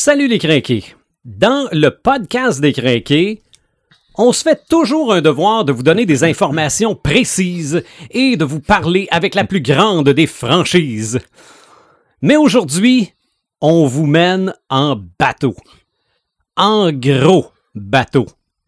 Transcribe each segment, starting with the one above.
Salut les crinqués. Dans le podcast des crinqués, on se fait toujours un devoir de vous donner des informations précises et de vous parler avec la plus grande des franchises. Mais aujourd'hui, on vous mène en bateau. En gros bateau.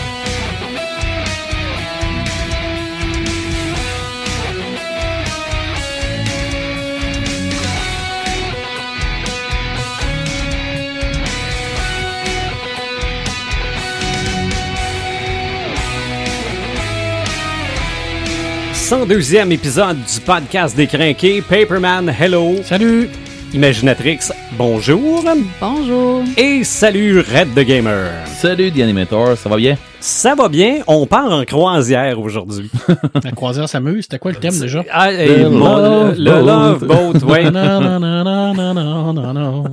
« 102e épisode du podcast des crinqués. Paperman, hello. Salut! Imaginatrix, bonjour. Bonjour. Et salut Red the Gamer. Salut, The Animator, ça va bien? Ça va bien, on part en croisière aujourd'hui. La croisière s'amuse, c'était quoi le thème déjà? Ah, et mon- le, le Love Boat. Boat, ouais. Non, non, non, non, non, non, non, non.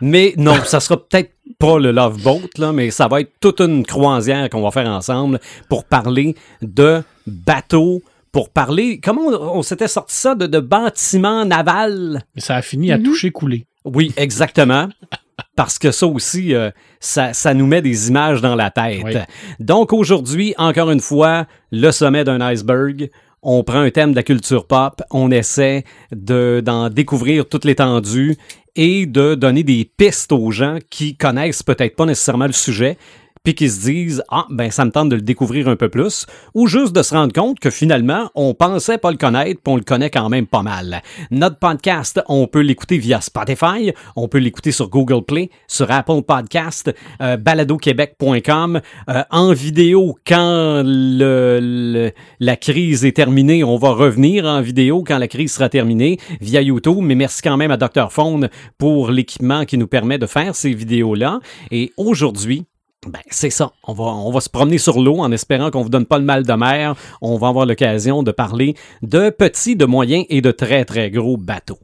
Mais non, ça sera peut-être pas le Love Boat, là, mais ça va être toute une croisière qu'on va faire ensemble pour parler de bateaux, pour parler, comment on, on s'était sorti ça, de, de bâtiments navals. Mais ça a fini à toucher couler. Oui, exactement. Parce que ça aussi, euh, ça, ça nous met des images dans la tête. Oui. Donc aujourd'hui, encore une fois, le sommet d'un iceberg. On prend un thème de la culture pop, on essaie de, d'en découvrir toute l'étendue et de donner des pistes aux gens qui connaissent peut-être pas nécessairement le sujet, puis qui se disent ah ben ça me tente de le découvrir un peu plus, ou juste de se rendre compte que finalement on pensait pas le connaître, puis on le connaît quand même pas mal. Notre podcast, on peut l'écouter via Spotify, on peut l'écouter sur Google Play, sur Apple Podcast, euh, baladoquebec.com, euh, en vidéo quand le, le- la crise est terminée, on va revenir en vidéo quand la crise sera terminée via YouTube. Mais merci quand même à Dr Phone pour l'équipement qui nous permet de faire ces vidéos-là. Et aujourd'hui, ben, c'est ça. On va, on va se promener sur l'eau en espérant qu'on vous donne pas le mal de mer. On va avoir l'occasion de parler de petits, de moyens et de très, très gros bateaux.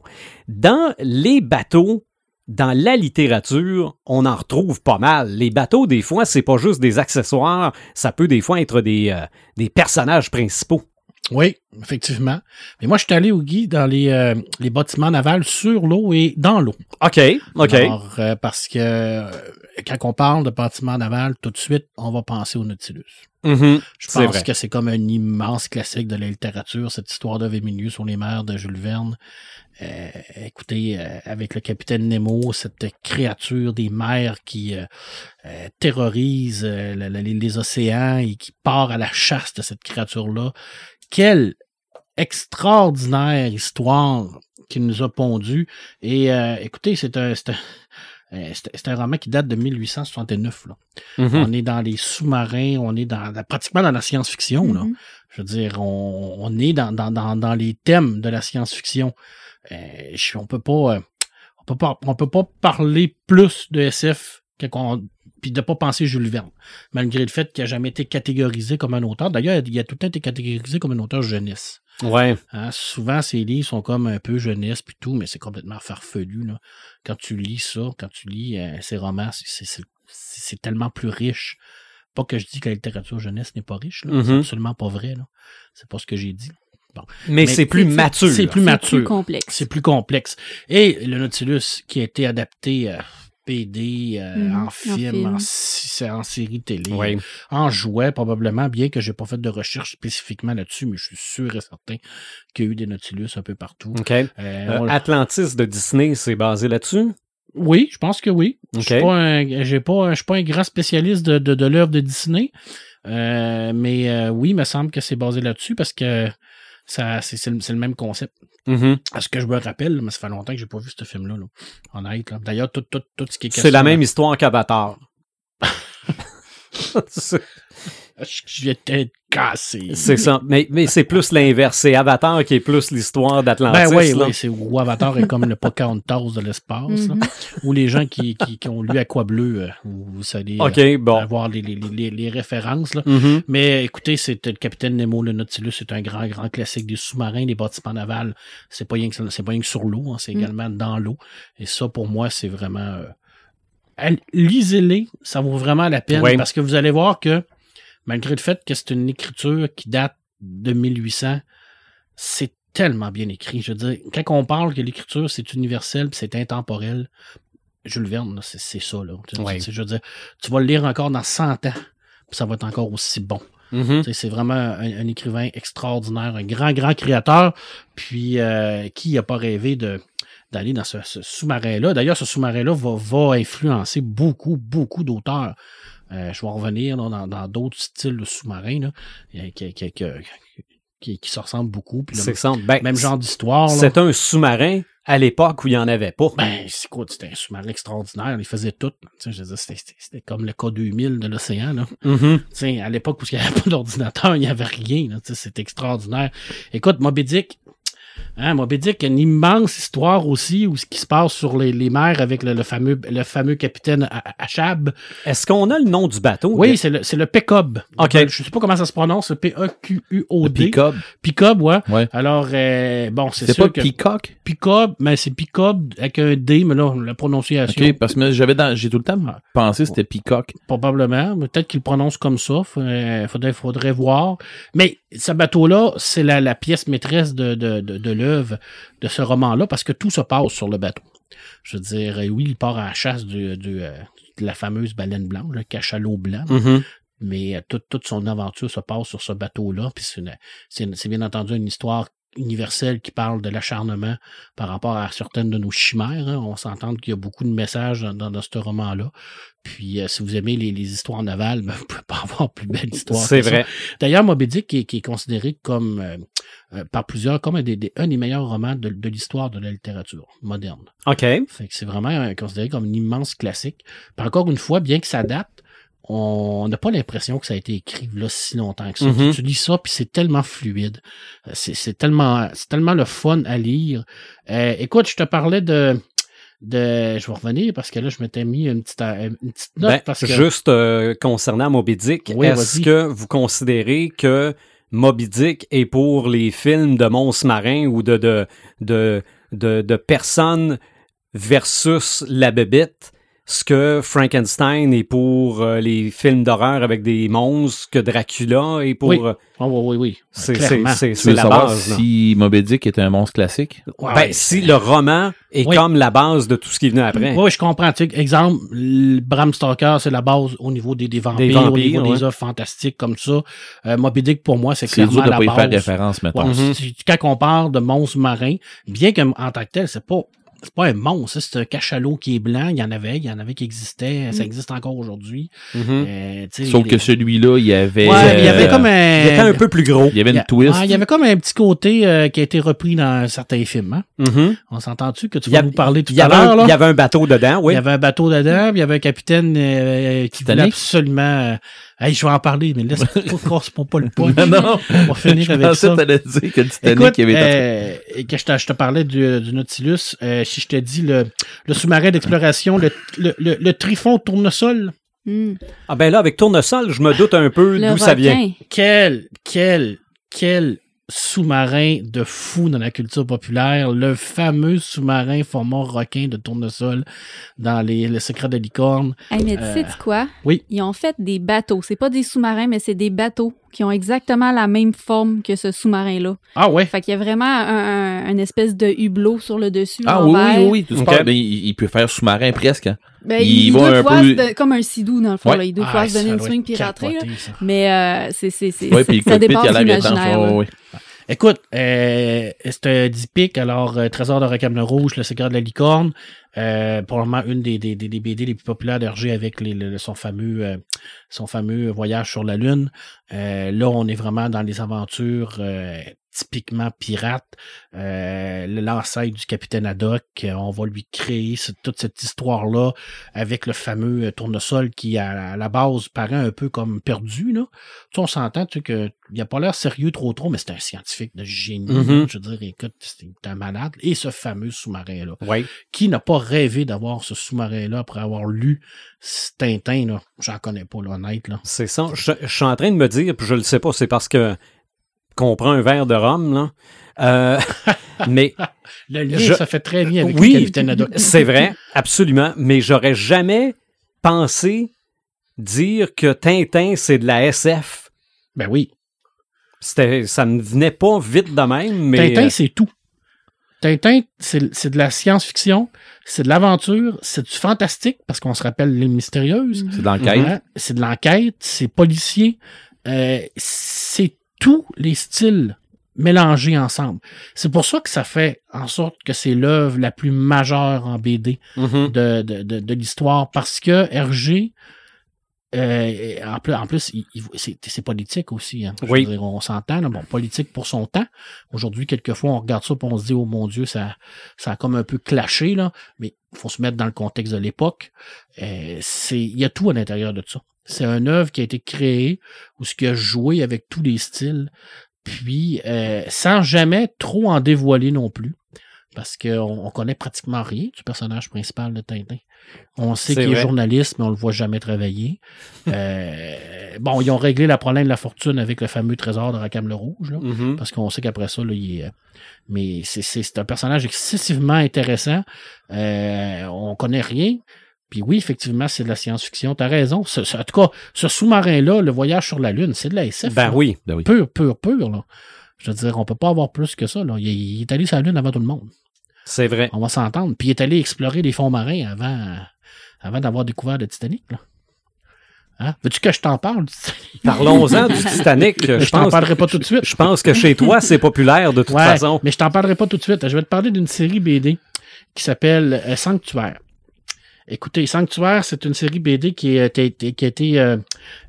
Dans les bateaux, dans la littérature, on en retrouve pas mal. Les bateaux, des fois, c'est pas juste des accessoires, ça peut des fois être des, euh, des personnages principaux. Oui, effectivement. Mais moi, je suis allé au Guy dans les, euh, les bâtiments navals sur l'eau et dans l'eau. OK, OK. Alors, euh, parce que euh, quand on parle de bâtiments navals, tout de suite, on va penser au Nautilus. Mhm, Je c'est pense vrai. que c'est comme un immense classique de la littérature, cette histoire de milieu sur les mers de Jules Verne. Euh, écoutez, euh, avec le capitaine Nemo, cette créature des mers qui euh, terrorise les océans et qui part à la chasse de cette créature-là. Quelle extraordinaire histoire qui nous a pondu. Et euh, écoutez, c'est un, c'est un, euh, c'est- c'est un roman qui date de 1869. Là. Mhm. On est dans les sous-marins, on est dans pratiquement dans la science-fiction. là. Mhm. Je veux dire, on, on est dans, dans, dans, dans les thèmes de la science-fiction. Euh, je- on peut pas, euh, on peut pas, on peut pas parler plus de SF que qu'on- puis de pas penser Jules Verne, malgré le fait qu'il n'a jamais été catégorisé comme un auteur. D'ailleurs, il a tout le temps été catégorisé comme un auteur jeunesse. Ouais. Hein, souvent, ces livres sont comme un peu jeunesse puis tout, mais c'est complètement farfelu. Là. Quand tu lis ça, quand tu lis euh, ces romans, c'est- c'est- c'est c'est tellement plus riche. Pas que je dis que la littérature jeunesse n'est pas riche, là. c'est Mhm. absolument pas vrai. là. C'est pas ce que j'ai dit. Mais, Mais c'est plus c'est- mature. C'est plus C'est mature. plus complexe. C'est plus complexe. Et le Nautilus qui a été adapté euh, PD, euh, Mhm, en en film, en, série télé, en jouet probablement, bien que j'ai pas fait de recherche spécifiquement là-dessus, mais je suis sûr et certain qu'il y a eu des Nautilus un peu partout. OK. Euh, Euh, on- Atlantis de Disney, c'est basé là-dessus? Oui, je pense que oui. Je OK. suis pas un, j'ai pas, je suis pas un grand spécialiste de, de, de l'œuvre de Disney, Euh, mais euh, oui, il me semble que c'est basé là-dessus parce que ça, c'est, c'est le, le même concept. Mhm. À ce que je me rappelle, mais ça fait longtemps que j'ai pas vu ce film-là. Là. Honnête. Là. D'ailleurs, tout, tout, tout ce qui est C'est la même histoire qu'Avatar. C'est- Je vais être cassé. c'est ça. Mais, mais c'est plus l'inverse. C'est Avatar qui est plus l'histoire d'Atlantis. Ben oui, là. oui, c'est où Avatar est comme le Pocahontas de l'espace. là. Mhm. Ou les gens qui, qui, qui ont lu Aqua Bleu, euh, vous allez euh, OK, bon. avoir les, les, les, les références. Là. Mhm. Mais écoutez, c'est le capitaine Nemo, le Nautilus, c'est un grand, grand classique des sous-marins, des bâtiments navals. C'est pas rien que, c'est pas rien que sur l'eau, hein, c'est Mm. également dans l'eau. Et ça, pour moi, c'est vraiment euh, Lisez-les, ça vaut vraiment la peine Oui. parce que vous allez voir que malgré le fait que c'est une écriture qui date de 1800, c'est tellement bien écrit. Je veux dire, quand on parle que l'écriture c'est universel c'est intemporel, Jules Verne, c'est ça. Là. Je veux dire, tu vas le lire encore dans 100 ans, puis ça va être encore aussi bon. Mhm. Tu sais, C'est vraiment un, un écrivain extraordinaire, un grand, grand créateur. Puis, euh, qui n'a pas rêvé de d'aller dans ce, ce sous-marin-là. D'ailleurs, ce sous-marin-là va, va influencer beaucoup, beaucoup d'auteurs. Euh, je vais en revenir là, dans dans d'autres styles de sous-marins là, qui, qui, qui, qui- qui se ressemblent beaucoup. Puis ça. Ben, même genre d'histoire. là. C'est un sous-marin à l'époque où il n'y en avait pas. Ben, c'est quoi, c'était un sous-marin extraordinaire. Il faisait tout. C'était c'était- c'était comme le K2000 de l'océan. là. Tu sais, à l'époque où il n'y avait pas d'ordinateur, il n'y avait rien. là, C'est extraordinaire. Écoute, Moby Dick, hein, Moby Dick, une immense histoire aussi où ce qui se passe sur les, les mers avec le, le fameux, le fameux capitaine Achab. Est-ce qu'on a le nom du bateau? Oui, c'est le, c'est le Pecob. OK. Je sais pas comment ça se prononce, le P-E-Q-U-O-D. Peacock. Pecob, ouais. Ouais. Alors, euh, bon, c'est C'est sûr pas que Peacock? Pecob, mais c'est Pecob avec un D, mais là, la prononciation. Ok, parce que j'avais dans, j'ai tout le temps Ah. pensé que c'était Peacock. Probablement. Peut-être qu'il le prononce comme ça. Il faudrait, faudrait voir. Mais ce bateau-là, c'est la, la pièce maîtresse de, de, de, de l'œuvre de ce roman-là parce que tout se passe sur le bateau. Je veux dire, euh, oui, il part à la chasse du- du, euh, de la fameuse baleine blanche, le cachalot blanc, Mhm. mais euh, toute, toute son aventure se passe sur ce bateau-là. Puis c'est bien entendu une histoire universelle qui parle de l'acharnement par rapport à certaines de nos chimères. hein. On s'entend qu'il y a beaucoup de messages dans, dans, dans ce roman-là. Puis euh, si vous aimez les, les histoires navales, ben, vous pouvez pas avoir plus belle histoire. C'est vrai. D'ailleurs, Moby Dick qui est, qui est considéré comme euh, euh, par plusieurs comme un des, des- un des meilleurs romans de, de l'histoire de la littérature moderne. OK. Fait que c'est vraiment euh, considéré comme un immense classique. Puis encore une fois, bien que ça date, on n'a pas l'impression que ça a été écrit là si longtemps que ça. Mhm. Tu lis ça, puis c'est tellement fluide. Euh, C'est c'est tellement, c'est tellement le fun à lire. Euh, écoute, je te parlais de, de, je vais revenir parce que là, je m'étais mis une petite, euh, une petite note Ben, parce que Juste euh, concernant Moby Dick, Oui, est-ce que vous considérez que Moby Dick est pour les films de monstres marins ou de, de, de, de, de personnes versus la bébête? Ce que Frankenstein est pour euh, les films d'horreur avec des monstres, que Dracula est pour... Oui, euh, Oh, oui, oui, oui. c'est Clairement. c'est- la base. là. si Moby Dick est un monstre classique? Ouais, Ben, ouais. si le roman est Oui. comme la base de tout ce qui est venu après. Oui, je comprends. Tu sais, exemple, le Bram Stoker, c'est la base au niveau des, des vampires, Des au niveau des œuvres fantastiques comme ça. Euh, Moby Dick, pour moi, c'est C'est dur clairement de la pas y faire base. référence, maintenant. Ouais, Mhm. si- Quand on parle de monstres marins, bien qu'en tant que tel, c'est pas c'est pas un monstre, c'est un cachalot qui est blanc. Il y en avait, il y en avait qui existaient, ça existe encore aujourd'hui. Mhm. Euh, Sauf les- que celui-là, il y avait. Ouais, il y avait euh, comme un. Il était un peu plus gros. il y avait il une a- twist. ouais, il y avait comme un petit côté euh, qui a été repris dans certains films. Hein? Mhm. On s'entend-tu que tu vas a- nous parler tout à l'heure? il y avait un bateau dedans, oui. Il y avait un bateau dedans, puis il y avait un capitaine euh, qui voulait absolument. Hey, je vais en parler, mais laisse pas pas le point. Non, non. On va finir je avec pensais ça. que t'allais dire que le Titanic Écoute, avait euh, que je te, je te parlais du, du Nautilus, euh, si je te dis le, le sous-marin d'exploration, le, le, le, le Trifon tournesol, Hmm. Ah ben là, avec Tournesol, je me doute un peu d'où ça vient. quel, quel, quel sous-marin de fou dans la culture populaire, le fameux sous-marin format requin de tournesol dans les, le secret de licorne. Hey, mais tu Euh, sais quoi? oui. Ils ont fait des bateaux. C'est pas des sous-marins, mais c'est des bateaux qui ont exactement la même forme que ce sous-marin-là. Ah ouais? Fait qu'il y a vraiment un, un- une espèce de hublot sur le dessus. Ah oui, oui, oui. Ben, il, il peut faire sous-marin presque. hein. Ben, Il doit un peu- comme un sidou dans le fond. Ouais. là. Il doit Ah, pouvoir se donner une swing puis rentrer. Mais euh, c'est c'est c'est Ouais, puis le ça cockpit, il dépasse a l'air étanche. Écoute, euh, c'est un dipic, alors euh, Trésor de Recamle Rouge, Le secret de la licorne, euh, probablement une des, des, des, BD les plus populaires d'Hergé avec les, le- son fameux euh, son fameux voyage sur la Lune. Euh, là, on est vraiment dans les aventures euh, typiquement pirates. Euh, le l'ancêtre du capitaine Haddock, euh, on va lui créer ce- toute cette histoire-là avec le fameux euh, tournesol qui, à, à la base, paraît un peu comme perdu. Là. Tu sais, on s'entend tu sais, que il a pas l'air sérieux trop trop, mais c'est un scientifique de génie. Mhm. là. Je veux dire, écoute, c'est un malade. Et ce fameux sous-marin-là. Oui. Qui n'a pas rêvé d'avoir ce sous-marin-là après avoir lu ce Tintin, là? J'en connais pas, là, honnête, là. C'est ça. Je, je suis en train de me dire, puis je le sais pas, c'est parce que qu'on prend un verre de rhum, là. Euh, mais Le lien, Je- ça fait très bien avec oui, c'est vrai, absolument. Mais j'aurais jamais penser dire que Tintin, c'est de la SF. Ben oui. C'était, ça me venait pas vite de même, mais. Tintin, euh, c'est tout. Tintin, c'est c'est de la science-fiction, c'est de l'aventure, c'est du fantastique, parce qu'on se rappelle les mystérieuses. C'est dans le cahier. Hein? C'est de l'enquête, c'est policier. Euh, c'est tous les styles mélangés ensemble. C'est pour ça que ça fait en sorte que c'est l'œuvre la plus majeure en BD mhm. de, de, de, de l'histoire parce que Hergé, euh, en plus, en plus c'est politique aussi. Hein. Oui. dire, on s'entend, bon, politique pour son temps. Aujourd'hui, quelquefois, on regarde ça et on se dit, oh mon Dieu, ça, ça a comme un peu clashé, là. mais il faut se mettre dans le contexte de l'époque. Euh, c'est- Il y a tout à l'intérieur de ça. C'est une œuvre qui a été créée ou ce qui a joué avec tous les styles, puis euh, sans jamais trop en dévoiler non plus. Parce qu'on on connaît pratiquement rien du personnage principal de Tintin. On sait qu'il est journaliste, mais on le voit jamais travailler. Euh, bon, ils ont réglé le problème de la fortune avec le fameux trésor de Rackham le Rouge, là, Mhm. parce qu'on sait qu'après ça, là, il est. Mais c'est un personnage excessivement intéressant. Euh, on connaît rien. Puis oui, effectivement, c'est de la science-fiction. T'as raison. Ce- ce- en tout cas, ce sous-marin-là, le voyage sur la Lune, c'est de la SF. Ben là. oui. Ben oui. Pur, pur, pur. Là. Je veux dire, on peut pas avoir plus que ça. Là. Il, il est allé sur la Lune avant tout le monde. C'est vrai. On va s'entendre. Puis il est allé explorer les fonds marins avant, avant d'avoir découvert le Titanic. Là. Hein? Veux-tu que je t'en parle? du Titanic? Parlons-en du Titanic. Je je t'en parlerai pas tout de suite. je pense que chez toi, c'est populaire de toute Ouais, façon. mais je t'en parlerai pas tout de suite. Je vais te parler d'une série BD qui s'appelle euh, Sanctuaire. Écoutez, Sanctuaire, c'est une série BD qui a été, qui a été euh,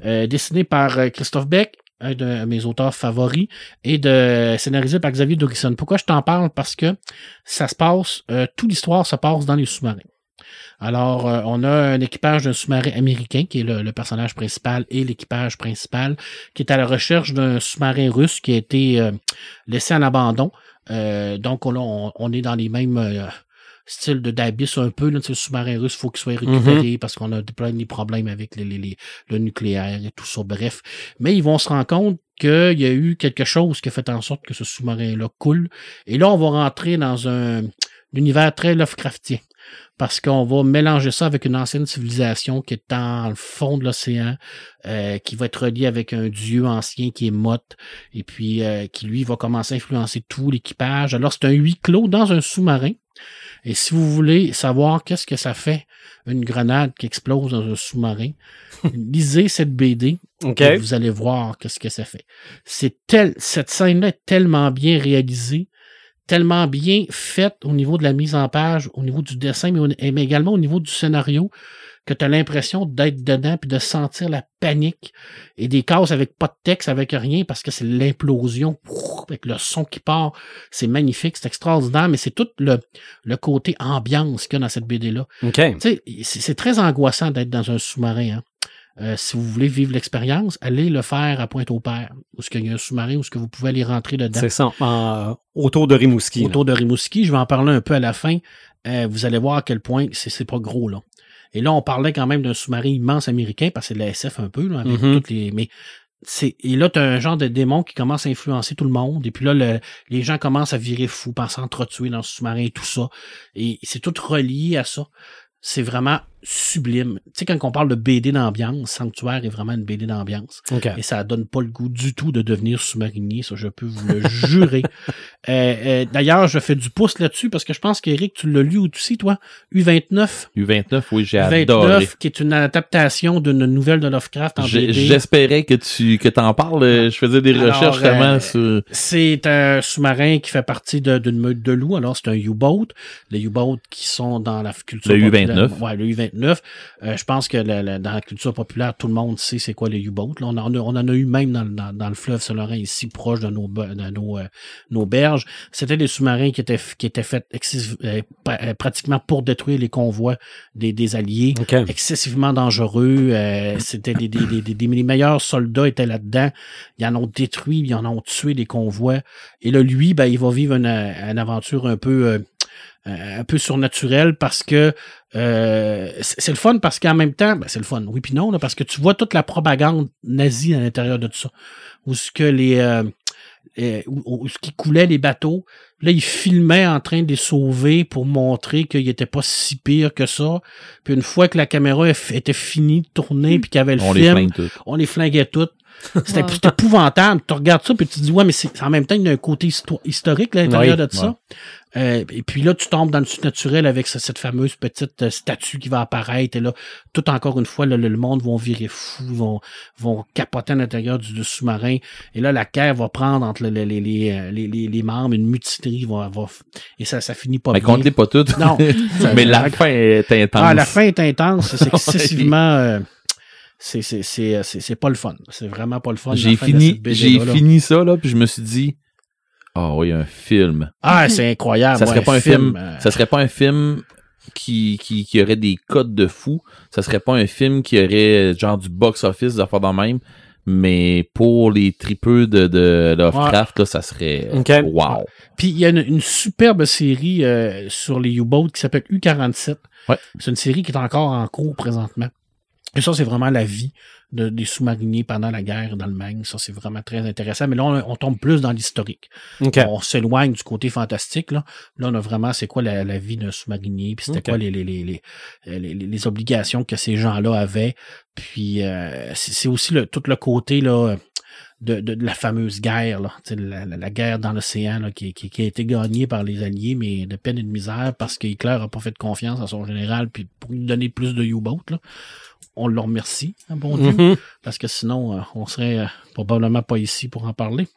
euh, dessinée par euh, Christophe Beck, un de mes auteurs favoris, et de scénarisé par Xavier Dorison. Pourquoi je t'en parle? Parce que ça se passe, euh, toute l'histoire se passe dans les sous-marins. Alors, euh, on a un équipage d'un sous-marin américain qui est le, le personnage principal et l'équipage principal qui est à la recherche d'un sous-marin russe qui a été euh, laissé en abandon. Euh, donc, on, on, on est dans les mêmes styles de d'Abyss un peu. Là, le sous-marin russe, il faut qu'il soit récupéré parce qu'on a plein de problèmes avec les, les, les- le nucléaire et tout ça. Bref. Mais ils vont se rendre compte qu'il y a eu quelque chose qui a fait en sorte que ce sous-marin-là coule. Et là, on va rentrer dans un univers très Lovecraftien. Parce qu'on va mélanger ça avec une ancienne civilisation qui est dans le fond de l'océan, euh, qui va être reliée avec un dieu ancien qui est Mot, et puis euh, qui lui va commencer à influencer tout l'équipage. Alors c'est un huis clos dans un sous-marin. Et si vous voulez savoir qu'est-ce que ça fait une grenade qui explose dans un sous-marin, lisez cette BD OK. et vous allez voir qu'est-ce que ça fait. C'est tel, cette scène-là est tellement bien réalisée, tellement bien faite au niveau de la mise en page, au niveau du dessin, mais, au- mais également au niveau du scénario, que tu as l'impression d'être dedans puis de sentir la panique et des cases avec pas de texte, avec rien, parce que c'est l'implosion avec le son qui part. C'est magnifique, c'est extraordinaire, mais c'est tout le, le côté ambiance qu'il y a dans cette BD-là. OK. Tu sais, c'est c'est très angoissant d'être dans un sous-marin. Hein. Euh, si vous voulez vivre l'expérience, allez le faire à Pointe-au-Père, où il y a un sous-marin où ce que vous pouvez aller rentrer dedans. C'est ça. en- autour de Rimouski. là. Autour de Rimouski, je vais en parler un peu à la fin. Euh, vous allez voir à quel point c'est c'est pas gros là. Et là, on parlait quand même d'un sous-marin immense américain, parce que c'est de la SF un peu, là, avec Mhm. toutes les. Mais c'est et là, tu as un genre de démon qui commence à influencer tout le monde. Et puis là, le- les gens commencent à virer fou, pensant s'entretuer dans le sous-marin et tout ça. Et c'est tout relié à ça. C'est vraiment sublime. Tu sais, quand on parle de BD d'ambiance, Sanctuaire est vraiment une BD d'ambiance. OK. Et ça donne pas le goût du tout de devenir sous-marinier, ça, je peux vous le jurer. Euh, euh, D'ailleurs, je fais du pouce là-dessus parce que je pense qu'Éric, tu l'as lu aussi, toi. U29. U29, oui, j'ai U29, adoré. qui est une adaptation d'une nouvelle de Lovecraft en BD. J'espérais que tu que t'en parles. Je faisais des Alors, recherches justement euh, sur. C'est un sous-marin qui fait partie d'une meute de loups. Alors, c'est un U-boat. Les U-boats qui sont dans la culture Le populaire. U-29. Ouais, le U-29. Euh, je pense que la- la- dans la culture populaire, tout le monde sait c'est quoi les U-boats. Là, On, en a- on en a eu même dans, le- dans, dans le fleuve Saint-Laurent, ici, proche de nos, be- de nos, euh, nos berges. C'était des sous-marins qui étaient, qui étaient faits euh, pratiquement pour détruire les convois des, des Alliés excessivement dangereux. euh, C'était des, des, des, des- des- les meilleurs soldats étaient là-dedans. Ils en ont détruit, ils en ont tué des convois. Et là, lui, ben, il va vivre une, une aventure un peu euh, un peu surnaturelle parce que euh, c'est le fun parce qu'en même temps, ben, c'est le fun, oui puis non, là, parce que tu vois toute la propagande nazie à l'intérieur de tout ça. Où ce que les euh, euh, où, où ce qui coulait les bateaux. Là, il filmait en train de les sauver pour montrer qu'il était pas si pire que ça. Puis une fois que la caméra était finie de tourner puis qu'il y avait le On les film, on les flinguait toutes. C'était épouvantable. Tu regardes ça, puis tu te dis, ouais, mais c'est en même temps, il y a un côté histo- historique là, à l'intérieur Oui, de ça. Euh, et puis là, tu tombes dans le surnaturel avec ce- cette fameuse petite euh, statue qui va apparaître. Et là, tout encore une fois, là, le, le monde vont virer fou, vont, vont capoter à l'intérieur du, du sous-marin. Et là, la guerre va prendre entre le- le- les, les, euh, les, les, les membres une mutinerie. Va, va, et ça, ça finit pas Mais bien. compte-les pas toutes. Non. Ça- mais la fin est intense. ah, la fin est intense. C'est excessivement. euh, c'est, c'est, c'est, euh, c'est, c'est pas le fun. C'est vraiment pas le fun. J'ai fini, j'ai fini ça, là, puis je me suis dit, ah oui, un film. Ah, c'est incroyable. ça serait ouais, pas un film, euh, ça serait pas un film qui, qui, qui aurait des codes de fou. Ça serait pas un film qui aurait genre du box-office, des affaires dans le même. Mais pour les tripeux de, de Lovecraft, là, ça serait Ok. wow. Puis il y a une, une superbe série euh, sur les U-Boats qui s'appelle U-47. Ouais. C'est une série qui est encore en cours présentement. Et ça, c'est vraiment la vie de- des sous-mariniers pendant la guerre d'Allemagne. Ça, c'est vraiment très intéressant. Mais là, on, on tombe plus dans l'historique. OK. On s'éloigne du côté fantastique. Là, là on a vraiment, c'est quoi la, la vie d'un sous-marinier, puis c'était quoi les, les, les, les, les, les- obligations que ces gens-là avaient. Puis euh, c'est aussi le, tout le côté là, de, de, de la fameuse guerre, là, la, la, la guerre dans l'océan qui, qui, qui a été gagnée par les Alliés, mais de peine et de misère parce que Hitler n'a pas fait confiance à son général, puis pour lui donner plus de U-boats. On le remercie, hein, bon Dieu Mhm. parce que sinon, euh, on serait euh, probablement pas ici pour en parler.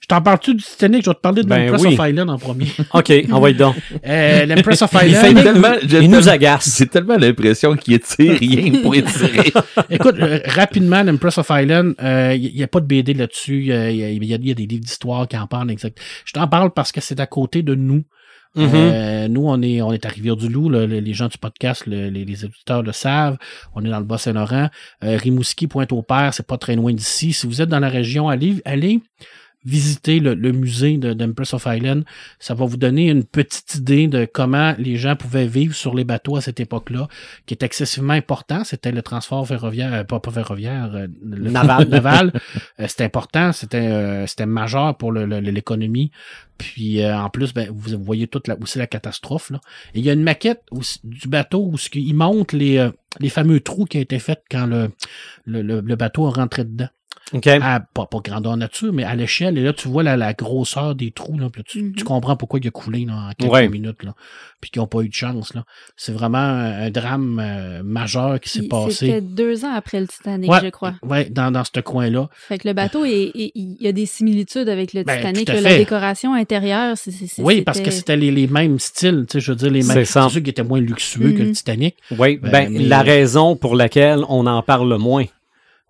Je t'en parle-tu du Titanic? Je vais te parler de Ben l'Empress oui. of Island en premier. OK, envoie donc. Euh, L'Empress of Il fait Island, tellement- il nous tellement- agace. J'ai tellement l'impression qu'il étire rien pour étirer. écoute, euh, rapidement, l'Empress of Island, il n'y a pas de BD là-dessus. Il y y a des livres d'histoire qui en parlent exact. Je t'en parle parce que c'est à côté de nous. Mhm. Euh, nous, on est, on est à Rivière-du-Loup. les gens du podcast, le- les, les le savent. On est dans le Bas-Saint-Laurent. Euh, Rimouski, Pointe-au-Père, c'est pas très loin d'ici. Si vous êtes dans la région, allez, allez visiter le, le musée de- d'Empress of Island. Ça va vous donner une petite idée de comment les gens pouvaient vivre sur les bateaux à cette époque-là, qui est excessivement important. C'était le transport ferroviaire, euh, pas, pas ferroviaire, euh, le Naval. naval. Euh, c'était important, c'était euh, c'était majeur pour le- le- l'économie. Puis euh, en plus, ben, vous voyez toute la, aussi la catastrophe. Là. Et il y a une maquette aussi du bateau où il montre les, euh, les fameux trous qui ont été faits quand le, le, le- le bateau a rentré dedans. OK. À, pas, pas grandeur nature, mais à l'échelle. Et là, tu vois la, la grosseur des trous. Là, puis là, tu, Mhm. tu comprends pourquoi il a coulé là, en quelques Ouais. minutes. Là, puis qu'ils n'ont pas eu de chance. Là. C'est vraiment un, drame euh, majeur qui s'est passé. C'était deux ans après le Titanic, Ouais. je crois. Ouais, dans, dans ce coin-là. Fait que le bateau, il y a des similitudes avec le Ben, Titanic. La décoration intérieure, c'est... Oui, parce que c'était- les, les mêmes styles. Tu sais, je veux dire, les mêmes. C'est sûr qu'il était moins luxueux que le Mhm. Titanic. Oui, Ben, ben, mais- la raison pour laquelle on en parle moins.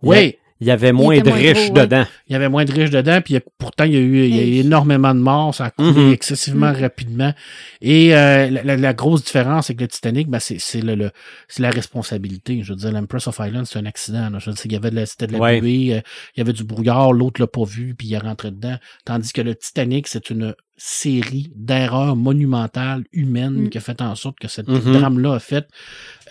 Oui, Il y avait moins de moins riches gros, ouais. dedans. il y avait moins de riches dedans, puis il y a- pourtant, il y a eu il y a eu Hey. énormément de morts, ça a coulé Mhm. excessivement Mhm. rapidement. Et euh, la, la- la grosse différence avec le Titanic, ben, c'est c'est le, le- c'est la responsabilité. Je veux dire, l'Empress of Island, c'est un accident. là. Je veux dire, il y avait de la, c'était de la Ouais. buée, euh, il y avait du brouillard, l'autre l'a pas vu, puis il est rentré dedans. Tandis que le Titanic, c'est une série d'erreurs monumentales humaines Mm. qui a fait en sorte que ce Mhm. drame-là a fait.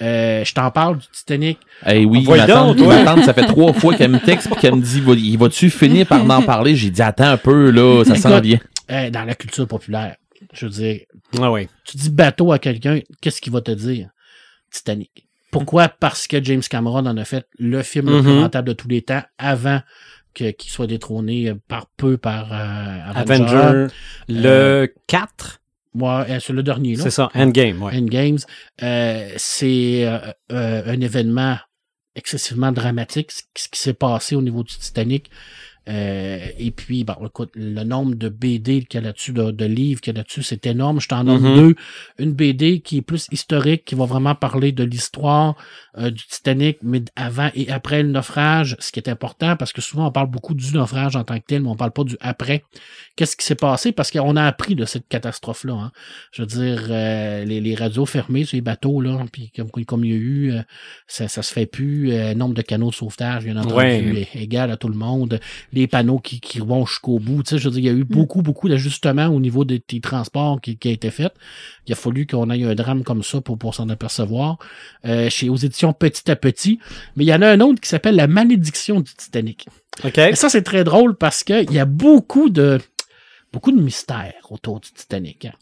Euh, je t'en parle du Titanic. Eh oui, ma tante, ma tante, ça fait trois fois qu'elle me texte et qu'elle me dit, il va-tu finir par en parler? J'ai dit, attends un peu, là, ça s'en vient. Euh, dans la culture populaire, je veux dire, Ah oui. tu dis bateau à quelqu'un, qu'est-ce qu'il va te dire? Titanic. Pourquoi? Parce que James Cameron en a fait le film le plus rentable de tous les temps avant qu'il soit détrôné euh, par peu par euh, Avenger. Avenger, le 4, Moi, euh, c'est le dernier, c'est ça, Endgame, ouais. Endgames. Euh, c'est euh, euh, un événement excessivement dramatique, ce qui s'est passé au niveau du Titanic. Euh, et puis, bon, écoute, le nombre de BD qu'il y a là-dessus, de, de livres qu'il y a là-dessus, c'est énorme. Je t'en donne Mhm. deux. Une BD qui est plus historique, qui va vraiment parler de l'histoire euh, du Titanic, mais avant et après le naufrage, ce qui est important, parce que souvent on parle beaucoup du naufrage en tant que tel, mais on parle pas du après. Qu'est-ce qui s'est passé? Parce qu'on a appris de cette catastrophe-là. Hein. Je veux dire, euh, les, les radios fermées sur les bateaux, là, puis comme, comme il y a eu, euh, ça, ça se fait plus. Euh, nombre de canaux de sauvetage, bien entendu, Ouais. est égal à tout le monde. Les panneaux qui, qui vont jusqu'au bout. Tu sais, je veux dire, il y a eu beaucoup, beaucoup d'ajustements au niveau des, des transports qui, qui a été fait. Il a fallu qu'on ait un drame comme ça pour, pour s'en apercevoir. Euh, chez aux éditions Petit à Petit. Mais il y en a un autre qui s'appelle La malédiction du Titanic. OK. Et ça, c'est très drôle parce qu'il y a beaucoup de beaucoup de mystères autour du Titanic. hein.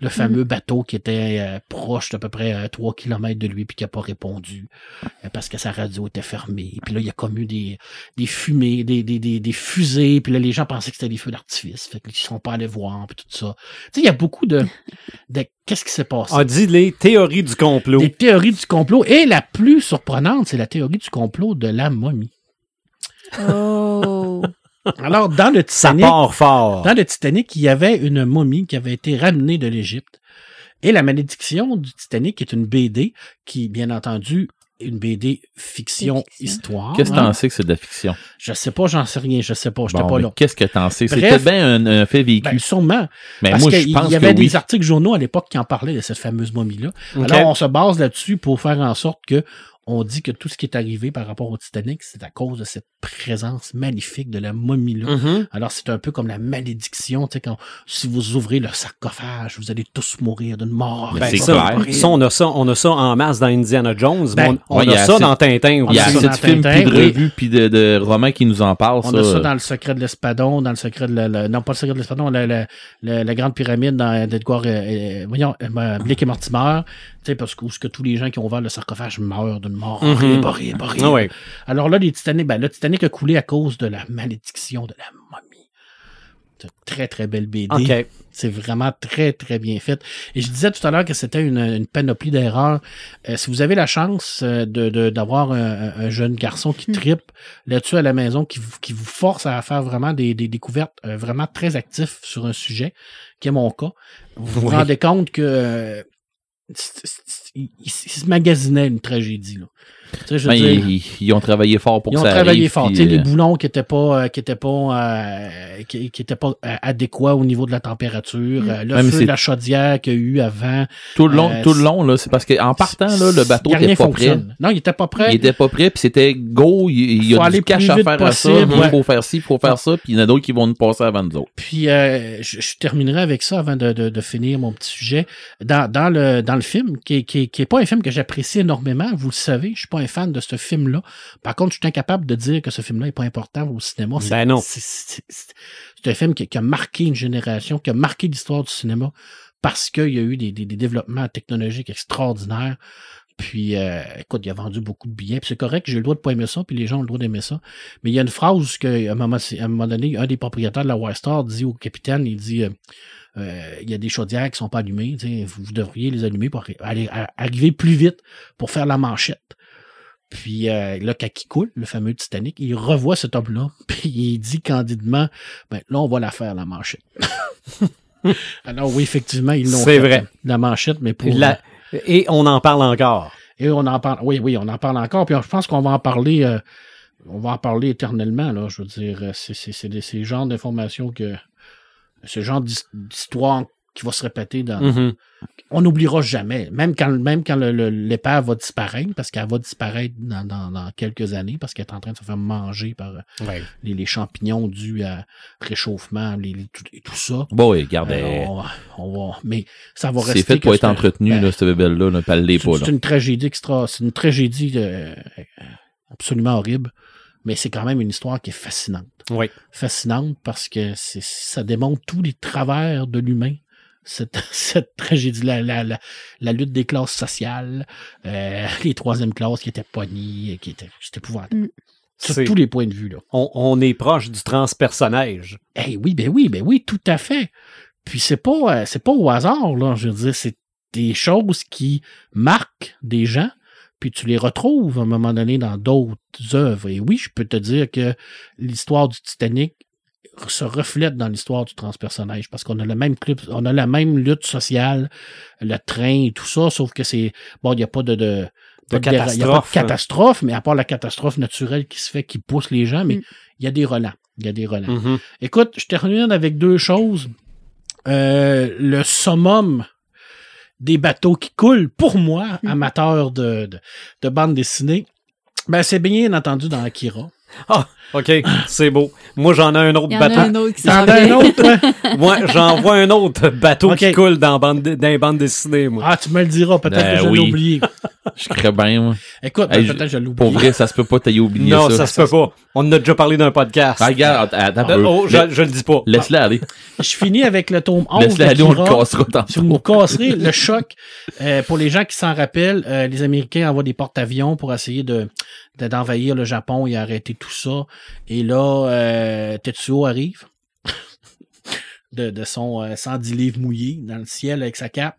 Le fameux bateau qui était euh, proche d'à peu près euh, 3 km de lui puis qui n'a pas répondu euh, parce que sa radio était fermée. Puis là, il y a comme eu des, des fumées, des, des, des, des fusées. Puis là, les gens pensaient que c'était des feux d'artifice. Fait qu'ils sont pas allés voir puis tout ça. Tu sais, il y a beaucoup de... de Qu'est-ce qui s'est passé? On dit les théories du complot. Des théories du complot. Et la plus surprenante, c'est la théorie du complot de la momie. Oh. Alors, dans le Ça Titanic... part fort. Dans le Titanic, il y avait une momie qui avait été ramenée de l'Égypte. Et la malédiction du Titanic est une BD qui, bien entendu, est une BD fiction, Fiction. histoire. Qu'est-ce que hein. t'en sais que c'est de la fiction? Je sais pas, j'en sais rien, je sais pas, j'étais Bon, pas là. Qu'est-ce que t'en sais? Peut-être bien un, un fait vécu. Ben, sûrement. mais parce moi, je qu'il pense y avait que oui. des articles journaux à l'époque qui en parlaient de cette fameuse momie-là. Alors, on se base là-dessus pour faire en sorte que on dit que tout ce qui est arrivé par rapport au Titanic, c'est à cause de cette présence magnifique de la momie-là. Mhm. Alors, c'est un peu comme la malédiction, tu sais, quand, si vous ouvrez le sarcophage, vous allez tous mourir d'une mort. Ben, c'est ça, clair. ça, on a ça, on a ça en masse dans Indiana Jones, Ben, on, ouais, a a ça assez- dans Tintin Il y a assez de films puis de revues puis de, de romans qui nous en parlent. On ça. a ça dans le secret de l'espadon, dans le secret de la, la- non pas le secret de l'espadon, la, la, la, la grande pyramide dans d'Edgar, euh, euh, voyons, euh, Blake et Mortimer, tu sais, parce que, où que tous les gens qui ont ouvert le sarcophage meurent d'une mort horrible, horrible, horrible. Ah ouais. Alors là, les Titanic, ben, le Titanic a coulé à cause de la malédiction de la momie. C'est une très, très belle BD. OK. C'est vraiment très, très bien fait. Et je disais tout à l'heure que c'était une, une panoplie d'erreurs. Euh, si vous avez la chance euh, de, de- d'avoir un, un jeune garçon qui Hmm. tripe là-dessus à la maison, qui vous, qui vous force à faire vraiment des, des découvertes euh, vraiment très actifs sur un sujet, qui est mon cas, vous vous Oui. rendez compte que il se magasinait une tragédie. Là. Tu sais, je veux Ben, dire, ils, ils ont travaillé fort pour ils que ont ça travaillé arrive, fort. puis, Tu sais, les euh, boulons qui étaient pas, euh, qui étaient pas, euh, qui, qui étaient pas euh, adéquats au niveau de la température. Mm. euh, le mais feu de la chaudière qu'il y a eu avant. tout le long, euh, tout le long, là, c'est parce qu'en partant, là, le bateau y a rien était pas prêt. fonctionne. Non, il était pas prêt. Il était pas prêt, puis c'était go, il, il y Faut a aller du cash à faire à ça, il ouais. faut faire ci, il faut faire ça, puis il y en a d'autres qui vont nous passer avant nous autres. Puis euh, je, je terminerai avec ça avant de, de, de finir mon petit sujet. Dans, dans, le, dans le film, qui qui, qui est pas un film que j'apprécie énormément, vous le savez, je suis pas un fan de ce film-là. Par contre, je suis incapable de dire que ce film-là est pas important au cinéma. C'est- Ben non. C'est un film qui, qui a marqué une génération, qui a marqué l'histoire du cinéma parce qu'il y a eu des, des, des développements technologiques extraordinaires. Puis, euh, écoute, il a vendu beaucoup de billets. Puis c'est correct, j'ai le droit de pas aimer ça, puis les gens ont le droit d'aimer ça. Mais il y a une phrase que, à un moment, à un moment donné, un des propriétaires de la Star dit au capitaine, il dit, euh, euh, il y a des chaudières qui sont pas allumées, vous, vous devriez les allumer pour aller, à- arriver plus vite pour faire la manchette. Puis euh, là, quand il coule, le fameux Titanic, il revoit cet homme-là, puis il dit candidement, ben là, on va la faire, la manchette. Alors oui, effectivement, ils l'ont C'est fait, vrai. La manchette, mais pour... La- Et on en parle encore. Et on en parle. Oui, oui, on en parle encore. Puis je pense qu'on va en parler. euh, on va en parler éternellement. Là, je veux dire, euh, c'est c'est c'est des- c'est le genre d'informations que ce genre d'his- d'histoire qui va se répéter dans. Mhm. On n'oubliera jamais. Même quand même quand l'épave va disparaître, parce qu'elle va disparaître dans, dans, dans quelques années, parce qu'elle est en train de se faire manger par euh, Ouais. les, les champignons dus à réchauffement les, les- tout, et tout ça. Bon, oui, regarde, Euh, on, va, on va- mais ça va rester. c'est fait pour être entretenu, ben, là, cette bébelle-là, c'est pas, c'est une tragédie extra. C'est une tragédie euh, absolument horrible. Mais c'est quand même une histoire qui est fascinante. Oui. Fascinante parce que ça démontre tous les travers de l'humain. Cette, cette tragédie, la, la, la, la lutte des classes sociales, euh, les troisième classes qui étaient pognées, qui étaient, c'était épouvantable. Mm. Sur tous les points de vue, là. On, on est proche du transpersonnage. Eh oui, ben oui, ben oui, tout à fait. Puis c'est pas, euh, c'est pas au hasard, là. Je veux dire, c'est des choses qui marquent des gens, puis tu les retrouves à un moment donné dans d'autres œuvres. Et oui, je peux te dire que l'histoire du Titanic se reflète dans l'histoire du transpersonnage parce qu'on a le même club, on a la même lutte sociale, le train et tout ça, sauf que c'est bon, il n'y a pas de, de, il y a pas de catastrophe. catastrophe, mais à part la catastrophe naturelle qui se fait, qui pousse les gens, mais Mm. il y a des relents. Il y a des relents. Mhm. Écoute, je termine avec deux choses. Euh, le summum des bateaux qui coulent, pour moi, Mhm. amateur de, de, de bande dessinée, ben, c'est bien entendu dans Akira. Ah, OK, c'est beau. Moi, j'en ai un autre Il y en a bateau. un autre qui T'en s'en as un vient. autre, toi? Moi, j'en vois un autre bateau qui coule dans, bande, dans les bandes dessinées, moi. Ah, tu me le diras, peut-être Ben que je l'ai oui. oublié. Je crée bien, moi. Écoute, Hey, peut-être que je l'ai Pour oublié. vrai, ça se peut pas t'ailler oublier non, ça, ça. se peut pas. On en a déjà parlé d'un podcast. Ah, regarde, attends, Euh, oh, je, je le dis pas. Laisse-le aller. Je finis avec le tome 11 Laisse-le aller, on le cassera Si vous tantôt. me casserez le choc, euh, pour les gens qui s'en rappellent, euh, les Américains envoient des porte-avions pour essayer de de- d'envahir le Japon et arrêter tout ça. Et là, euh, Tetsuo arrive de, de son euh, 110 livres mouillés dans le ciel avec sa cape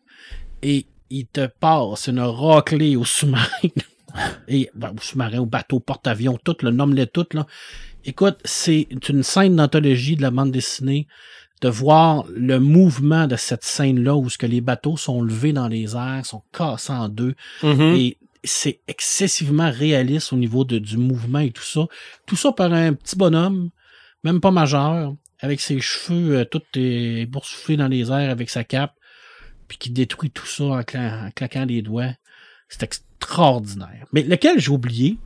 et il te passe une raclée au sous-marin. et ben, au sous-marin, au bateau, porte-avions, tout, le nomme-les tout. Là. Écoute, c'est une scène d'anthologie de la bande dessinée de voir le mouvement de cette scène-là où ce que les bateaux sont levés dans les airs, sont cassés en deux, Mhm. et c'est excessivement réaliste au niveau de, du mouvement et tout ça. Tout ça par un petit bonhomme, même pas majeur, avec ses cheveux euh, tout boursouflés dans les airs avec sa cape, puis qui détruit tout ça en, cla- en claquant les doigts. C'est extraordinaire. Mais lequel j'ai oublié?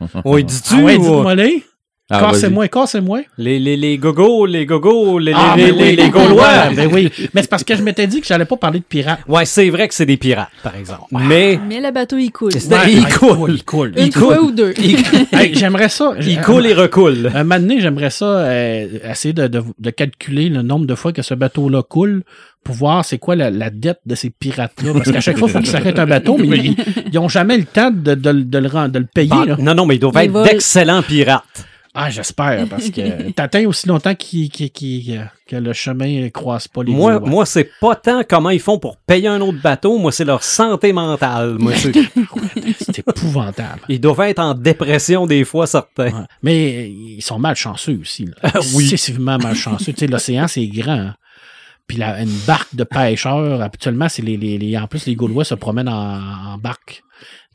Oui, dis-tu? Ah ouais, ou- les. Ah, cassez-moi, cassez-moi. les, les, les gogos, les gogos, les, Ah, les, ben les, oui, les Gaulois. Ben oui. Mais c'est parce que je m'étais dit que j'allais pas parler de pirates. Ouais, c'est vrai que c'est des pirates, par exemple. Mais Mais le bateau, il coule. Ouais, il ah, coule. Il coule. Une il fois coule. ou deux. il, Hey, j'aimerais ça. il coule et recoule. Un moment donné, j'aimerais ça euh, essayer de, de, de calculer le nombre de fois que ce bateau-là coule pour voir c'est quoi la, la dette de ces pirates-là. Parce qu'à chaque fois, il faut qu'ils s'arrêtent un bateau, mais ils, ils ont jamais le temps de, de, de le, rend- de le payer. Bah, là. non, non, mais ils doivent être d'excellents pirates. Ah, j'espère, parce que t'atteins aussi longtemps qu'il- qu'il- que le chemin ne croise pas les Moi, moi c'est pas tant comment ils font pour payer un autre bateau. Moi, c'est leur santé mentale. Moi, c'est- épouvantable. ils doivent être en dépression des fois, certains. Ouais. Mais ils sont malchanceux aussi. Là. oui. Excessivement malchanceux. tu sais, l'océan, c'est grand. hein. Puis la, une barque de pêcheurs, habituellement, c'est les, les, les- en plus, les Gaulois se promènent en, en barque.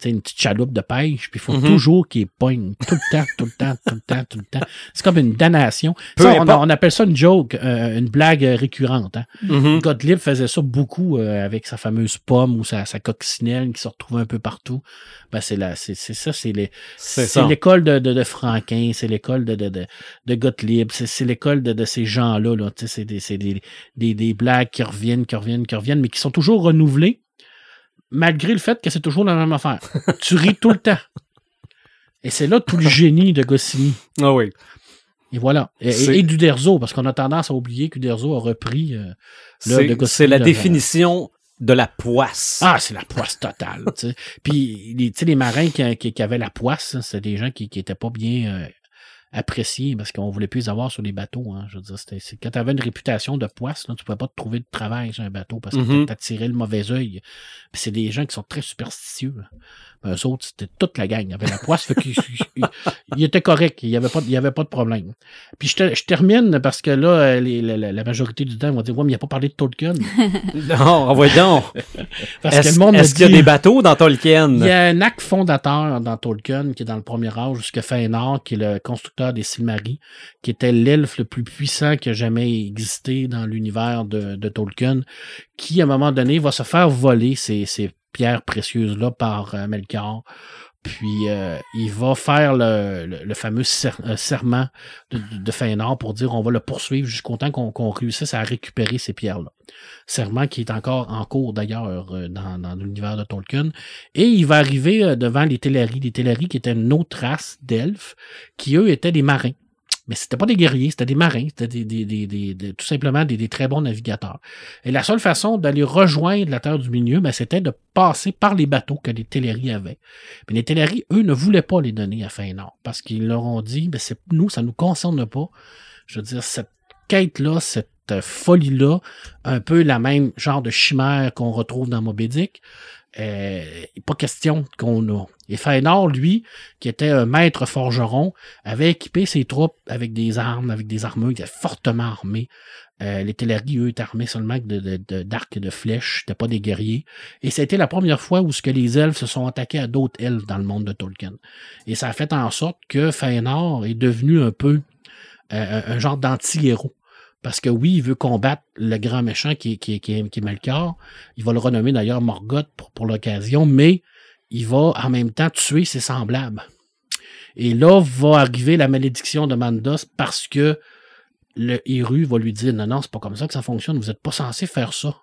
Une petite chaloupe de pêche, puis il faut Mhm. toujours qu'ils pognent tout le temps, tout le temps, tout le temps, tout le temps. C'est comme une damnation. Ça, on, appelle ça une joke, euh, une blague euh, récurrente. Hein. Mhm. Gottlieb faisait ça beaucoup euh, avec sa fameuse pomme ou sa, sa coccinelle qui se retrouvait un peu partout. Ben, c'est la, c'est, ça, c'est les, C'est l'école de, de, de Franquin, c'est l'école de, de, de, de Gottlieb, c'est, c'est l'école de, de ces gens-là. Là. C'est, des, c'est des, des, des blagues qui reviennent, qui reviennent, qui reviennent, mais qui sont toujours renouvelées, malgré le fait que c'est toujours la même affaire. tu ris tout le temps. Et c'est là tout le génie de Goscinny. Ah oui. Et voilà. Et, C'est- et, et d'Uderzo, parce qu'on a tendance à oublier qu'Uderzo a repris euh, l'œuvre de C'est Goscinny c'est la de- définition de la poisse. Ah, c'est la poisse totale. Puis, les, tu sais, les marins qui, qui, qui avaient la poisse, hein, c'était des gens qui qui étaient pas bien euh, appréciés parce qu'on voulait plus les avoir sur les bateaux. Hein. Je veux dire, c'est- quand tu avais une réputation de poisse, là, tu pouvais pas te trouver de travail sur un bateau parce que Mhm. t'attirais le mauvais œil. C'est des gens qui sont très superstitieux. là. Ben, eux autres, c'était toute la gang. Il y avait la poisse, fait ils étaient corrects. Il y avait pas, il y avait pas de problème. Puis je, te- je termine parce que là, euh, les- la, majorité du temps, ils vont dire, ouais, mais il a pas parlé de Tolkien. Non, envoie donc. Parce que Est-ce le monde est-ce qu'il y a des bateaux dans Tolkien? Il y a un acte fondateur dans Tolkien qui est dans le premier âge jusqu'à Fëanor, qui est le constructeur des Silmarils, qui était l'elfe le plus puissant qui a jamais existé dans l'univers de, de Tolkien, qui à un moment donné va se faire voler ces, ces pierres précieuses-là par euh, Melkor. Puis euh, il va faire le, fameux euh, serment de, de, pour dire on va le poursuivre jusqu'au temps qu'on réussisse à récupérer ces pierres-là. Serment qui est encore en cours d'ailleurs dans, l'univers de Tolkien. Et il va arriver devant les Teleri, les Teleri qui étaient une autre race d'elfes, qui eux étaient des marins. Mais c'était pas des guerriers, c'était des marins, c'était des, des, des, tout simplement des, très bons navigateurs. Et la seule façon d'aller rejoindre la Terre du Milieu, ben, c'était de passer par les bateaux que les Teleri avaient. Mais les Teleri, eux, ne voulaient pas les donner à Fëanor, parce qu'ils leur ont dit, ben, c'est, nous, ça nous concerne pas. Je veux dire, cette quête-là, cette euh, folie-là, un peu la même genre de chimère qu'on retrouve dans Moby Dick, euh, pas question qu'on a. Et Fëanor, lui, qui était un maître forgeron, avait équipé ses troupes avec des armes, avec des armures, il était fortement armé. Euh, les Teleri, eux, étaient armés seulement de, de, de- d'arcs et de flèches, c'était pas des guerriers. Et été la première fois où ce que les elfes se sont attaqués à d'autres elfes dans le monde de Tolkien. Et ça a fait en sorte que Fëanor est devenu un peu euh, un genre d'anti-héros. Parce que oui, il veut combattre le grand méchant qui, est- qui, qui, qui est Melkor. Il va le renommer d'ailleurs Morgoth pour, l'occasion, mais il va en même temps tuer ses semblables. Et là va arriver la malédiction de Mandos parce que le Héru va lui dire non, non, c'est pas comme ça que ça fonctionne, vous n'êtes pas censé faire ça.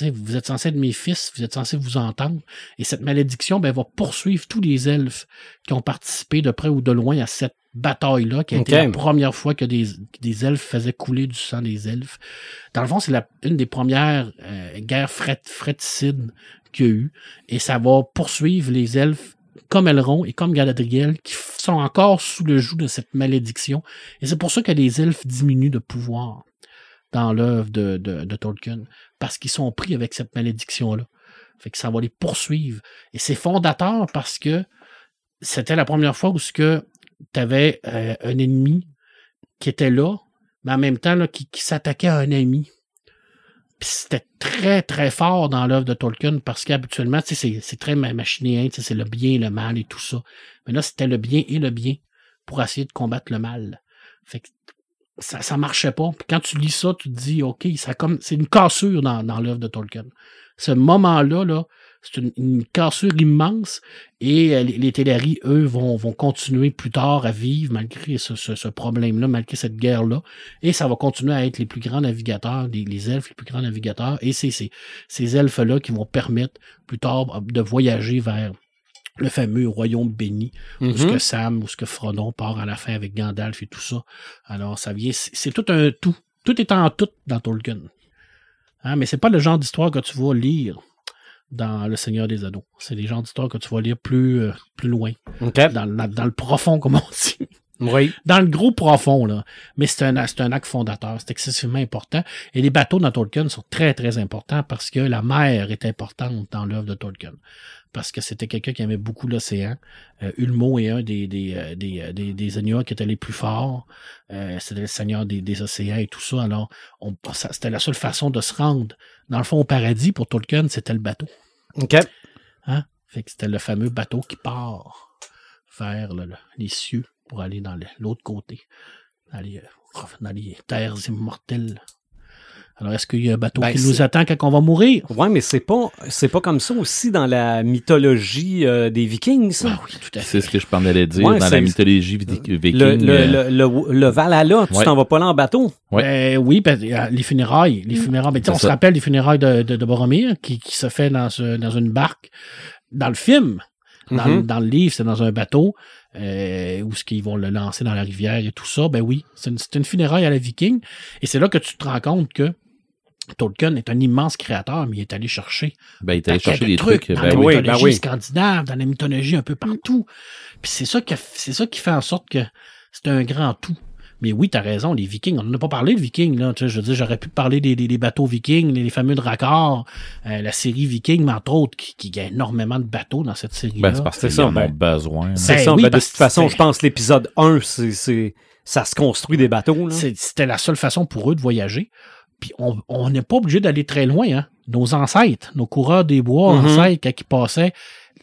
vous êtes censé être mes fils, vous êtes censé vous entendre. Et cette malédiction ben, va poursuivre tous les elfes qui ont participé de près ou de loin à cette bataille-là, qui a été la première fois que des, que des elfes faisaient couler du sang des elfes. Dans le fond, c'est la- une des premières euh, guerres fratricides qu'il y a eu. Et ça va poursuivre les elfes comme Elrond et comme Galadriel, qui sont encore sous le joug de cette malédiction. Et c'est pour ça que les elfes diminuent de pouvoir dans l'œuvre de, de, de Tolkien, parce qu'ils sont pris avec cette malédiction-là. Fait que ça va les poursuivre. Et c'est fondateur parce que c'était la première fois où tu avais un ennemi qui était là, mais en même temps là, qui, s'attaquait à un ami. Puis c'était très, très fort dans l'œuvre de Tolkien parce qu'habituellement, c'est, c'est très ma- machinéen, c'est le bien et le mal et tout ça. Mais là, c'était le bien et le bien pour essayer de combattre le mal. Fait que ça, ça marchait pas. Puis quand tu lis ça, tu te dis, OK, ça comme, c'est une cassure dans, dans l'œuvre de Tolkien. Ce moment-là, là, c'est une, une cassure immense et euh, les, les Téléries, eux, vont, vont continuer plus tard à vivre malgré ce, ce, ce problème-là, malgré cette guerre-là. Et ça va continuer à être les plus grands navigateurs, les, les elfes les plus grands navigateurs. Et c'est ces, ces elfes-là qui vont permettre plus tard de voyager vers le fameux royaume béni, où ce que Sam, où ce que Frodon part à la fin avec Gandalf et tout ça. Alors, ça vient, c'est c'est tout un tout. Tout est en tout dans Tolkien. Hein, mais c'est pas le genre d'histoire que tu vas lire dans Le Seigneur des Anneaux. C'est des genres d'histoires que tu vas lire plus, euh, plus loin, OK. dans, le- dans le profond, comme on dit. Oui. Dans le gros profond, là. Mais c'est un, c'est un acte fondateur. C'est excessivement important. Et les bateaux dans Tolkien sont très, très importants parce que la mer est importante dans l'œuvre de Tolkien. Parce que c'était quelqu'un qui aimait beaucoup l'océan. Euh, Ulmo est un des, des, euh, des, euh, des, des seigneurs qui étaient les plus forts. Euh, c'était le seigneur des, des océans et tout ça. Alors, on, c'était la seule façon de se rendre. Dans le fond, au paradis, pour Tolkien, c'était le bateau. OK. Hein? Fait que c'était le fameux bateau qui part vers le- le- les cieux pour aller dans l'autre côté, dans les, euh, dans les terres immortelles. Alors, est-ce qu'il y a un bateau Ben, qui nous attend quand on va mourir? Ouais, mais c'est pas, c'est pas comme ça aussi dans la mythologie euh, des Vikings, ça. Ah oui, tout à fait. C'est ce que je pensais d'aller dire Ouais, dans la mythologie viking. Le, le, euh, le, le, le Valhalla, tu Ouais. t'en vas pas là en bateau. Ouais. Ben oui, ben, les funérailles. Les funérailles. Ben, tu sais, C'est on se rappelle des funérailles de, de, de Boromir qui, qui se fait dans, ce- dans une barque. Dans le film, dans, Mhm. dans le livre, c'est dans un bateau euh, où ce qu'ils vont le lancer dans la rivière et tout ça. Ben oui, c'est une, c'est une funéraille à la viking. Et c'est là que tu te rends compte que Tolkien est un immense créateur, mais il est allé chercher ben, il est allé paquet chercher de des trucs. dans ben la oui. oui. mythologie ben oui. scandinave, dans la mythologie un peu partout. Puis c'est ça, qui a- c'est ça qui fait en sorte que c'est un grand tout. Mais oui, t'as raison, les Vikings, on n'en a pas parlé de Vikings, là. Tu sais, je veux dire, j'aurais pu parler des, des, des bateaux Vikings, les, les fameux Drakar, euh, la série Viking, mais entre autres, qui, qui a énormément de bateaux dans cette série-là. Ben, c'est parce C'est qu'ils ça, en ben. ont besoin. C'est Ben ça. oui, ben, de toute que façon, c'est- je pense que l'épisode 1, c'est, c'est, ça se construit des bateaux. Là. C'est- C'était la seule façon pour eux de voyager. Puis on n'est pas obligé d'aller très loin. Hein. Nos ancêtres, nos coureurs des bois Mhm. ancêtres, quand ils passaient,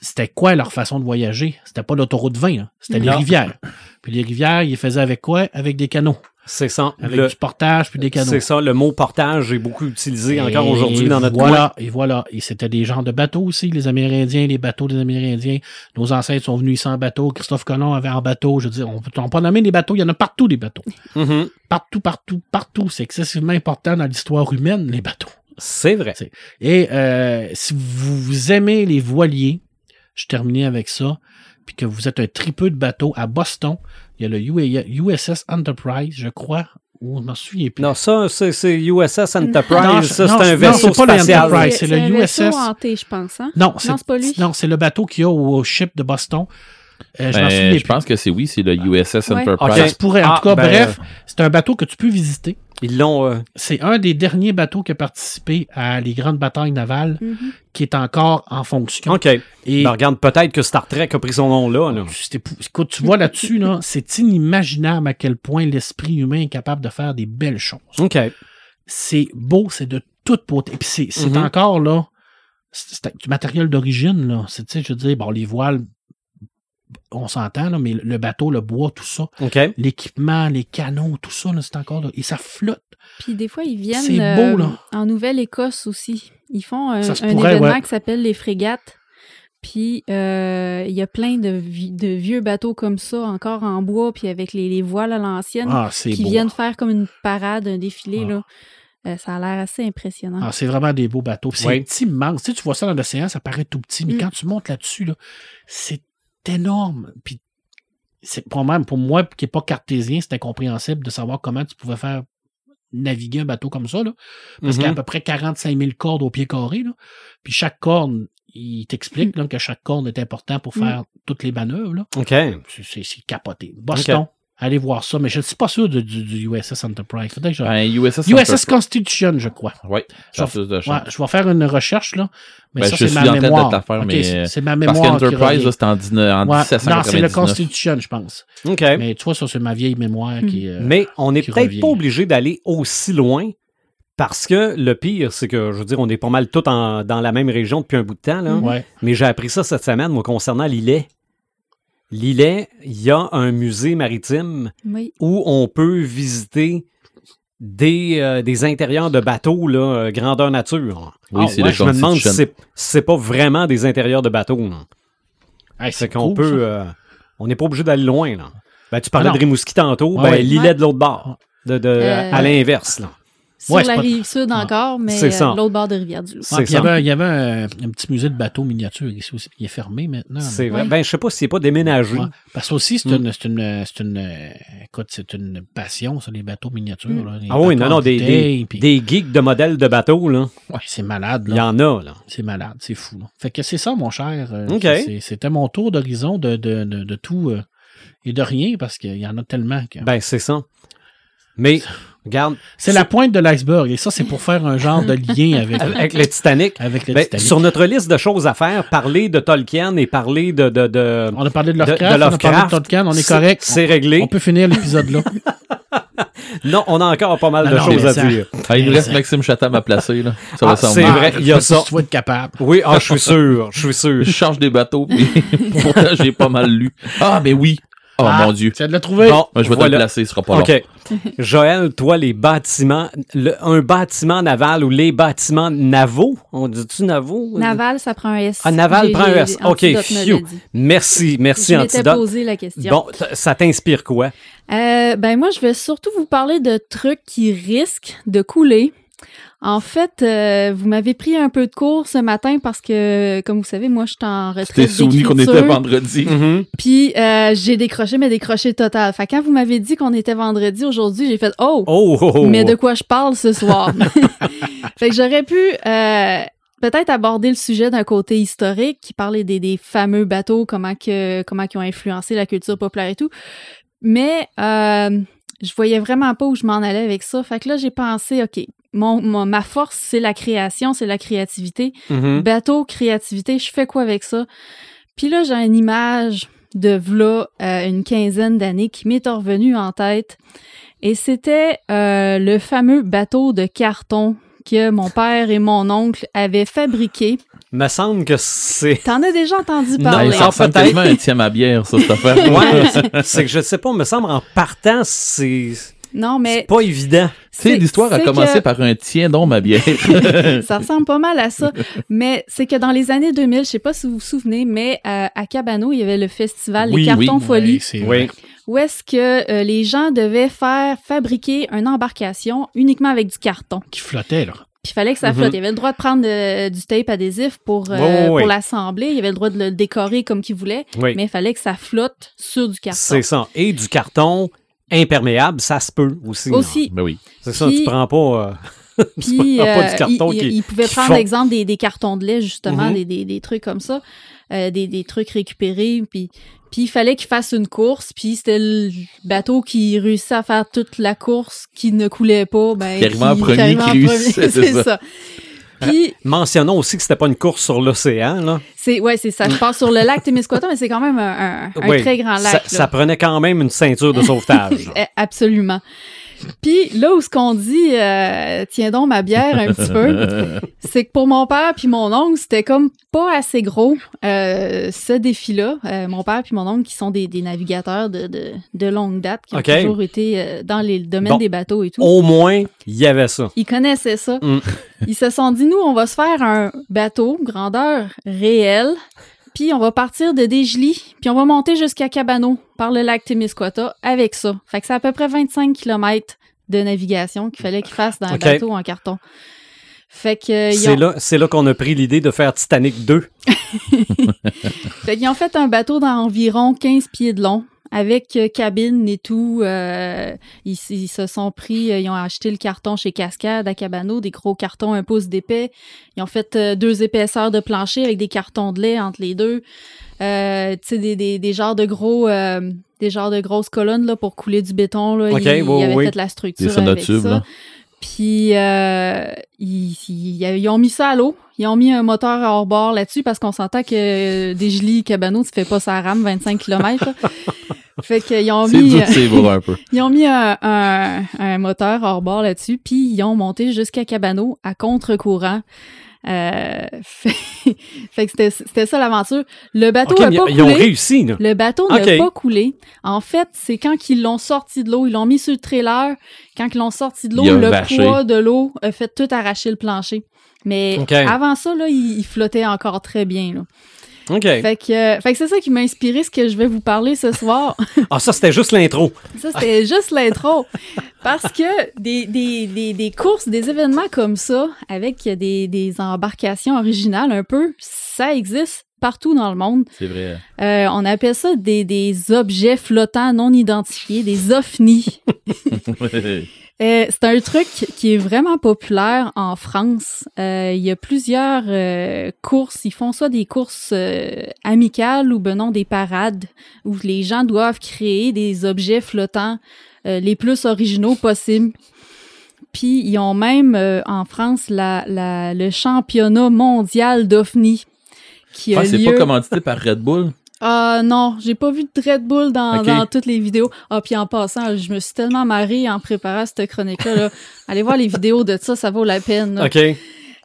c'était quoi leur façon de voyager? C'était pas l'autoroute 20, hein. c'était les rivières. Puis les rivières, ils faisaient avec quoi? Avec des canaux. C'est ça. Avec Le- du portage puis des canaux. c'est ça. Le mot portage est beaucoup utilisé Et encore aujourd'hui dans notre voilà, Et voilà. Et c'était des gens de bateaux aussi, les Amérindiens, les bateaux des Amérindiens. Nos ancêtres sont venus ici en bateau. Christophe Colomb avait en bateau. Je veux dire, on peut, on peut pas nommer des bateaux. Il y en a partout des bateaux. Mhm. Partout, partout, partout. C'est excessivement important dans l'histoire humaine, les bateaux. C'est vrai. Et euh, si vous, vous aimez les voiliers, je terminais avec ça, puis que vous êtes un tripeux de bateaux à Boston, il y a le USS Enterprise, je crois, ou je m'en souviens plus. Non, ça, c'est, c'est USS Enterprise. Non, ça, non, c'est un non, vaisseau c'est pas le spatial. Enterprise. c'est le USS. hanté, je pense. Hein? Non, c'est, Non, c'est pas lui. Non, c'est le bateau qu'il y a au, au ship de Boston. Euh, je Ben, souviens je plus. pense que c'est oui, c'est le USS Ouais. Enterprise. Ça se pourrait. En Ah, tout cas, ben, bref, c'est un bateau que tu peux visiter. Ils l'ont. euh, C'est un des derniers bateaux qui a participé à les grandes batailles navales Mhm. qui est encore en fonction. OK. Et Ben, regarde, peut-être que Star Trek a pris son nom là. là. Écoute, tu vois là-dessus, là, c'est inimaginable à quel point l'esprit humain est capable de faire des belles choses. OK. C'est beau, c'est de toute beauté. Et puis c'est Mhm. encore là, c'est c'est du matériel d'origine, là. C'est, tu sais, je veux dire, bon, les voiles, on s'entend, là, mais le bateau, le bois, tout ça, OK. l'équipement, les canons, tout ça, là, c'est encore là. Et ça flotte. Puis des fois, ils viennent C'est euh, beau, là. en Nouvelle-Écosse aussi. Ils font un, pourrait, événement ouais. qui s'appelle les frégates. Puis euh, il y a plein de, vi- de vieux bateaux comme ça, encore en bois, puis avec les, les voiles à l'ancienne, Ah, qui beau. viennent faire comme une parade, un défilé. Ah. Là. Euh, ça a l'air assez impressionnant. Ah, c'est vraiment des beaux bateaux. Puis. C'est immense. Tu, sais, tu vois ça dans l'océan, ça paraît tout petit, mais Mm. quand tu montes là-dessus, là, c'est énorme. Puis c'est pour même pour moi qui n'est pas cartésien, c'est incompréhensible de savoir comment tu pouvais faire naviguer un bateau comme ça. Là. Parce qu'il y a à Mhm. peu près 45 000 cordes au pied carré. Là. Puis chaque corde, il t'explique là, que chaque corde est important pour faire toutes les manœuvres. Là. OK. C'est capoté. Boston, allez voir ça, mais je ne suis pas sûr de- du, du USS Enterprise. Faudrait que je... Ben, USS, USS Constitution, je crois. Oui, Je vais- plus de Ouais, je vais faire une recherche, là. Mais Ben, ça, je c'est suis ma en train de mémoire. faire, mais- c'est- c'est ma Parce mémoire. qui qu'Enterprise, c'était en, 19 en Ouais, non, c'est le 1799. Constitution, je pense. OK. Mais tu vois, ça, c'est ma vieille mémoire qui. euh, Mais on n'est peut-être pas obligé d'aller aussi loin parce que le pire, c'est que, je veux dire, on est pas mal tous en- dans la même région depuis un bout de temps. Là. Ouais. Mais j'ai appris ça cette semaine, moi, concernant l'îlet. L'îlet, il y a un musée maritime Oui. où on peut visiter des, euh, des intérieurs de bateaux, là, euh, grandeur nature. Oui, c'est ouais, Je me demande si c'est si pas vraiment des intérieurs de bateaux. Hey, C'est qu'on cool, peut. euh, on n'est pas obligé d'aller loin. Là. Ben, tu parlais Ah de Rimouski tantôt, Ouais, ben, ouais. l'îlet Ouais. de l'autre bord. De, de- Euh, à l'inverse. là. Sur Ouais, c'est la pas- rive sud encore, mais C'est euh, l'autre bord de Rivière-du-Loup. c'est Ouais, il y avait, il y avait un, un petit musée de bateaux miniatures ici aussi. Il est fermé maintenant. C'est vrai. Ouais. Ben, je sais pas s'il n'est pas déménagé. Ouais. Parce que aussi, c'est Mm. une, c'est une, c'est une, euh, écoute, c'est une passion, ça, les bateaux miniatures. Mm. là, les Ah oui, non, non, des, des, bouteille, puis- des geeks de modèles de bateaux, là. Ouais, c'est malade, Il y en a, là. C'est malade, c'est fou. là. Fait que c'est ça, mon cher. euh, OK. c'est- C'était mon tour d'horizon de, de, de, de tout euh, et de rien parce qu'il y en a tellement. que- Ben, c'est ça. Mais, regarde, c'est la pointe de l'iceberg et ça, c'est pour faire un genre de lien avec, avec le Titanic, avec le ben, Titanic. sur notre liste de choses à faire, parler de Tolkien et parler de. de, de- On a parlé de de- Lovecraft, de on a parlé Lovecraft. de Tolkien, on est correct. C'est réglé. on peut finir l'épisode là. Non, on a encore pas mal Non, de non, choses à ça- dire. Ah, il nous reste Ça- Maxime Chatham à placer, là. Ça Ah, c'est vrai, il y a ça. Tu vas être capable. Oui, ah, je suis sûr, je suis sûr. Je change des bateaux, pourtant, j'ai pas mal lu. Ah, mais oui. Oh, Ah, mon Dieu. Tu viens de le trouver? Bon, Moi, je vais te voilà. le placer, ce sera pas long. OK. Joël, toi, les bâtiments, le- un bâtiment naval ou les bâtiments navaux, on dit-tu navaux? Naval, ça prend un S. Ah, naval prend un S. OK, l'a phew. Merci, merci, Je Antidote. posé la question. Bon, ça t'inspire quoi? Euh, ben moi, je vais surtout vous parler de trucs qui risquent de couler. En fait, euh, vous m'avez pris un peu de cours ce matin parce que, comme vous savez, moi, je suis en Tu retraite t'es souvenu qu'on était vendredi. Mhm. Puis euh, j'ai décroché, mais décroché total. Fait que quand vous m'avez dit qu'on était vendredi aujourd'hui, j'ai fait « Oh! Oh, oh, oh. Mais de quoi je parle ce soir? fait que j'aurais pu euh, peut-être aborder le sujet d'un côté historique, qui parlait des, des fameux bateaux, comment que comment ils ont influencé la culture populaire et tout. Mais euh, je voyais vraiment pas où je m'en allais avec ça. Fait que là, j'ai pensé, OK, mon, mon- ma force, c'est la création, c'est la créativité. Mhm. Bateau, créativité, je fais quoi avec ça? Puis là, j'ai une image de v'là euh, une quinzaine d'années qui m'est revenue en tête. Et c'était euh, le fameux bateau de carton que mon père et mon oncle avaient fabriqué. Me semble que c'est. T'en as déjà entendu Non, parler? mais Ça peut-être. tellement un tième à bière, ça, cette affaire. Ouais, c'est- c'est que je sais pas, me semble en partant, c'est non, c'est mais pas évident. Tu sais, c'est- l'histoire a c'est commencé que- par un tiens donc ma bière. ça ressemble pas mal à ça. Mais c'est que dans les années 2000, je sais pas si vous vous souvenez, mais euh, à Cabano, il y avait le festival Oui, Les Cartons oui. Folie. Ouais, c'est vrai. où est-ce que euh, les gens devaient faire fabriquer une embarcation uniquement avec du carton. Qui flottait, là. Puis il fallait que ça Mhm. flotte. Il y avait le droit de prendre euh, du tape adhésif pour, euh, Oui, oui, oui. pour l'assembler. Il y avait le droit de le décorer comme qu'il voulait. Oui. Mais il fallait que ça flotte sur du carton. C'est ça. Et du carton imperméable, ça se peut aussi. Aussi. ben oui. C'est ça, tu prends pas. euh, Puis prends pas euh, du carton il, qui- il- il pouvait qui prendre fond. l'exemple des, des cartons de lait, justement, Mhm. des, des, des trucs comme ça, euh, des, des trucs récupérés. Puis, puis il fallait qu'il fasse une course, puis c'était le bateau qui réussissait à faire toute la course, qui ne coulait pas. Ben, Qui premier, qui réussissait, c'est c'est ça. ça. Puis, Mentionnons aussi que c'était pas une course sur l'océan. là. c'est ouais, c'est ça. Je passe sur le lac Témiscouata, mais c'est quand même un, un- un Oui. très grand lac. Ça, prenait quand même une ceinture de sauvetage. Absolument. Puis là où ce qu'on dit, euh, tiens donc ma bière un petit peu, c'est que pour mon père puis mon oncle, c'était comme pas assez gros euh, ce défi-là. Euh, mon père puis mon oncle qui sont des, des navigateurs de, de, de longue date, qui ont toujours été dans les domaines Bon. des bateaux et tout. Au moins, il y avait ça. Ils connaissaient ça. Mm. Ils se sont dit, nous, on va se faire un bateau grandeur réelle Puis on va partir de Desjely, puis on va monter jusqu'à Cabano par le lac Témiscouata avec ça. Fait que c'est à peu près 25 km de navigation qu'il fallait qu'ils fassent dans un bateau en carton. Fait que euh, C'est ont, là, c'est là qu'on a pris l'idée de faire Titanic 2. fait qu'ils ont fait un bateau d'environ 15 pieds de long avec euh, cabine et tout. euh, ils, ils se sont pris, euh, ils ont acheté le carton chez Cascade à Cabano, des gros cartons un pouce d'épais. Ils ont fait euh, deux épaisseurs de plancher avec des cartons de lait entre les deux. Euh, tu sais, des, des, des genres de gros, euh, des genres de grosses colonnes là, pour couler du béton. Là. Ok, ils, ils oui, avaient oui. fait la structure Des avec ça. là. Puis euh, ils, ils- ils ont mis ça à l'eau. Ils ont mis un moteur à hors-bord là-dessus parce qu'on s'entend que des Gili Cabano, tu fais pas ça à rame 25 km. fait qu'ils ont mis, dur de sévir un peu. ils ont mis un, un- un moteur hors-bord là-dessus, puis ils ont monté jusqu'à Cabano à contre-courant. Euh, fait, fait que c'était- ça l'aventure. Le bateau a pas ils ont coulé. réussi, là. Le bateau n'a pas coulé. En fait, c'est quand ils l'ont sorti de l'eau, ils l'ont mis sur le trailer. Quand ils l'ont sorti de l'eau, le vaché. poids de l'eau a fait tout arracher le plancher. Mais avant ça, là, il, il flottait encore très bien. Là. OK. Fait que, euh, fait que c'est ça qui m'a inspiré ce que je vais vous parler ce soir. Ah, ça, c'était juste l'intro. ça, c'était juste l'intro. Parce que des, des, des, des courses, des événements comme ça, avec des, des embarcations originales un peu, ça existe partout dans le monde. C'est vrai. Euh, on appelle ça des, des objets flottants non identifiés, des ovnis. Euh, c'est un truc qui est vraiment populaire en France. Euh, Il y a plusieurs euh, courses. Ils font soit des courses euh, amicales ou ben non des parades où les gens doivent créer des objets flottants euh, les plus originaux possibles. Puis ils ont même euh, en France la, la- le championnat mondial d'OVNI qui a Ah, c'est pas commandité par Red Bull? Ah non, j'ai pas vu de Red Bull dans, toutes les vidéos. Ah, puis en passant, je me suis tellement marrée en préparant cette chronique-là. là. Allez voir les vidéos de ça, ça vaut la peine. là. OK.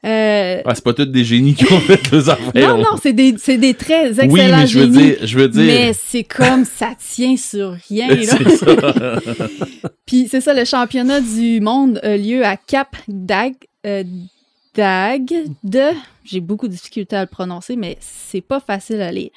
Euh, Ah, c'est pas tous des génies qui ont fait les affaires. non, non, c'est des, c'est des très excellents Oui, mais je veux génies, dire, je veux dire. Mais c'est comme ça tient sur rien. Là. c'est ça. Puis c'est ça, le championnat du monde a lieu à Cap Dag. euh, Dagde. J'ai beaucoup de difficultés à le prononcer, mais c'est pas facile à lire.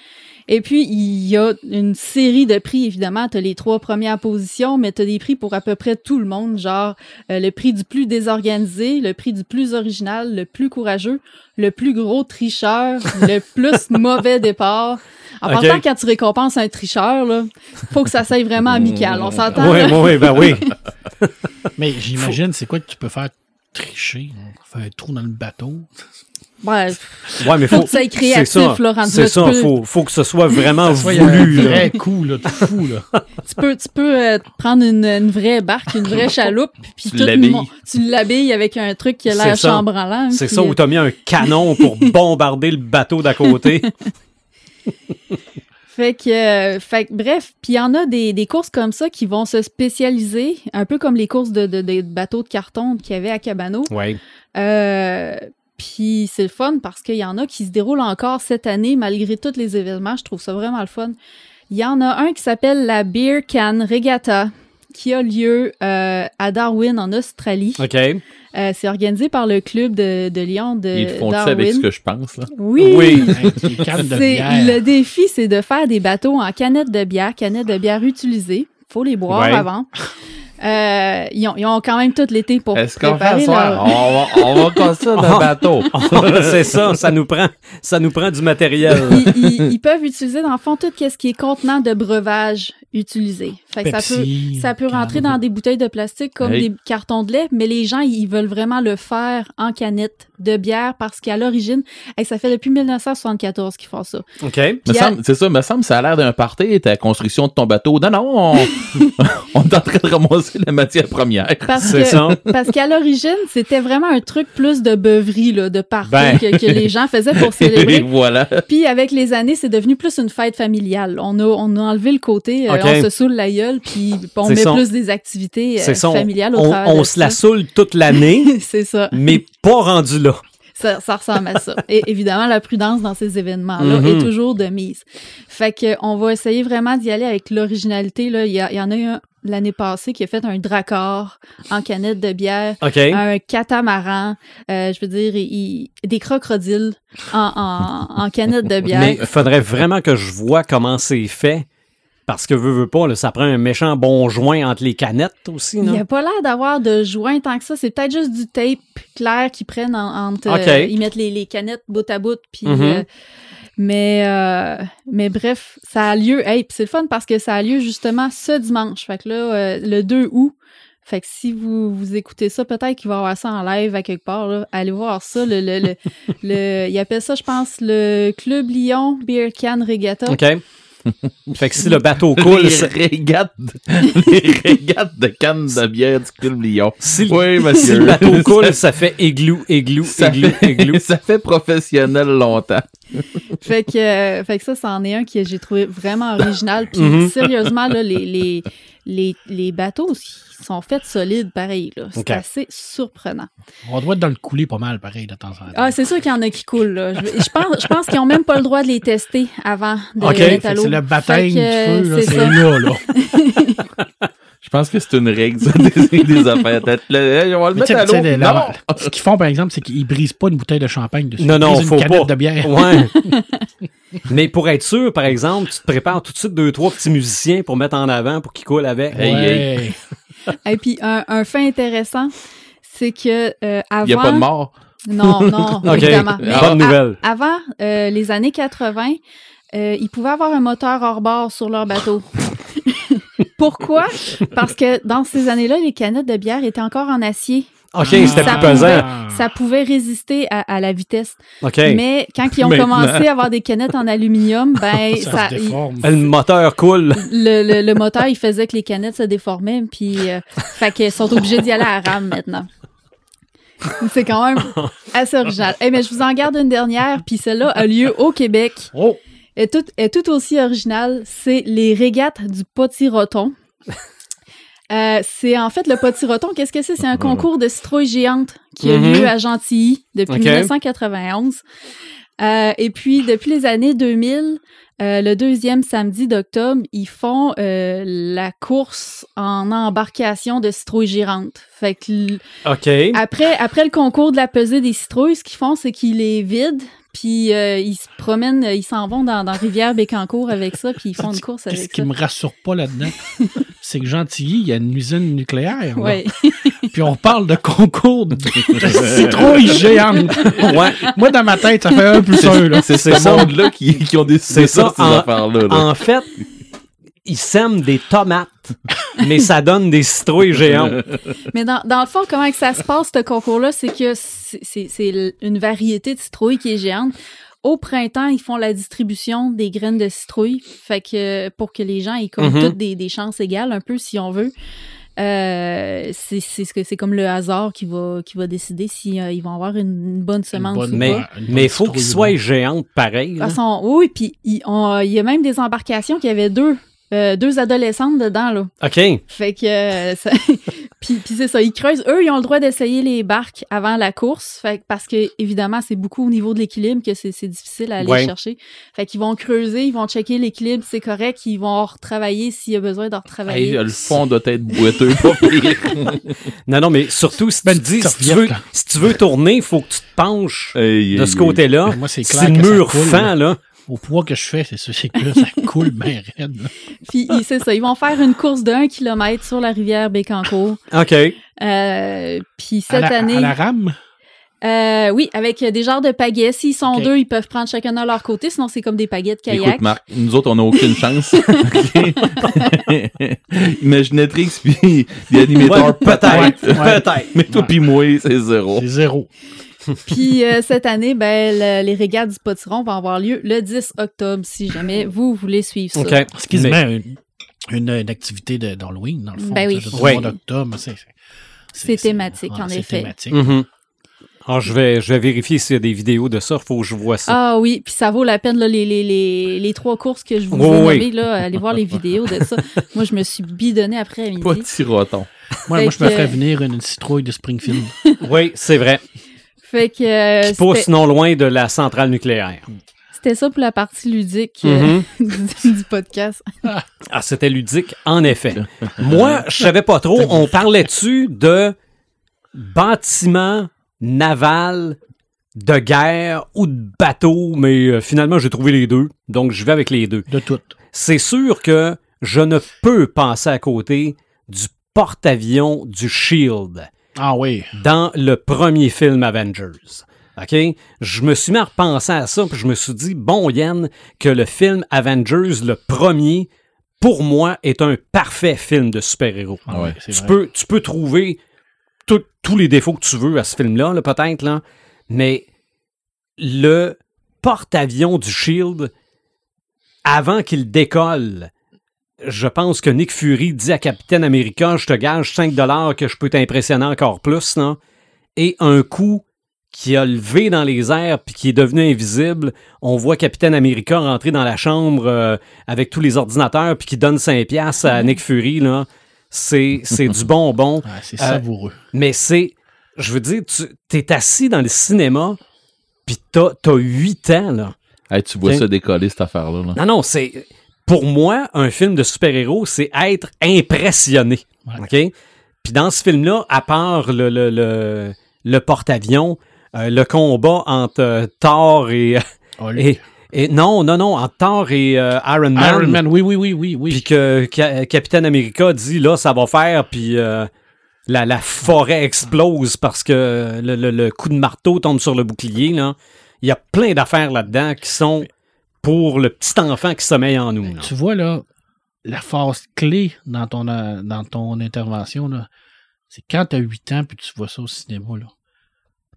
Et puis, il y a une série de prix, évidemment. Tu as les trois premières positions, mais tu as des prix pour à peu près tout le monde, genre euh, le prix du plus désorganisé, le prix du plus original, le plus courageux, le plus gros tricheur, le plus mauvais départ. En Ok. partant, quand tu récompenses un tricheur, là, faut que ça soit vraiment amical. On s'entend? Oui, oui, ben oui. Mais j'imagine, c'est quoi que tu peux faire tricher? Faire un trou dans le bateau? Ouais, Ouais, mais Faut faut. que ça c'est créatif, ça. là, rendu C'est ça. tu peux- Faut, faut que ce soit vraiment Ça, a un voulu, là. vrai coup, là, de fou, là. tu peux, tu peux euh, prendre une, une vraie barque, une vraie chaloupe, puis Tu tout le l'habilles. monde- tu l'habilles avec un truc qui a l'air chambranlant. C'est ça où euh, t'as mis un canon pour bombarder le bateau d'à côté. Fait que, euh, fait que, bref, puis il y en a des, des courses comme ça qui vont se spécialiser, un peu comme les courses de, de, de bateaux de carton qu'il y avait à Cabano. Oui. Euh, puis c'est le fun parce qu'il y en a qui se déroulent encore cette année malgré tous les événements. Je trouve ça vraiment le fun. Il y en a un qui s'appelle la Beer Can Regatta qui a lieu euh, à Darwin en Australie. OK. Euh, c'est organisé par le club de, de Lyon de Ils font ça Darwin. avec ce que je pense, là? Oui. Oui. Le défi, c'est de faire des bateaux en canettes de bière, canettes de bière utilisées. Faut les boire Ouais. avant. Euh, ils, ont, ils ont quand même tout l'été pour Est-ce qu'on fait leur- On va, on va construire le bateau. c'est ça, ça nous prend, ça nous prend du matériel. ils, ils- ils peuvent utiliser, dans le fond, tout ce qui est contenant de breuvage utilisé. Fait que ça peut, ça peut rentrer dans des bouteilles de plastique comme Hey. des cartons de lait, mais les gens, ils veulent vraiment le faire en canette de bière parce qu'à l'origine, hey, ça fait depuis 1974 qu'ils font ça. OK. Semble- C'est ça, me semble ça a l'air d'un party, ta construction de ton bateau. Non, non, on, on est en train de ramasser la matière première. Parce C'est que, ça. parce qu'à l'origine, c'était vraiment un truc plus de beuverie, là, de party Ben. que, que les gens faisaient pour Et célébrer. voilà. Puis avec les années, c'est devenu plus une fête familiale. On a, on a enlevé le côté, euh, on se saoule la gueule, puis on C'est met plus des activités euh, familiales au on- on se la saoule toute l'année, c'est ça. mais pas rendu là. Ça. Ça ressemble à ça. Et évidemment, la prudence dans ces événements-là Mhm. est toujours de mise. Fait que on va essayer vraiment d'y aller avec l'originalité. Là. Il, y a- il y en a eu un, l'année passée qui a fait un dracor en canette de bière, OK. un catamaran, euh, je veux dire, il- des crocodiles en, en, en canette de bière. Mais il faudrait vraiment que je vois comment c'est fait. Parce que, veux, veux pas, là, ça prend un méchant bon joint entre les canettes aussi, Il non? n'y a pas l'air d'avoir de joint tant que ça. C'est peut-être juste du tape clair qu'ils prennent en- entre. Euh, ils mettent les, les canettes bout à bout. Puis, Mhm. euh, mais, euh, mais bref, ça a lieu. Hey, c'est le fun parce que ça a lieu justement ce dimanche. Fait que là, euh, le 2 août. Fait que si vous, vous écoutez ça, peut-être qu'il va y avoir ça en live à quelque part. Là. Allez voir ça. Le, le, le, le- il appelle ça, je pense, le Club Lyon Beer Can Regatta. OK. fait que si le bateau coule, les ça- régates, les régates de cannes de bière du Club Lyon. si, le- Oui, si monsieur. le bateau coule, ça fait églou, églou, ça églou, fait, églou. ça fait professionnel longtemps. Fait que, euh, fait que ça, c'en est un que j'ai trouvé vraiment original. Puis Mhm. sérieusement, là, les, les, les, les bateaux sont faits solides pareil. là. C'est assez surprenant. On doit être dans le couler pas mal, pareil, de temps en temps. Ah, c'est sûr qu'il y en a qui coulent. Là. Je, je pense, je pense qu'ils n'ont même pas le droit de les tester avant de Ok. les mettre à l'eau. c'est le baptême du feu, là, c'est là, là. Je pense que c'est une règle, ça, des, des affaires. Hey, on va le mettre à l'eau. la- ce qu'ils font, par exemple, c'est qu'ils brisent pas une bouteille de champagne dessus. Non, Ils non, brisent faut une canette pas. de bière. Ouais. Mais pour être sûr, par exemple, tu te prépares tout de suite deux, trois petits musiciens pour mettre en avant pour qu'ils coulent avec. Hey, Ouais. Et puis, un, un fait intéressant, c'est que euh, avant... Il n'y a pas de mort. Non, non, OK. évidemment. Mais Bonne nouvelle. avant euh, les années 80, euh, ils pouvaient avoir un moteur hors bord sur leur bateau. Pourquoi? Parce que dans ces années-là, les canettes de bière étaient encore en acier. OK, Ah. c'était Ça plus pesant. Ça pouvait résister à, à la vitesse. OK. Mais quand ils ont Maintenant. commencé à avoir des canettes en aluminium, ben Ça, ça, se il- déforme. Le moteur coule. le, le- le moteur, il faisait que les canettes se déformaient, puis euh, fait qu'ils sont obligés d'y aller à la rame maintenant. C'est quand même assez original. Eh, mais je vous en garde une dernière, puis celle-là a lieu au Québec. Oh! Est tout, est tout aussi original, c'est les régates du potiroton. Euh, c'est en fait le potiroton, qu'est-ce que c'est? C'est un concours de citrouilles géantes qui a Mhm. lieu à Gentilly depuis Ok. 1991. Euh, et puis, depuis les années 2000, euh, le deuxième samedi d'octobre, ils font euh, la course en embarcation de citrouilles géantes. Fait que après, après le concours de la pesée des citrouilles, ce qu'ils font, c'est qu'ils les vident, puis euh, ils se promènent, ils s'en vont dans, dans Rivière Bécancour avec ça, puis ils font une course Qu'est-ce avec qui ça. me rassure pas là-dedans, c'est que Gentilly, il y a une usine nucléaire. Ouais. Puis on parle de concours de, citrouilles géantes. Ouais. Moi, dans ma tête, ça fait un plus un. Là. C'est ce ça. monde-là qui, qui ont décidé C'est ça, ça, ces affaires-là. là. En fait, ils sèment des tomates, mais ça donne des citrouilles géantes. Mais dans, dans le fond, comment que ça se passe, ce concours-là, c'est que c'est- une variété de citrouilles qui est géante. Au printemps, ils font la distribution des graines de citrouille, fait que pour que les gens aient comme Mhm. toutes des, des chances égales, un peu si on veut. Euh, c'est c'est ce que c'est comme le hasard qui va qui va décider si euh, ils vont avoir une, une bonne semence bonne- ou Mais pas. mais il faut qu'ils soient géantes pareil. là. Ah, sont- oui, puis il y a même des embarcations qui avaient deux euh, deux adolescentes dedans là. OK. Fait que euh, ça- puis, puis c'est ça, ils creusent. Eux, ils ont le droit d'essayer les barques avant la course, fait que- parce que évidemment c'est beaucoup au niveau de l'équilibre que c'est difficile à aller Ouais. chercher. Fait qu'ils vont creuser, ils vont checker l'équilibre, c'est correct, ils vont retravailler s'il y a besoin de retravailler. Hey, le fond doit être boiteux, pas pire. Non, non, mais surtout, si Ben, tu dis, si tu, veux, si tu veux tourner, il faut que tu te penches Hey, de hey, ce hey. côté-là. Moi, c'est Si clair le que ça mur fend, là. Au poids que je fais, c'est sûr, c'est que ça coule bien raide. Puis ils- c'est ça, ils vont faire une course de 1 km sur la rivière Bécancour. OK. Euh, puis À cette la, année, à la rame, euh, oui, avec des genres de pagaie. S'ils sont deux, ils peuvent prendre chacun de leur côté, sinon c'est comme des pagaies de kayak. Écoute, Marc, nous autres, on n'a aucune chance. Ok? Imaginatrix puis les animateurs, Ouais, peut-être. Ouais. Peut-être. Mais toi puis moi, c'est zéro. c'est zéro. Puis euh, cette année, ben, le- les régates du potiron vont avoir lieu le 10 octobre, si jamais vous voulez suivre ça. OK. Quasiment Mais- une, une, une activité d'Halloween, dans le fond. Ben oui. d'octobre, c'est... C'est thématique, en c'est effet. thématique. Mhm. Ah, je, vais, je vais vérifier s'il y a des vidéos de ça. faut que je vois ça. Ah oui, puis ça vaut la peine, là, les, les, les, les trois courses que je vous ai Oui, là, allez voir les vidéos de ça. Moi, je me suis bidonnée après à midi. Pas de tiroton. Moi, moi, je me ferais venir une citrouille de Springfield. Oui, c'est vrai. Fait que euh, Qui pousse c'était non loin de la centrale nucléaire. c'était ça pour la partie ludique euh, du, du podcast. Ah, c'était ludique, en effet. Moi, je savais pas trop. On parlait-tu de bâtiments navals de guerre ou de bateaux, mais euh, finalement, j'ai trouvé les deux. Donc, je vais avec les deux. De tout. C'est sûr que je ne peux passer à côté du porte-avions du Shield Ah oui. dans le premier film Avengers. OK? Je me suis mis à repenser à ça, puis je me suis dit, bon, Yann, que le film Avengers, le premier, pour moi, est un parfait film de super-héros. Ah ouais, Tu vrai. peux, tu peux trouver tout- tous les défauts que tu veux à ce film-là, là, peut-être, là, mais le porte-avions du Shield, avant qu'il décolle, je pense que Nick Fury dit à Capitaine America, je te gage 5 dollars que je peux t'impressionner encore plus, là. Et un coup qui a levé dans les airs puis qui est devenu invisible, on voit Capitaine America rentrer dans la chambre euh, avec tous les ordinateurs puis qui donne 5 piastres à Nick Fury, là. C'est, c'est du bonbon. Ah, c'est Euh, savoureux. Mais c'est, je veux dire, tu es assis dans le cinéma, puis t'as, t'as 8 ans, là. Hey, tu vois ça décoller, cette affaire-là. là. Non, non, c'est, pour moi, un film de super-héros, c'est être impressionné. Ouais. OK? Puis dans ce film-là, à part le, le, le, le porte-avions, euh, le combat entre euh, Thor et, Hulk. et, et- Non, non, non, entre Thor et euh, Iron Man. Iron Man, oui, oui, oui, oui, oui. Puis que Ca- Capitaine America dit là, ça va faire, puis euh, la, la forêt explose parce que le, le- le coup de marteau tombe sur le bouclier. Là. Il y a plein d'affaires là-dedans qui sont pour le petit enfant qui sommeille en nous. là. Tu vois, là, la phase clé dans ton, euh, dans ton intervention, là, c'est quand tu as 8 ans puis tu vois ça au cinéma, là.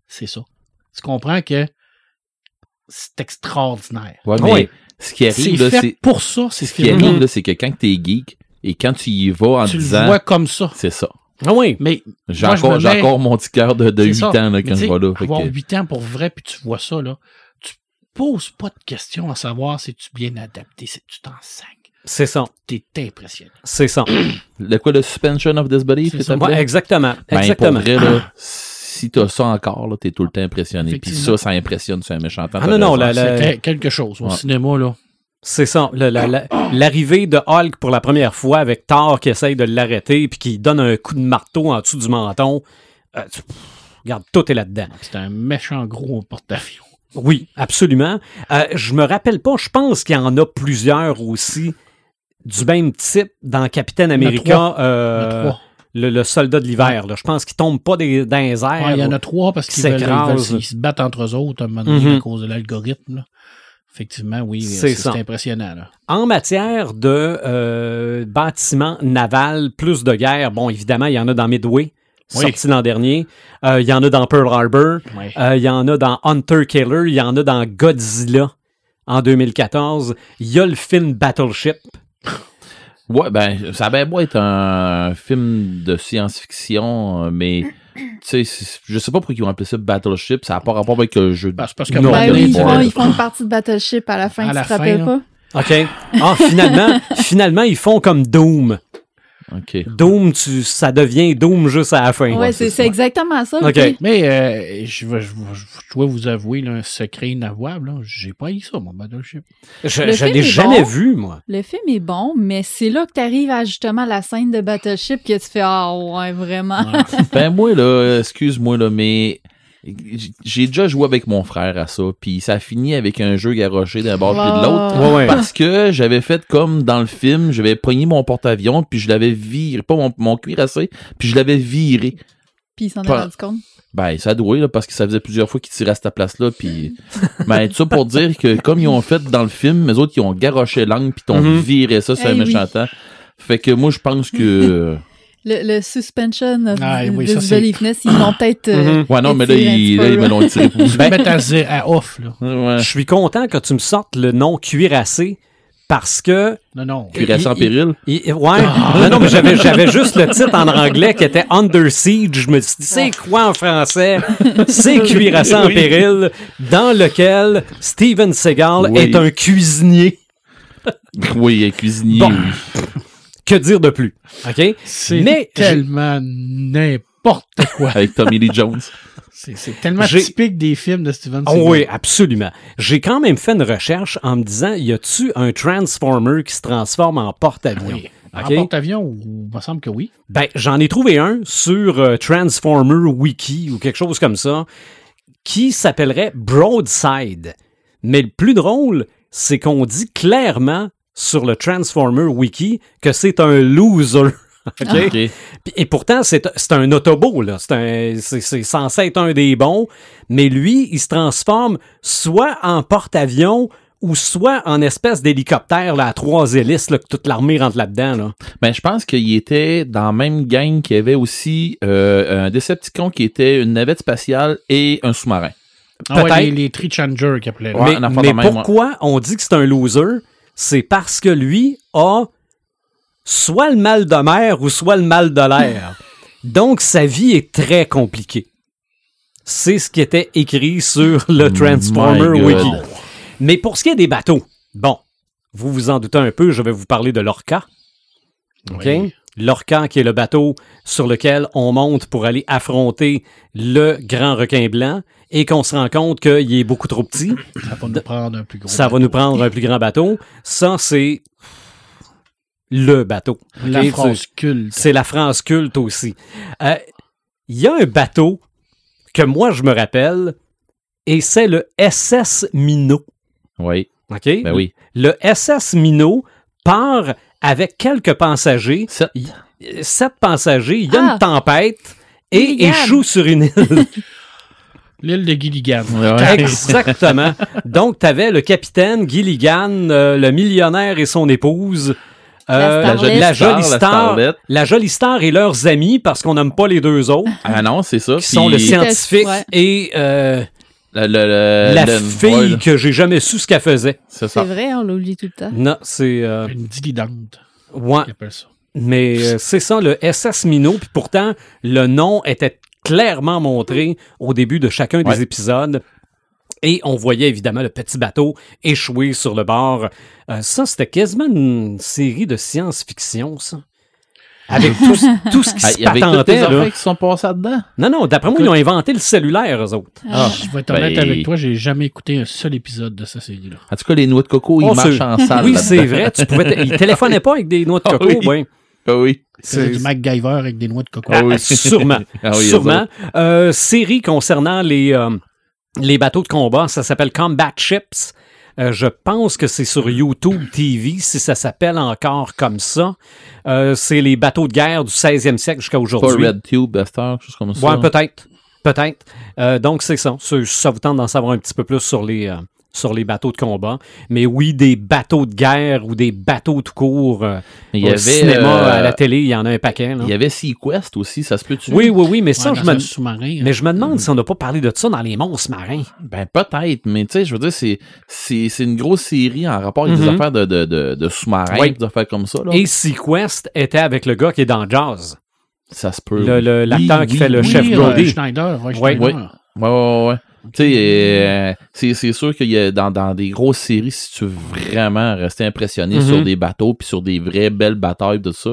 C'est ça. Tu comprends que c'est extraordinaire. Ouais, mais Oui. ce qui arrive, c'est. pour ça, c'est Ce ce qui arrive, là, c'est que quand t'es geek et quand tu y vas en Tu le disant. vois comme ça. C'est ça. Ah oui, Mais J'ai encore, mets- encore mon petit cœur de, de c'est 8 ça. ans là, quand tu je vais là. Avoir que- 8 ans pour vrai, puis tu vois ça, là, tu poses pas de questions à savoir si tu bien adapté, si tu t'enseignes. c'est ça. T'es impressionné. C'est ça. Le quoi, le suspension of disbelief, C'est? Ouais, exactement. Ben, exactement. pour vrai, là, si t'as ça encore, là, t'es tout le temps impressionné. Puis ça, ça impressionne sur un méchant temps. Ah non, non, la- quelque chose. Au Ouais. cinéma, là. C'est ça. Le- la- la- L'arrivée de Hulk pour la première fois avec Thor qui essaye de l'arrêter puis qui donne un coup de marteau en dessous du menton. Euh, tu- pff, regarde, tout est là-dedans. C'était un méchant gros porte-avions. Oui, absolument. Euh, je me rappelle pas, je pense qu'il y en a plusieurs aussi du même type dans Capitaine America, euh, le, le soldat de l'hiver. Je pense qu'il tombe pas des, dans les airs. Ouais, il y en a trois parce qu'ils qui veulent, ils veulent- s'écrasent. ils se battent entre eux autres à un moment donné Mhm. à cause de l'algorithme. Effectivement, oui, C'est c'est impressionnant. Là. En matière de euh, bâtiments navals, plus de guerre, bon, évidemment, il y en a dans Midway, Oui. sorti l'an dernier. Euh, il y en a dans Pearl Harbor. Euh, il y en a dans Hunter Killer. Il y en a dans Godzilla en 2014. Il y a le film Battleship. Ouais, ben, ça va beau être un film de science-fiction, mais, tu sais, je sais pas pourquoi ils ont appelé ça Battleship, ça n'a pas rapport avec le jeu. de- Parce, parce que Non, Ben oui, ils font, ils font une partie de Battleship à la fin, À tu la te fin, rappelles là. pas? OK. Ah, finalement, finalement, ils font comme Doom. Ok. Doom, tu, ça devient Doom juste à la fin. Ouais, c'est exactement ça. Ok. puis- Mais euh, je, vais- je, je dois vous avouer là, un secret inavouable. là. J'ai pas eu ça, mon Battleship. Je, je film l'ai jamais bon. vu, moi. Le film est bon, mais c'est là que tu arrives à justement la scène de Battleship que tu fais Ah ouais, vraiment. Ouais. Ben, moi, là, excuse-moi, là, mais j'ai déjà joué avec mon frère à ça, puis ça a fini avec un jeu garoché d'un bord puis de l'autre. Ouais, ouais. Parce que j'avais fait comme dans le film, j'avais pogné mon porte-avions, puis je l'avais viré, pas mon, mon cuirassé, puis je l'avais viré. Puis il s'en a Pas- rendu compte. Ben, ça doit, là, parce que ça faisait plusieurs fois qu'ils tiraient à cette place-là, puis... ben, tout ça pour dire que, comme ils ont fait dans le film, les autres, ils ont garoché l'angle, puis ils ont Mhm. viré ça sur Eh un oui. méchant temps. Fait que moi, je pense que... Le, le suspension of Ah, oui, ils l'ont peut-être. euh, Mhm. Ouais, non, mais là, ils, ils me l'ont tiré Je vais mettre à, à off. Là. Ouais. Je suis content que tu me sortes le nom cuirassé parce que. Non, non. Cuirassé en il- péril? il- ouais. Non, non, mais j'avais, j'avais juste le titre en anglais qui était Under Siege. Je me suis dit, c'est quoi en français? C'est cuirassé en péril, dans lequel Steven Seagal Oui. est un cuisinier. Oui, un cuisinier. Bon. Que dire de plus? OK? C'est Mais tellement n'importe quoi. Avec Tommy Lee Jones. C'est tellement J'ai- typique des films de Steven Ah Seagal. oui, absolument. J'ai quand même fait une recherche en me disant, y a-tu un Transformer qui se transforme en porte-avions? Oui. OK? En porte-avions, ou il me semble que oui. Ben, j'en ai trouvé un sur euh, Transformer Wiki ou quelque chose comme ça qui s'appellerait Broadside. Mais le plus drôle, c'est qu'on dit clairement sur le Transformer Wiki que c'est un loser. Puis- Et pourtant, c'est c'est un autobo, là. C'est censé être un des bons. Mais lui, il se transforme soit en porte-avions ou soit en espèce d'hélicoptère là, à trois hélices, là, que toute l'armée rentre là-dedans. Là. Ben, je pense qu'il était dans la même gang qu'il y avait aussi euh, un Decepticon qui était une navette spatiale et un sous-marin. Ah ouais, les, les Tree Changers qui appelaient. Ouais, mais pourquoi on dit que c'est un loser? C'est parce que lui a soit le mal de mer ou soit le mal de l'air. Donc, sa vie est très compliquée. C'est ce qui était écrit sur le Transformer My God. Wiki. Mais pour ce qui est des bateaux, bon, vous vous en doutez un peu, je vais vous parler de l'Orca. OK? Oui. L'Orca, qui est le bateau sur lequel on monte pour aller affronter le grand requin blanc et qu'on se rend compte qu'il est beaucoup trop petit. Ça va nous prendre un plus gros. Ça va bateau. nous prendre un plus grand bateau. Ça, c'est le bateau. La C'est- culte. C'est la France culte aussi. Euh, Il y a un bateau que moi, je me rappelle, et c'est le SS Minot. Oui, OK? ben oui. Le SS Minot part avec quelques passagers, Sept. passagers, il y a Ah. une tempête et échoue sur une île. L'île de Gilligan. Ouais. Exactement. Donc, tu avais le capitaine Gilligan, euh, le millionnaire et son épouse. euh, La la Star, jolie la star, la jolie star et leurs amis, parce qu'on n'aime pas les deux autres, Ah non, c'est ça. qui sont le scientifique Ouais. et euh, le- le- le- la le- fille ouais, que j'ai jamais su ce qu'elle faisait. C'est C'est ça. vrai, on l'oublie tout le temps. Non, c'est... euh, Une dilidante, ouais. Mais euh, c'est ça, le SS Minot. Puis pourtant, le nom était clairement montré au début de chacun des Ouais. épisodes. Et on voyait évidemment le petit bateau échouer sur le bord. Euh, ça, c'était quasiment une série de science-fiction, ça. Avec tout, tout ce qui Ah, se Il y avait toutes les patentait. là. qui sont passées dedans. Non, non, d'après moi, ils ont inventé le cellulaire, eux autres. Ah, Je vais être honnête ben- avec toi, j'ai jamais écouté un seul épisode de cette série-là. En tout cas, les noix de coco, ils Oh, marchent en salle. Oui, c'est vrai. Tu pouvais Ils téléphonaient pas avec des noix de Ah coco. oui. Ah oui. C'est du MacGyver avec des noix de coco. Ah, oui. Sûrement. Ah oui, sûrement. Euh, série concernant les, euh, les bateaux de combat, ça s'appelle Combat Ships. Euh, je pense que c'est sur YouTube TV, si ça s'appelle encore comme ça. Euh, c'est les bateaux de guerre du 16e siècle jusqu'à Pas aujourd'hui. Red Tube, Buster, quelque chose comme ça. Ouais, peut-être. Peut-être. Euh, donc, c'est ça. Ça, ça vous tente d'en savoir un petit peu plus sur les, euh, sur les bateaux de combat. Mais oui, des bateaux de guerre ou des bateaux tout court. euh, Il y au avait, cinéma, euh, à la télé, il y en a un paquet. là. Il y avait Sequest aussi, ça se peut-tu? Oui, oui, oui, mais ça, Ouais, je me, mais je me demande si on n'a pas parlé de ça dans les monstres marins. Ben peut-être, mais tu sais, je veux dire, c'est, c'est, c'est une grosse série en rapport avec des Mhm. affaires de, de, de, de sous-marins, Oui. des affaires comme ça. Là. Et Sequest était avec le gars qui est dans Jazz. ça se peut. L'acteur Oui, qui oui, fait le chef Oui, Brody. euh, Schneider, Roy Ouais. Schneider. Ouais, ouais, sais, euh, c'est, c'est sûr qu'il y a dans, dans des grosses séries, si tu veux vraiment rester impressionné Mhm. sur des bateaux puis sur des vraies belles batailles de ça,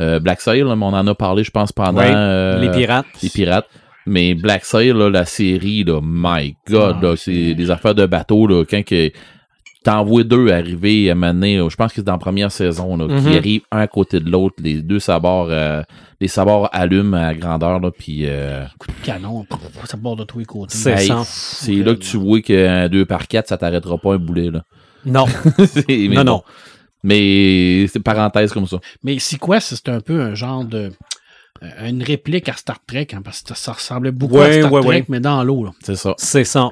euh, Black Sail, là, on en a parlé, je pense, pendant Ouais, euh, les pirates. les pirates. Mais Black Sail, là, la série, là, my God, là, c'est des affaires de bateaux, là, quand que t'en vois deux arriver à mener, je pense que c'est dans la première saison, là, Mhm. qui arrivent un à côté de l'autre, les deux sabords, euh, les sabords allument à grandeur, là, puis euh, Coup de canon, ça borde de tous les côtés. C'est c'est là que tu vois qu'un 2 par 4 ça t'arrêtera pas un boulet, là. Non, C'est- non, bon. non. Mais c'est parenthèse comme ça. Mais Sequest, c'est un peu un genre de. euh, Une réplique à Star Trek, hein, parce que ça ressemblait beaucoup Ouais, à Star ouais, Trek, ouais. mais dans l'eau. là. C'est ça. C'est ça.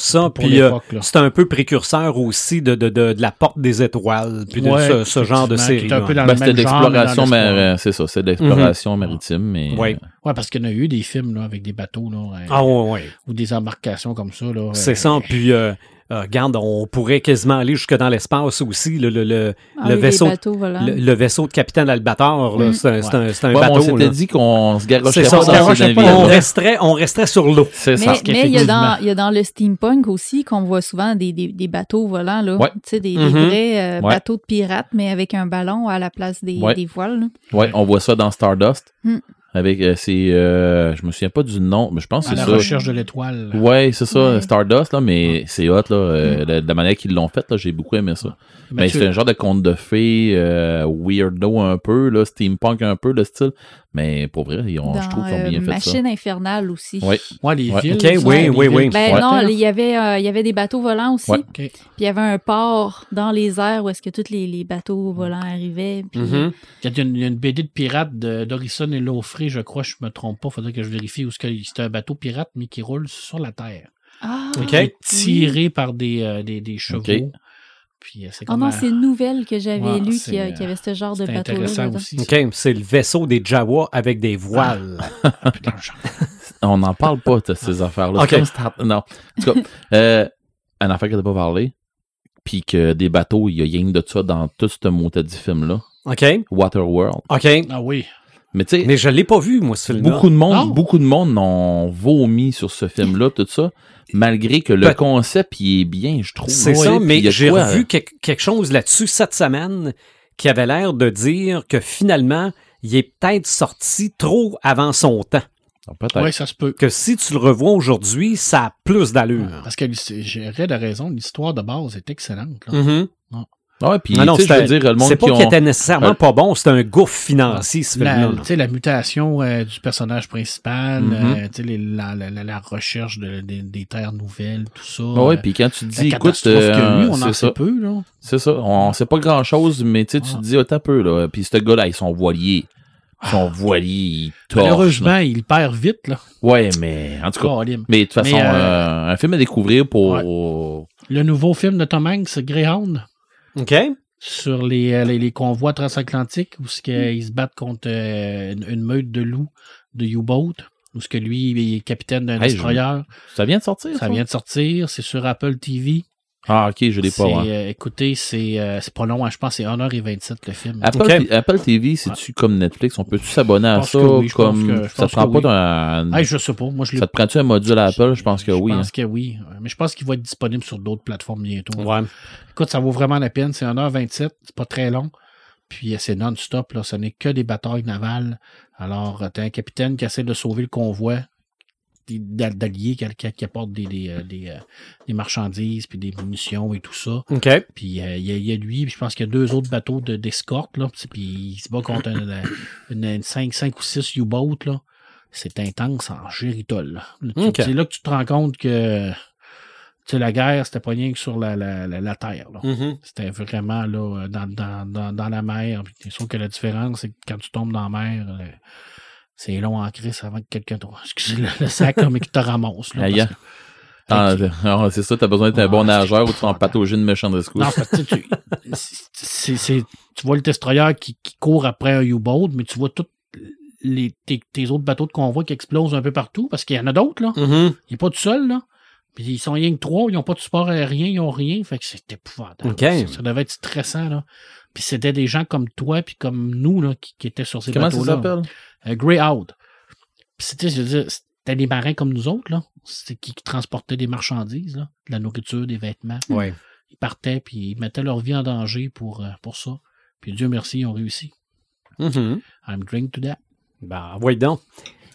Ça, Pour puis euh, l'époque, là. c'est un peu précurseur aussi de, de, de, de la porte des étoiles, puis de Ouais, ce, ce genre de série. qui est un peu dans Ben, le c'était de même genre, mais euh, c'est ça, c'est de l'exploration maritime, mais Ouais. euh, Ouais, parce qu'il y en a eu des films là, avec des bateaux là, euh, Ah ouais, ouais. ou des embarcations comme ça. là. C'est euh, ça. Puis, euh, euh, regarde, on pourrait quasiment aller jusque dans l'espace aussi. Le, le, le, Ah le oui, vaisseau, bateaux le, le vaisseau de Capitaine Albator, là, Mm. c'est un, c'est un- c'est un Ouais, mais on bateau. s'était dit qu'on se garochait pas dans pas on, resterait, on resterait sur l'eau. C'est Mais, ça. Parce mais il y, a dans, il y a dans le steampunk aussi qu'on voit souvent des, des, des bateaux volants, là. Ouais. Tu sais, des, des Mhm. vrais euh, Ouais. bateaux de pirates, mais avec un ballon à la place des, Ouais. des voiles. là. Ouais, on voit ça dans Stardust. Hmm. Avec, euh, c'est, euh, je me souviens pas du nom, mais je pense À que la c'est ça. recherche de l'étoile. Ouais, c'est ça, Ouais. Stardust, là, mais c'est hot, là. euh, la, la manière qu'ils l'ont fait, là, j'ai beaucoup aimé ça. Mais c'est un genre de conte de fées, euh, weirdo un peu, là, steampunk un peu, le style. Mais pour vrai, ils ont, je trouve qu'ils ont euh, bien fait Machine infernale aussi. ça. Ouais. ouais, les Ouais. villes. Ok, ça, oui, les oui, villes oui. Ben flottent, non, il y avait euh, il y avait des bateaux volants aussi. Ouais. Puis il y avait un port dans les airs où est-ce que tous les, les bateaux volants arrivaient. Puis Mhm. Il y a une, il y a une BD de pirates de- d'Orison et Je crois, je me trompe pas, faudrait que je vérifie où c'est c'est un bateau pirate, mais qui roule sur la terre. Ah, Ok. Qui est tiré par des, euh, des, des chevaux. Ok. Puis euh, Oh non, un- c'est une nouvelle que j'avais Ouais, lue qui, euh, avait ce genre de c'est bateau-là. intéressant aussi. OK, c'est le vaisseau des Jawa avec des voiles. Ah, putain, genre. On n'en parle pas de ces affaires-là. Ok. C'est comme Star- Non. En tout cas, euh, un affaire que t'as pas parlé, puis que des bateaux, il y a rien de ça dans tout ce mot dit film-là. OK? Waterworld. OK. Ah oui. Mais tu sais, Mais je l'ai pas vu, moi, ce film-là. beaucoup de monde, Non. beaucoup de monde ont vomi sur ce film-là, tout ça, malgré que le Peut- concept, il est bien, je trouve. C'est Ouais, ça, mais j'ai quoi, revu quelque, quelque chose là-dessus cette semaine qui avait l'air de dire que finalement, il est peut-être sorti trop avant son temps. Ah, Peut-être. Oui, ça se peut. Que si tu le revois aujourd'hui, ça a plus d'allure. Parce que j'ai a raison, l'histoire de base est excellente. là. Mhm. Ah ouais, puis Non, non, je veux dire, le monde c'est pas qui qu'il ont... était nécessairement Euh, pas bon, c'était un gouffre financier, ce La, film-là. tu sais, la mutation euh, du personnage principal, Mhm. euh, tu sais, les- la, la, la, la recherche de- des- des terres nouvelles, tout ça. Ah ouais, euh, puis quand tu te dis, écoute, euh, on en c'est sait ça, peu, là. c'est ça, on sait pas grand-chose, mais tu sais, tu Ah. te dis, oh, t'as peu, là, puis ce gars-là, ils sont voiliers. Ils sont voiliers, ils torchent. là. Malheureusement, il perd vite, là. Ouais, mais en tout cas, mais de toute façon, euh, euh, un film à découvrir pour... Le nouveau film de Tom Hanks, Greyhound, OK? sur les, euh, les, les convois transatlantiques, où ce que, ils se battent contre euh, une, une meute de loups de U-Boat, où ce que lui, il est capitaine d'un Hey, je- destroyer. Ça vient de sortir, ça? Ça? vient de sortir, c'est sur Apple TV. Ah, ok, je l'ai pas. Euh, écoutez, c'est euh, c'est pas long, hein, je pense que c'est 1h27 le film. Apple. Apple TV, c'est-tu comme Netflix? On peut-tu s'abonner à ça? que oui, comme... que- ça te prend pas oui. d'un... Hey, je sais pas, moi je Ça te prend-tu un module à Apple? Je pense que oui. Je hein. pense que oui. Mais je pense qu'il va être disponible sur d'autres plateformes bientôt. Ouais. Écoute, ça vaut vraiment la peine. C'est 1h27, c'est pas très long. Puis euh, c'est non-stop, là. Ce n'est que des batailles navales. Alors, euh, t'as un capitaine qui essaie de sauver le convoi d'alliés qui, qui, apportent des, des, euh, des, euh, des marchandises, puis des munitions et tout ça. OK. Puis euh, il y, a- il y a lui, puis je pense qu'il y a deux autres bateaux de- d'escorte, là. Puis il se bat contre un- une, une 5, ou 6 U-boats, là. C'est intense en géritol. là. Là, tu- Ok. C'est là que tu te rends compte que tu sais, la guerre, c'était pas rien que sur la, la, la, la terre. Mhm. C'était vraiment là, dans, dans, dans, dans la mer. Sûr que la différence, c'est que quand tu tombes dans la mer, c'est long en crise avant que quelqu'un te... Excusez le, le sac, là, mais qu'il te ramasse. Là, parce Ah, que- c'est ça, t'as besoin d'être un bon nageur ou tu en patauger une méchante rescousse. Non, parce que tu, tu vois le destroyer qui, qui court après un U-boat, mais tu vois tous les, tes, tes autres bateaux de convoi qui explosent un peu partout, parce qu'il y en a d'autres, là. Mhm. Il n'est pas tout seul, là. Puis ils sont rien que trois, ils n'ont pas de support aérien, ils n'ont rien. Fait que c'est épouvantable. Ça, ça devait être stressant, là. Puis c'était des gens comme toi, puis comme nous, là, qui, qui étaient sur ces Comment ça bateaux-là. s'appelle? Euh, Greyhound. Puis c'était, je veux dire, c'était des marins comme nous autres, là. C'était qui, qui transportaient des marchandises, là. De la nourriture, des vêtements. Ouais. Ils partaient, puis ils mettaient leur vie en danger pour, euh, pour ça. Puis Dieu merci, ils ont réussi. Mhm. I'm drink to that. Ben, voyons donc.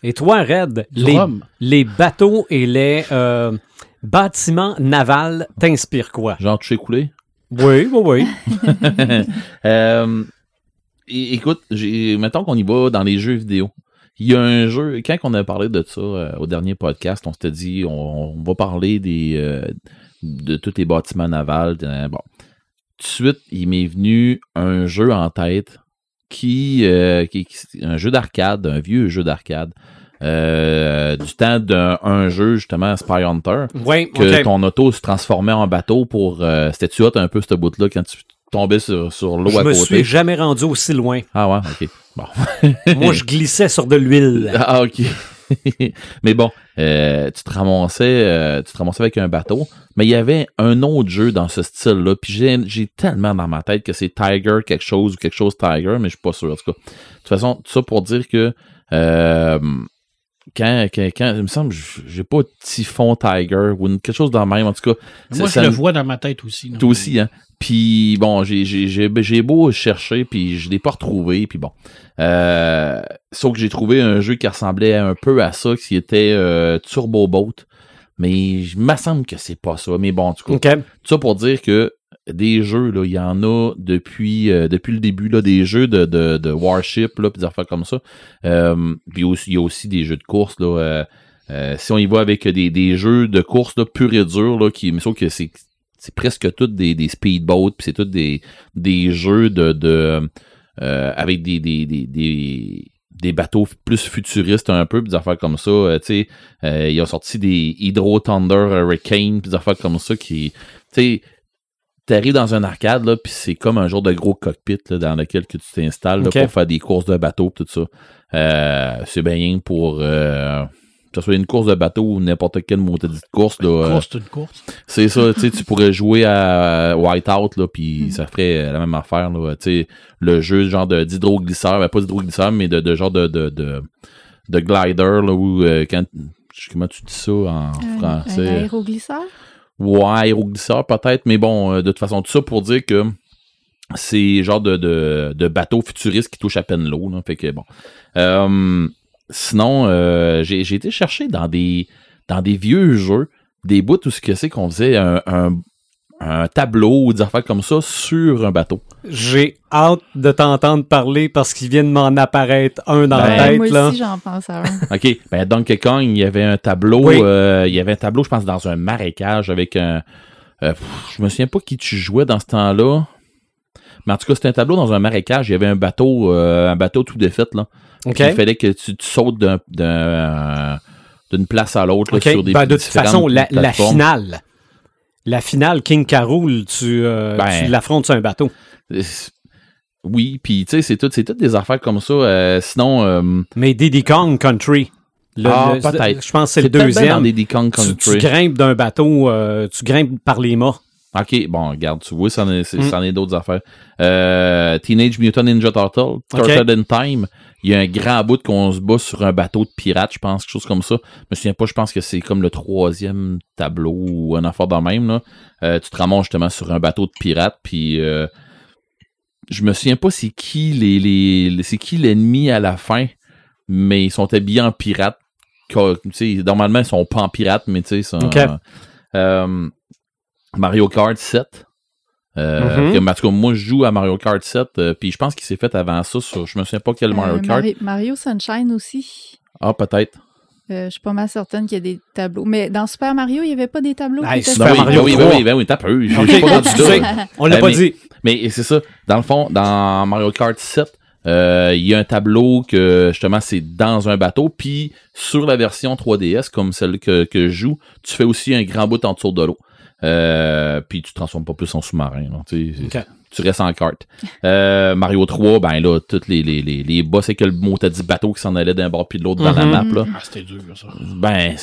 Et toi, Red, les, les bateaux et les euh, bâtiments navals t'inspirent quoi? Genre, tu sais couler? Oui, oui, oui. Euh, écoute, mettons qu'on y va dans les jeux vidéo. Il y a un jeu, quand on a parlé de ça euh, au dernier podcast, on s'était dit on, on va parler des euh, de tous les bâtiments navals. euh, bon. Tout de suite, il m'est venu un jeu en tête qui, euh, qui, qui- un jeu d'arcade, un vieux jeu d'arcade. Euh, du temps d'un un jeu justement Spy Hunter Oui, que ton auto se transformait en bateau pour euh, c'était-tu un peu ce bout là quand tu tombais sur, sur l'eau Je à me côté? suis jamais rendu aussi loin. ah ouais ok. Bon. Moi, je glissais sur de l'huile. ah ok. Mais bon euh, tu te ramassais euh, tu te ramassais avec un bateau mais il y avait un autre jeu dans ce style là puis j'ai j'ai tellement dans ma tête que c'est Tiger quelque chose ou quelque chose Tiger mais je suis pas sûr en tout cas. De toute façon tout ça pour dire que euh, quand, quand, quand- il me semble, j'ai pas Typhon Tiger ou une- quelque chose dans le même, en tout cas. Moi, ça- je le vois dans ma tête aussi. Toi aussi, hein. Puis bon, j'ai j'ai j'ai j'ai beau chercher, puis je l'ai pas retrouvé, puis bon. Euh, sauf que j'ai trouvé un jeu qui ressemblait un peu à ça, qui était euh, Turbo Boat. Mais il me semble que c'est pas ça. Mais bon, en tout cas, OK. tout ça pour dire que des jeux, là, il y en a depuis, euh, depuis le début, là, des jeux de, de, de Warship, là, des affaires comme ça. Euh, puis aussi, il y a aussi des jeux de course, là. euh, euh, si on y va avec des, des jeux de course là, pur et dur, là, qui, mais sauf que c'est c'est presque tous des, des speedboats, puis c'est tous des, des jeux de, de euh, avec des, des, des, des, des bateaux plus futuristes un peu, puis des affaires comme ça. euh, tu sais, euh, ils sorti des Hydro Thunder Hurricane, puis des affaires comme ça qui, tu sais, t'arrives dans un arcade, là, puis c'est comme un genre de gros cockpit là, dans lequel que tu t'installes là, pour faire des courses de bateau, tout ça. Euh, c'est bien pour... Euh, que ce soit une course de bateau ou n'importe quelle maudite course, là, euh, Course, c'est une course. c'est ça, tu sais, tu pourrais jouer à Whiteout, là, puis ça ferait la même affaire, là, tu sais, le jeu genre de d'hydroglisseur, ben, pas d'hydroglisseur, mais de, de genre de, de, de, de glider, là, où, euh, quand, je sais comment tu dis ça en Un, un français? aéroglisseur? Ouais, aéroglisseur peut-être, mais bon, euh, de toute façon, tout ça pour dire que c'est genre de, de, bateau futuriste qui touche à peine l'eau, fait que bon. Euh, sinon, euh, j'ai été chercher dans des, dans des vieux jeux, des bouts où ce que c'est qu'on faisait un, un tableau ou des affaires comme ça sur un bateau. J'ai hâte de t'entendre parler parce qu'il vient de m'en apparaître un dans Ben, la tête. moi là. aussi, j'en pense à un. OK, ben Donkey Kong, il y avait un tableau, Oui. euh, il y avait un tableau, je pense, dans un marécage avec un... euh, pff, je me souviens pas qui tu jouais dans ce temps-là. Mais en tout cas, c'était un tableau dans un marécage. Il y avait un bateau, euh, un bateau tout défait, là. OK. Puis Il fallait que tu, tu sautes d'un- d'un- d'une place à l'autre là, sur des Ben, de toute façon, la, finale. La finale King Carol, tu, euh, Ben. tu l'affrontes sur un bateau. Euh, Oui, puis tu sais, c'est tout, c'est toutes des affaires comme ça. euh, sinon, euh, Mais Diddy Kong Country. le- Ah, peut-être. Je pense que c'est le deuxième. des Diddy Kong Tu, grimpes d'un bateau, tu grimpes par les mâts. Ok, bon, regarde, tu vois, ça en est, Mm. est d'autres affaires. Teenage Mutant Ninja Turtle, Turtle in Time, il y a un grand bout qu'on se bat sur un bateau de pirate, je pense, quelque chose comme ça. Je me souviens pas, je pense que c'est comme le troisième tableau ou un affaire dans le même, là. Euh, tu te ramasses justement sur un bateau de pirate, puis euh, je me souviens pas c'est qui les, les, c'est qui l'ennemi à la fin, mais ils sont habillés en pirate. Que- tu sais, normalement, ils sont pas en pirate, mais tu sais, ils sont, Ok. euh, Mario Kart 7. Euh, Mhm. que- en tout cas, moi, je joue à Mario Kart 7, euh, puis je pense qu'il s'est fait avant ça sur, je me souviens pas quel Mario Euh, Kart. Mari- Mario Sunshine aussi. Ah, peut-être. Euh, je suis pas mal certaine qu'il y a des tableaux. Mais dans Super Mario, il n'y avait pas des tableaux? Hey, Super Ben oui, Mario ben oui, 3. ben oui, ben oui, t'as peu. Je OK, suis pas là. on l'a pas mais- dit. Mais c'est ça. Dans le fond, dans Mario Kart 7, euh, il y a un tableau que justement c'est dans un bateau. Puis sur la version 3DS, comme celle que, que je joue, tu fais aussi un grand bout en dessous de l'eau. Euh, puis tu te transformes pas plus en sous-marin. tu sais, OK. Tu restes en carte. Euh, Mario 3, ben là, tous les, les, les, les boss, c'est que le mot t'as dit bateau qui s'en allait d'un bord puis de l'autre dans la Mhm. map. Là. Ah, c'était dur, ça. Ben,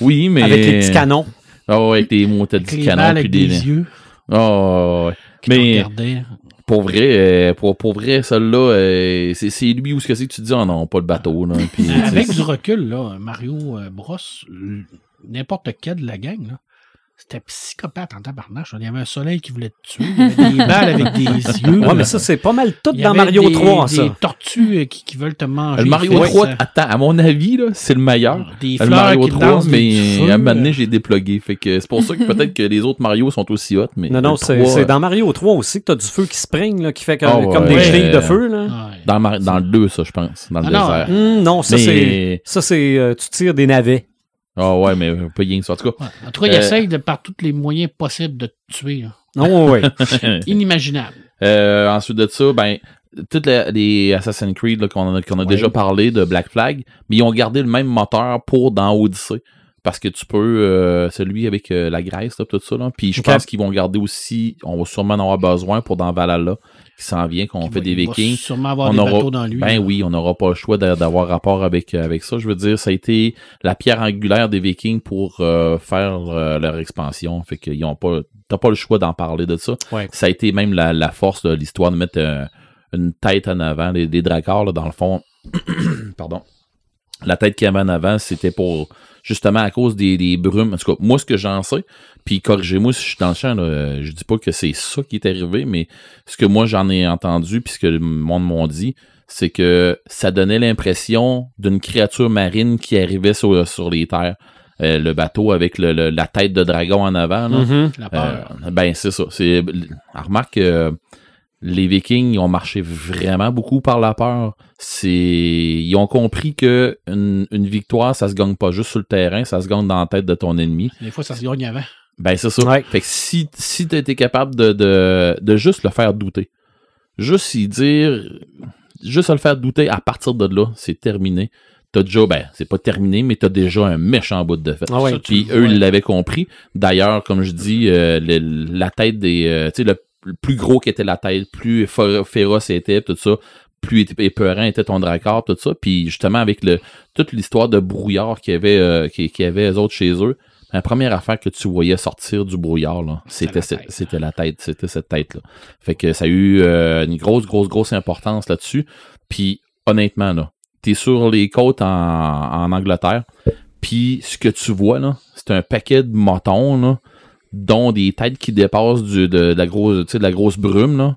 oui, mais. Avec les petits canons. Ah ouais, avec les mots dit les canon balles puis avec des. des yeux Oh, ouais. te Mais-. Pour vrai, euh, pour, pour vrai, celle-là, c'est, c'est lui ou ce que c'est que tu dis, oh non, pas le bateau, là. Puis, Avec du recul, là, Mario euh, Bros, n'importe quel de la gang, là, c'était psychopathe en tabarnache. Il y avait un soleil qui voulait te tuer. Il y avait des balles avec des yeux. Ouais, mais ça, c'est pas mal tout dans Mario des- 3, Des ça. tortues euh, qui, qui veulent te manger. le Mario Fait que 3, ça- attends, à mon avis, là, c'est le meilleur. Des Le fleurs Mario qui 3, dansent mais à un moment donné, j'ai déplugué. Fait que c'est pour ça que peut-être que les autres Mario sont aussi hot, mais. Non, non, c'est 3, c'est dans Mario 3 aussi que t'as du feu qui spring, là, qui fait comme, Ah ouais. comme des Ouais. chevilles de feu, là. Ouais. Dans, dans le 2, ça, je pense. Dans le Ah non, désert. Hum, non, ça, Mais- c'est. Ça, c'est. euh, tu tires des navets. Ah ouais, mais pas rien que ça. En tout Ouais. En tout cas, il Euh, essaye de, par tous les moyens possibles de te tuer. là. Non, oui. cas. Inimaginable. Euh, ensuite de ça, ben, toutes les, les Assassin's Creed là, qu'on a, Ouais. déjà parlé de Black Flag, mais ils ont gardé le même moteur pour dans Odyssey. Parce que tu peux, euh, celui avec euh, la graisse, là, tout ça, là. Puis je pense qu'ils vont garder aussi, on va sûrement en avoir besoin pour dans Valhalla, qui s'en vient, qu'on fait va- des va Vikings. sûrement avoir On des aura- bateaux dans lui. Ben oui, on n'aura pas le choix d'a- d'avoir rapport avec, avec ça. Je veux dire, ça a été la pierre angulaire des Vikings pour euh, faire euh, leur expansion. Fait qu'ils ont pas, t'as pas le choix d'en parler de ça. Ouais. Ça a été même la, la force de l'histoire de mettre euh, une tête en avant. Les, les Dracars, là, dans le fond, pardon. la tête qu'il y avait en avant, c'était pour justement à cause des, des brumes. En tout cas, moi, ce que j'en sais, puis corrigez-moi si je suis dans le champ, là, je dis pas que c'est ça qui est arrivé, mais ce que moi j'en ai entendu, puis ce que le monde m'a dit, c'est que ça donnait l'impression d'une créature marine qui arrivait sur, sur les terres. Euh, le bateau avec le, le- la tête de dragon en avant. là. Mhm. La peur. Euh, ben, c'est ça. C'est, remarque que les Vikings ils ont marché vraiment beaucoup par la peur. C'est, ils ont compris que une, une victoire, ça se gagne pas juste sur le terrain, ça se gagne dans la tête de ton ennemi. Des fois, ça se gagne avant. Ben, c'est ça. Ouais. Fait que si, si tu été capable de, de, de juste le faire douter, juste y dire, juste le faire douter, à partir de là, c'est terminé. T'as déjà, ben, c'est pas terminé, mais t'as déjà un méchant bout de fait. Ah ouais. Puis eux, ils l'avaient compris. D'ailleurs, comme je dis, euh, le- la tête des. euh, tu sais, le plus gros qu'était la tête, plus fé- féroce était, tout ça, plus ép- épeurant était ton dracard, tout ça. Puis justement, avec le toute l'histoire de brouillard qu'il y avait, euh, qu'il y avait eux autres chez eux, la première affaire que tu voyais sortir du brouillard, c'était la ce- tête. c'était la tête, c'était cette tête-là. Fait que ça a eu euh, une grosse, grosse, grosse importance là-dessus. Puis honnêtement, là, t'es sur les côtes en, en Angleterre, puis ce que tu vois, là, c'est un paquet de motons, là, dont des têtes qui dépassent du, de, de la grosse, tu sais, de la grosse brume, là.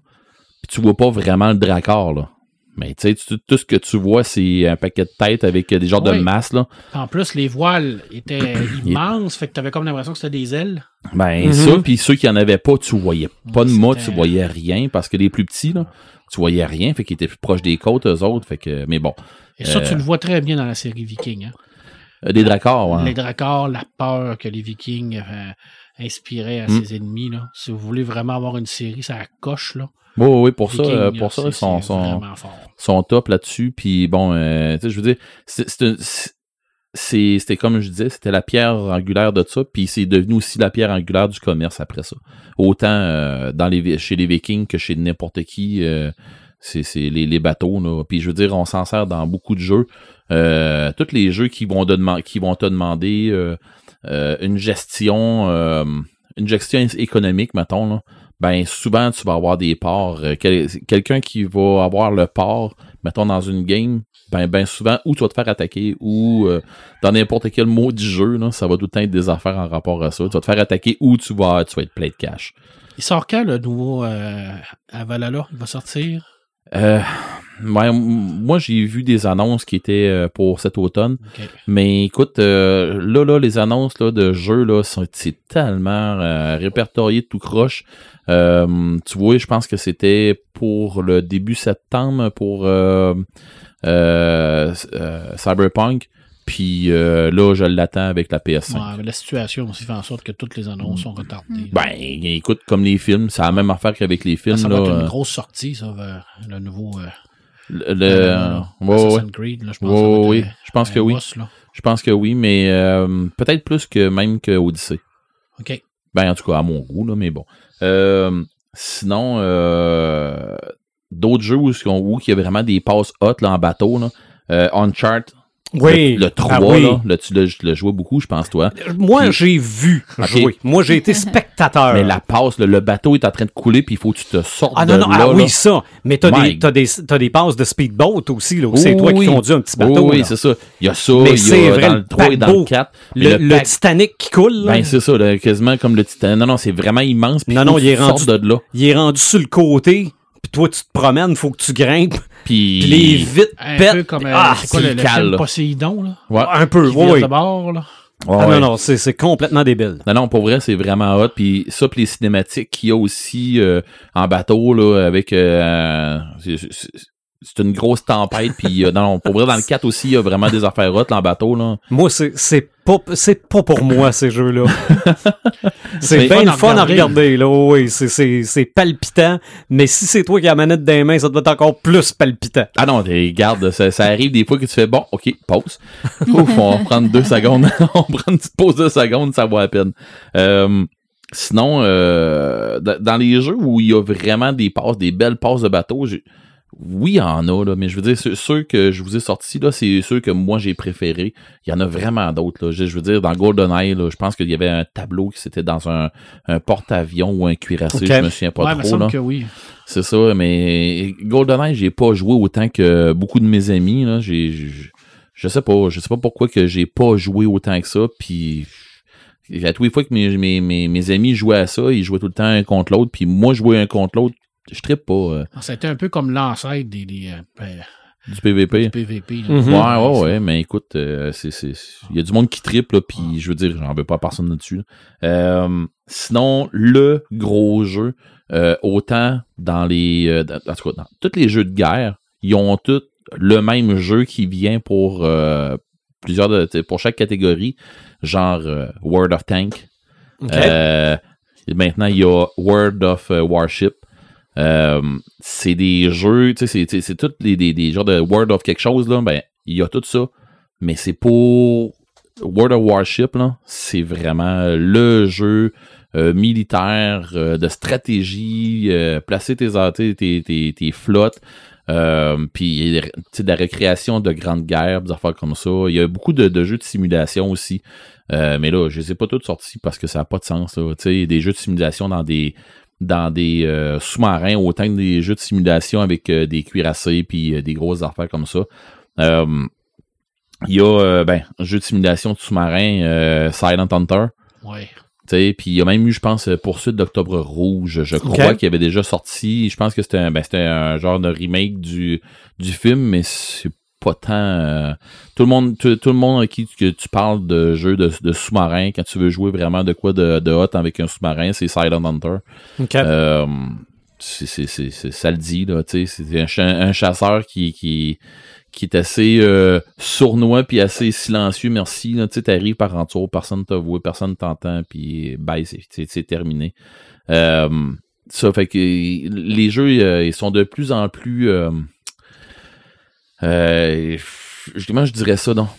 Puis tu vois pas vraiment le dracard, là. Mais tu sais, tout ce que tu vois, c'est un paquet de têtes avec euh, des genres de masses, là. En plus, les voiles étaient immenses, fait que t'avais comme l'impression que c'était des ailes. Ben, Mhm. ça, puis ceux qui en avaient pas, tu voyais pas de mât, tu voyais rien, parce que les plus petits, là, tu voyais rien, fait qu'ils étaient plus proches des côtes, eux autres, fait que, mais bon. Et ça, Euh, tu le vois très bien dans la série Viking. Hein? Euh, Des dracars, ouais. Les dracars, la peur que les Vikings euh, inspiraient à Mm. ses ennemis. Là. Si vous voulez vraiment avoir une série, ça coche. Là. Oui, oui, oui, pour ça, euh, là, pour ça, sont, sont, top là-dessus. Puis bon, euh, je veux dire, c'était comme je disais, c'était la pierre angulaire de ça, puis c'est devenu aussi la pierre angulaire du commerce après ça. Autant euh, dans les, chez les Vikings que chez n'importe qui, euh, c'est les, les bateaux. Là. Puis je veux dire, on s'en sert dans beaucoup de jeux. Euh, tous les jeux qui vont, te deman- qui vont te demander une gestion, euh, une gestion économique, mettons, là, ben souvent tu vas avoir des parts. Euh, quel- Quelqu'un qui va avoir le port, mettons dans une game, ben, ben souvent, ou tu vas te faire attaquer, ou euh, dans n'importe quel mot du jeu, là, ça va tout le temps être des affaires en rapport à ça. Tu vas te faire attaquer ou tu vas, tu vas être plein de cash. Il sort quand le nouveau euh, à Valhalla? Il va sortir? Euh, ouais, moi, j'ai vu des annonces qui étaient euh, pour cet automne. Mais écoute, euh, là, là, les annonces là, de jeux, là, sont, c'est tellement euh, répertorié de tout croche. Euh, tu vois, je pense que c'était pour le début septembre pour euh, euh, euh, Cyberpunk. Puis euh, là, je l'attends avec la PS5. Ouais, mais la situation aussi fait en sorte que toutes les annonces sont retardées. Ben, écoute, comme les films, c'est la même affaire qu'avec les films. ça va là, être une euh, grosse sortie, ça, vers le nouveau euh, le, le- ouais, ouais, Assassin's Creed. Là, je pense être, oui, je pense que oui. là. Je pense que oui, mais euh, peut-être plus que même que Odyssey. OK. Ben, en tout cas, à mon goût, là, mais bon. Euh, sinon, euh, d'autres jeux où, où il y a vraiment des passes hot là, en bateau, là. Euh, Uncharted, Oui. le, le 3, Ah oui. là, là, tu l'as joué beaucoup, je pense, toi. Moi, Puis- j'ai vu jouer. Moi, j'ai été spectateur. Mais la passe, le, le bateau est en train de couler, puis il faut que tu te sortes Ah de non, non, là. ah oui, ça. Mais t'as des, t'as des, t'as des passes de speedboat aussi, là, où c'est Oui, toi oui. qui conduis un petit bateau. Oui, oui, là. c'est ça. Il y a ça, Mais il y a vrai, dans le le 3 et dans le 4. Le, le pack- Titanic qui coule, là, Ben, c'est ça, là, quasiment comme le Titan. Non, non, c'est vraiment immense. puis Non, non, il est rendu- de là. il est rendu sur le côté, puis toi, tu te promènes, faut que tu grimpes, Puis, les vitres Un pètent. peu comme euh, Ah, c'est quoi le, c'est le film. Poséidon, là? Ouais. Un peu, Qui oui, bord, là? Ouais, Ah ouais. non, non, c'est c'est complètement débile. Non, non, pour vrai, c'est vraiment hot. Puis ça, puis les cinématiques qu'il y a aussi euh, en bateau, là, avec... euh, c'est- une grosse tempête. Puis euh, non, pour vrai, dans le 4 aussi, il y a vraiment des affaires hot, là, en bateau. Là. Moi, c'est c'est pas, c'est pas pour moi, ces jeux-là. c'est C'est bien fun le à fun à regarder. là. Oui, c'est- c'est c'est palpitant. Mais si c'est toi qui as la manette dans les mains, ça doit être encore plus palpitant. Ah non, regarde, ça, ça arrive des fois que tu fais bon, ok, pause. Ouf, on va prendre deux secondes. on prend une petite pause de secondes, ça vaut la peine. Euh, sinon, euh, dans les jeux où il y a vraiment des passes, des belles passes de bateau, j'ai- oui, il y en a, là, mais je veux dire, ceux, que je vous ai sortis, là, c'est ceux que moi j'ai préférés. Il y en a vraiment d'autres. là. Je, je veux dire, dans GoldenEye, là, je pense qu'il y avait un tableau qui c'était dans un, un porte-avions ou un cuirassé, je me souviens pas ouais, il me trop. semble Là. que oui. C'est ça, mais GoldenEye, j'ai pas joué autant que beaucoup de mes amis. Là. J'ai, je sais pas, je sais pas pourquoi que j'ai pas joué autant que ça, puis à tous les fois que mes, mes, mes, mes amis jouaient à ça, ils jouaient tout le temps un contre l'autre, puis moi jouer un contre l'autre, je trippe pas euh, C'était un peu comme l'ancêtre des, des, euh, ben, du PVP. du PVP. là. Mhm. Ouais, ouais, ouais, mais écoute, euh, c'est, c'est, il y a du monde qui triple, là, puis je veux dire, j'en veux pas à personne là-dessus. là. Euh, sinon, le gros jeu, euh, autant dans les, euh, dans- en tout cas, dans tous les jeux de guerre, ils ont tous le même jeu qui vient pour euh, plusieurs, de, pour chaque catégorie, genre euh, World of Tank. Euh, maintenant, il y a World of euh, Warship. Euh, c'est des jeux, tu sais, c'est- tous des, des, des genres de World of quelque chose, là. Ben, il y a tout ça. Mais c'est pour World of Warship, là. C'est vraiment le jeu euh, militaire euh, de stratégie, placer tes, tes, tes, tes, tes flottes. Puis de la récréation de grandes guerres, des affaires comme ça. Il y a beaucoup de, jeux de simulation aussi. Mais là, je les ai pas tous sortis parce que ça n'a pas de sens. Là. Tu sais, des jeux de simulation dans des dans des euh, sous-marins, autant que des jeux de simulation avec euh, des cuirassés puis euh, des grosses affaires comme ça. Il y a ben, un jeu de simulation de sous-marin Silent Hunter. Ouais. Puis il y a même eu, je pense, Poursuite d'Octobre Rouge. Je crois qu'il avait déjà sorti. Je pense que c'était un, ben, un genre de remake du, du film, mais c'est pas tant. euh, tout le monde, tout, tout le monde à qui que tu parles de jeux de, de sous-marin, quand tu veux jouer vraiment de quoi de, de hot avec un sous-marin, c'est Silent Hunter. OK. Euh, c'est, c'est, c'est, c'est- ça le dit, là, tu sais, c'est un, cha- un chasseur qui, qui, qui est assez euh, sournois puis assez silencieux, merci, là, tu sais, t'arrives par en tour, personne te voit, personne t'entend, puis bye, c'est, terminé. Euh, ça fait que les jeux, euh, ils sont de plus en plus... Euh, euh, comment je dirais ça, donc?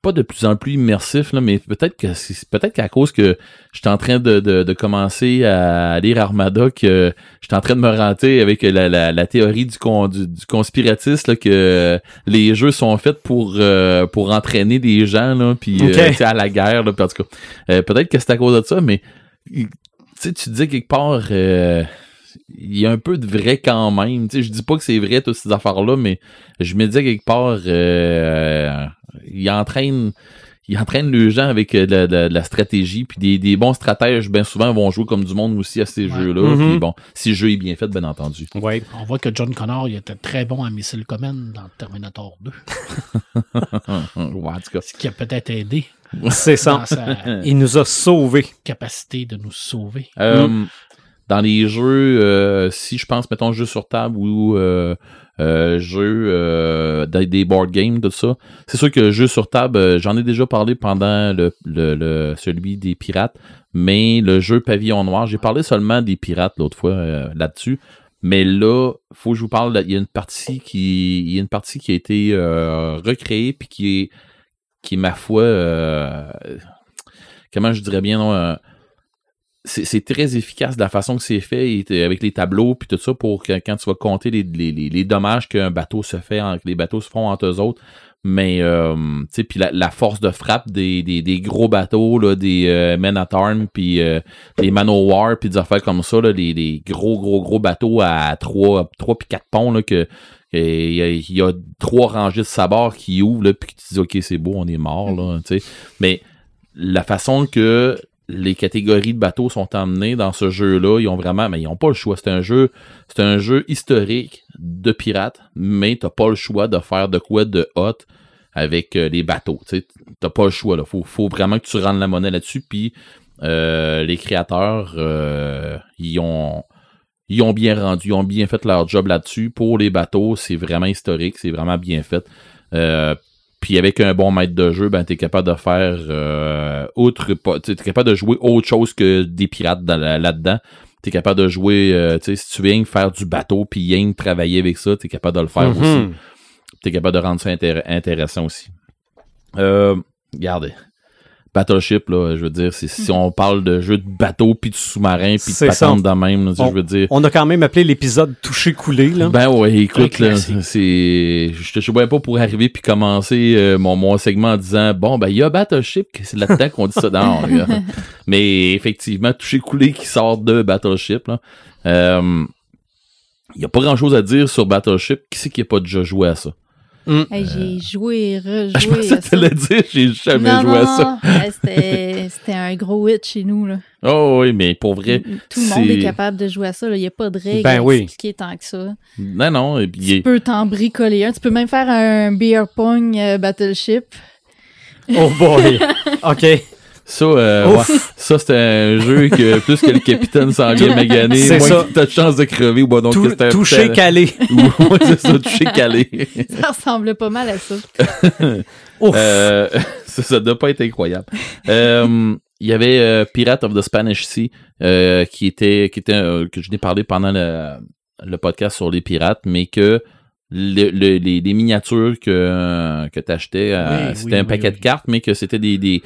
Pas de plus en plus immersif, là, mais peut-être que c'est peut-être qu'à cause que j'étais en train de, de, de commencer à lire Armada que j'étais en train de me renter avec la, la, la théorie du, con, du, du conspiratiste là, que les jeux sont faits pour euh, pour entraîner des gens là puis euh, Ok. tu sais, à la guerre là, puis en tout cas euh, peut-être que c'est à cause de ça mais tu sais tu dis quelque part euh, il y a un peu de vrai quand même. Tu sais, je dis pas que c'est vrai toutes ces affaires-là, mais je me disais quelque part, euh, il entraîne, il entraîne les gens avec euh, de la, de la- stratégie, puis des, des bons stratèges, bien souvent, vont jouer comme du monde aussi à ces Ouais. jeux-là. Mhm. Puis bon, si le jeu est bien fait, bien entendu. Ouais. On voit que John Connor il était très bon à Missile Command dans Terminator 2. ouais, en tout cas. Ce qui a peut-être aidé C'est ça. sa Il nous a sauvés. capacité de nous sauver. Euh, Dans les jeux, euh, si je pense, mettons, jeux sur table ou euh, euh, jeux euh, des, board games, tout ça, c'est sûr que jeux sur table, euh, j'en ai déjà parlé pendant le, le, le- celui des pirates, mais le jeu Pavillon Noir, j'ai parlé seulement des pirates l'autre fois euh, là-dessus. Mais là, faut que je vous parle. Il y a une partie qui, il y a une partie qui a été recréée puis qui est, qui est ma foi, comment je dirais bien, non, c'est très efficace de la façon que c'est fait avec les tableaux puis tout ça pour que quand tu vas compter les, les, les, dommages qu'un bateau se fait, en- que les bateaux se font entre eux autres. Mais euh, tu sais, puis la, force de frappe des, des, des gros bateaux, là, des euh, men at arms, puis euh, les man o' war, puis des affaires comme ça, là, les, gros, gros, gros bateaux à 3, trois puis 4 ponts, là, que il y, a, il y a trois rangées de sabords qui ouvrent, là, puis tu dis, OK, c'est beau, on est mort, là, tu sais. Mais la façon que les catégories de bateaux sont emmenées dans ce jeu-là, ils ont vraiment, mais ils ont pas le choix. C'est un jeu, c'est un jeu historique de pirates, mais t'as pas le choix de faire de quoi de hot avec euh, les bateaux. T'as pas le choix là. Faut, faut vraiment que tu rendes la monnaie là-dessus. Puis euh, les créateurs, euh, ils ont, ils ont bien rendu, ils ont bien fait leur job là-dessus. Pour les bateaux, c'est vraiment historique, c'est vraiment bien fait. Euh, puis avec un bon maître de jeu, ben t'es capable de faire euh, outre, pas- t'es capable de jouer autre chose que des pirates là-dedans. T'es capable de jouer, euh, tu sais, si tu viens faire du bateau puis viens travailler avec ça, t'es capable de le faire aussi. Mhm. T'es capable de rendre ça intér- intéressant aussi. Euh, regardez. Battleship, là, je veux dire, si on parle de jeu de bateau puis de sous-marin puis de patente de même, là, On- je veux dire. On a quand même appelé l'épisode Touché coulé, là. Ben ouais, écoute, là, c'est. Je te souviens pas pour arriver puis commencer euh, mon, mon segment en disant Bon, ben, il y a Battleship, c'est là-dedans qu'on dit ça. Non, regarde. Mais effectivement, toucher coulé qui sort de Battleship, là. Euh, Il y a pas grand chose à dire sur Battleship. Qui c'est qui a pas déjà joué à ça? Mm. Hey, j'ai joué et Je rejoué pensais ça. le dire, j'ai jamais non, joué non, à ça. C'était un gros hit chez nous. Là. Oh oui, mais pour vrai, Tout le monde est capable de jouer à ça. Il n'y a pas de règles Ben à oui. expliquer tant que ça. non, non, et puis, Tu peux t'en bricoler un. Tu peux même faire un beer pong euh, battleship. Oh boy. OK. Ça, euh, ouais, ça c'est un jeu que plus que le capitaine s'en vient magané, C'est moins t'as de chance de crever, ou bon, donc Tou- c'est un touché petit- calé. Ouais, c'est ça, touché calé. Ça ressemble pas mal à ça. Ouf. Euh, ça, ça doit pas être incroyable. Euh, Il y avait euh, Pirate of the Spanish Sea euh, qui était qui était euh, que je n'ai parlé pendant le, le podcast sur les pirates, mais que le- le- les, les miniatures que que t'achetais, euh, Oui, c'était oui, un oui, paquet oui. de cartes, mais que c'était des des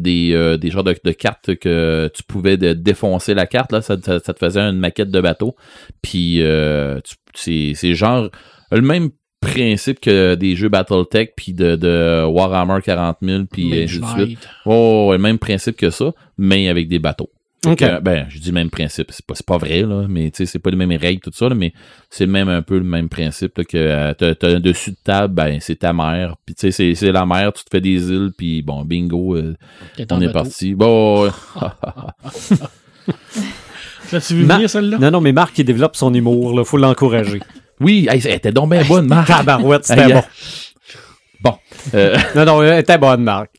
des, euh, des genres de, de cartes que tu pouvais de- défoncer la carte là, ça, ça, ça te faisait une maquette de bateau. Puis euh, c'est c'est genre le même principe que des jeux BattleTech puis de, de Warhammer 40 000 puis ainsi de suite. Oh, le même principe que ça, mais avec des bateaux. Fait OK. que, ben, je dis le même principe, c'est pas, c'est pas vrai, là, mais tu sais, c'est pas les mêmes règles, tout ça, là, mais c'est même un peu le même principe, là, que euh, t'as, un dessus de table, ben, c'est ta mer, puis tu sais, c'est, c'est la mer, tu te fais des îles, puis bon, bingo, euh, on est parti. Bon. L'as-tu vu Ma- venir, celle-là? Non, non, mais Marc, il développe son humour, là. Faut l'encourager. oui, hey, elle était donc bien bonne, Marc. Tabarouette, c'était Hey, bon. Bon. Euh, Non, non, elle était bonne, Marc.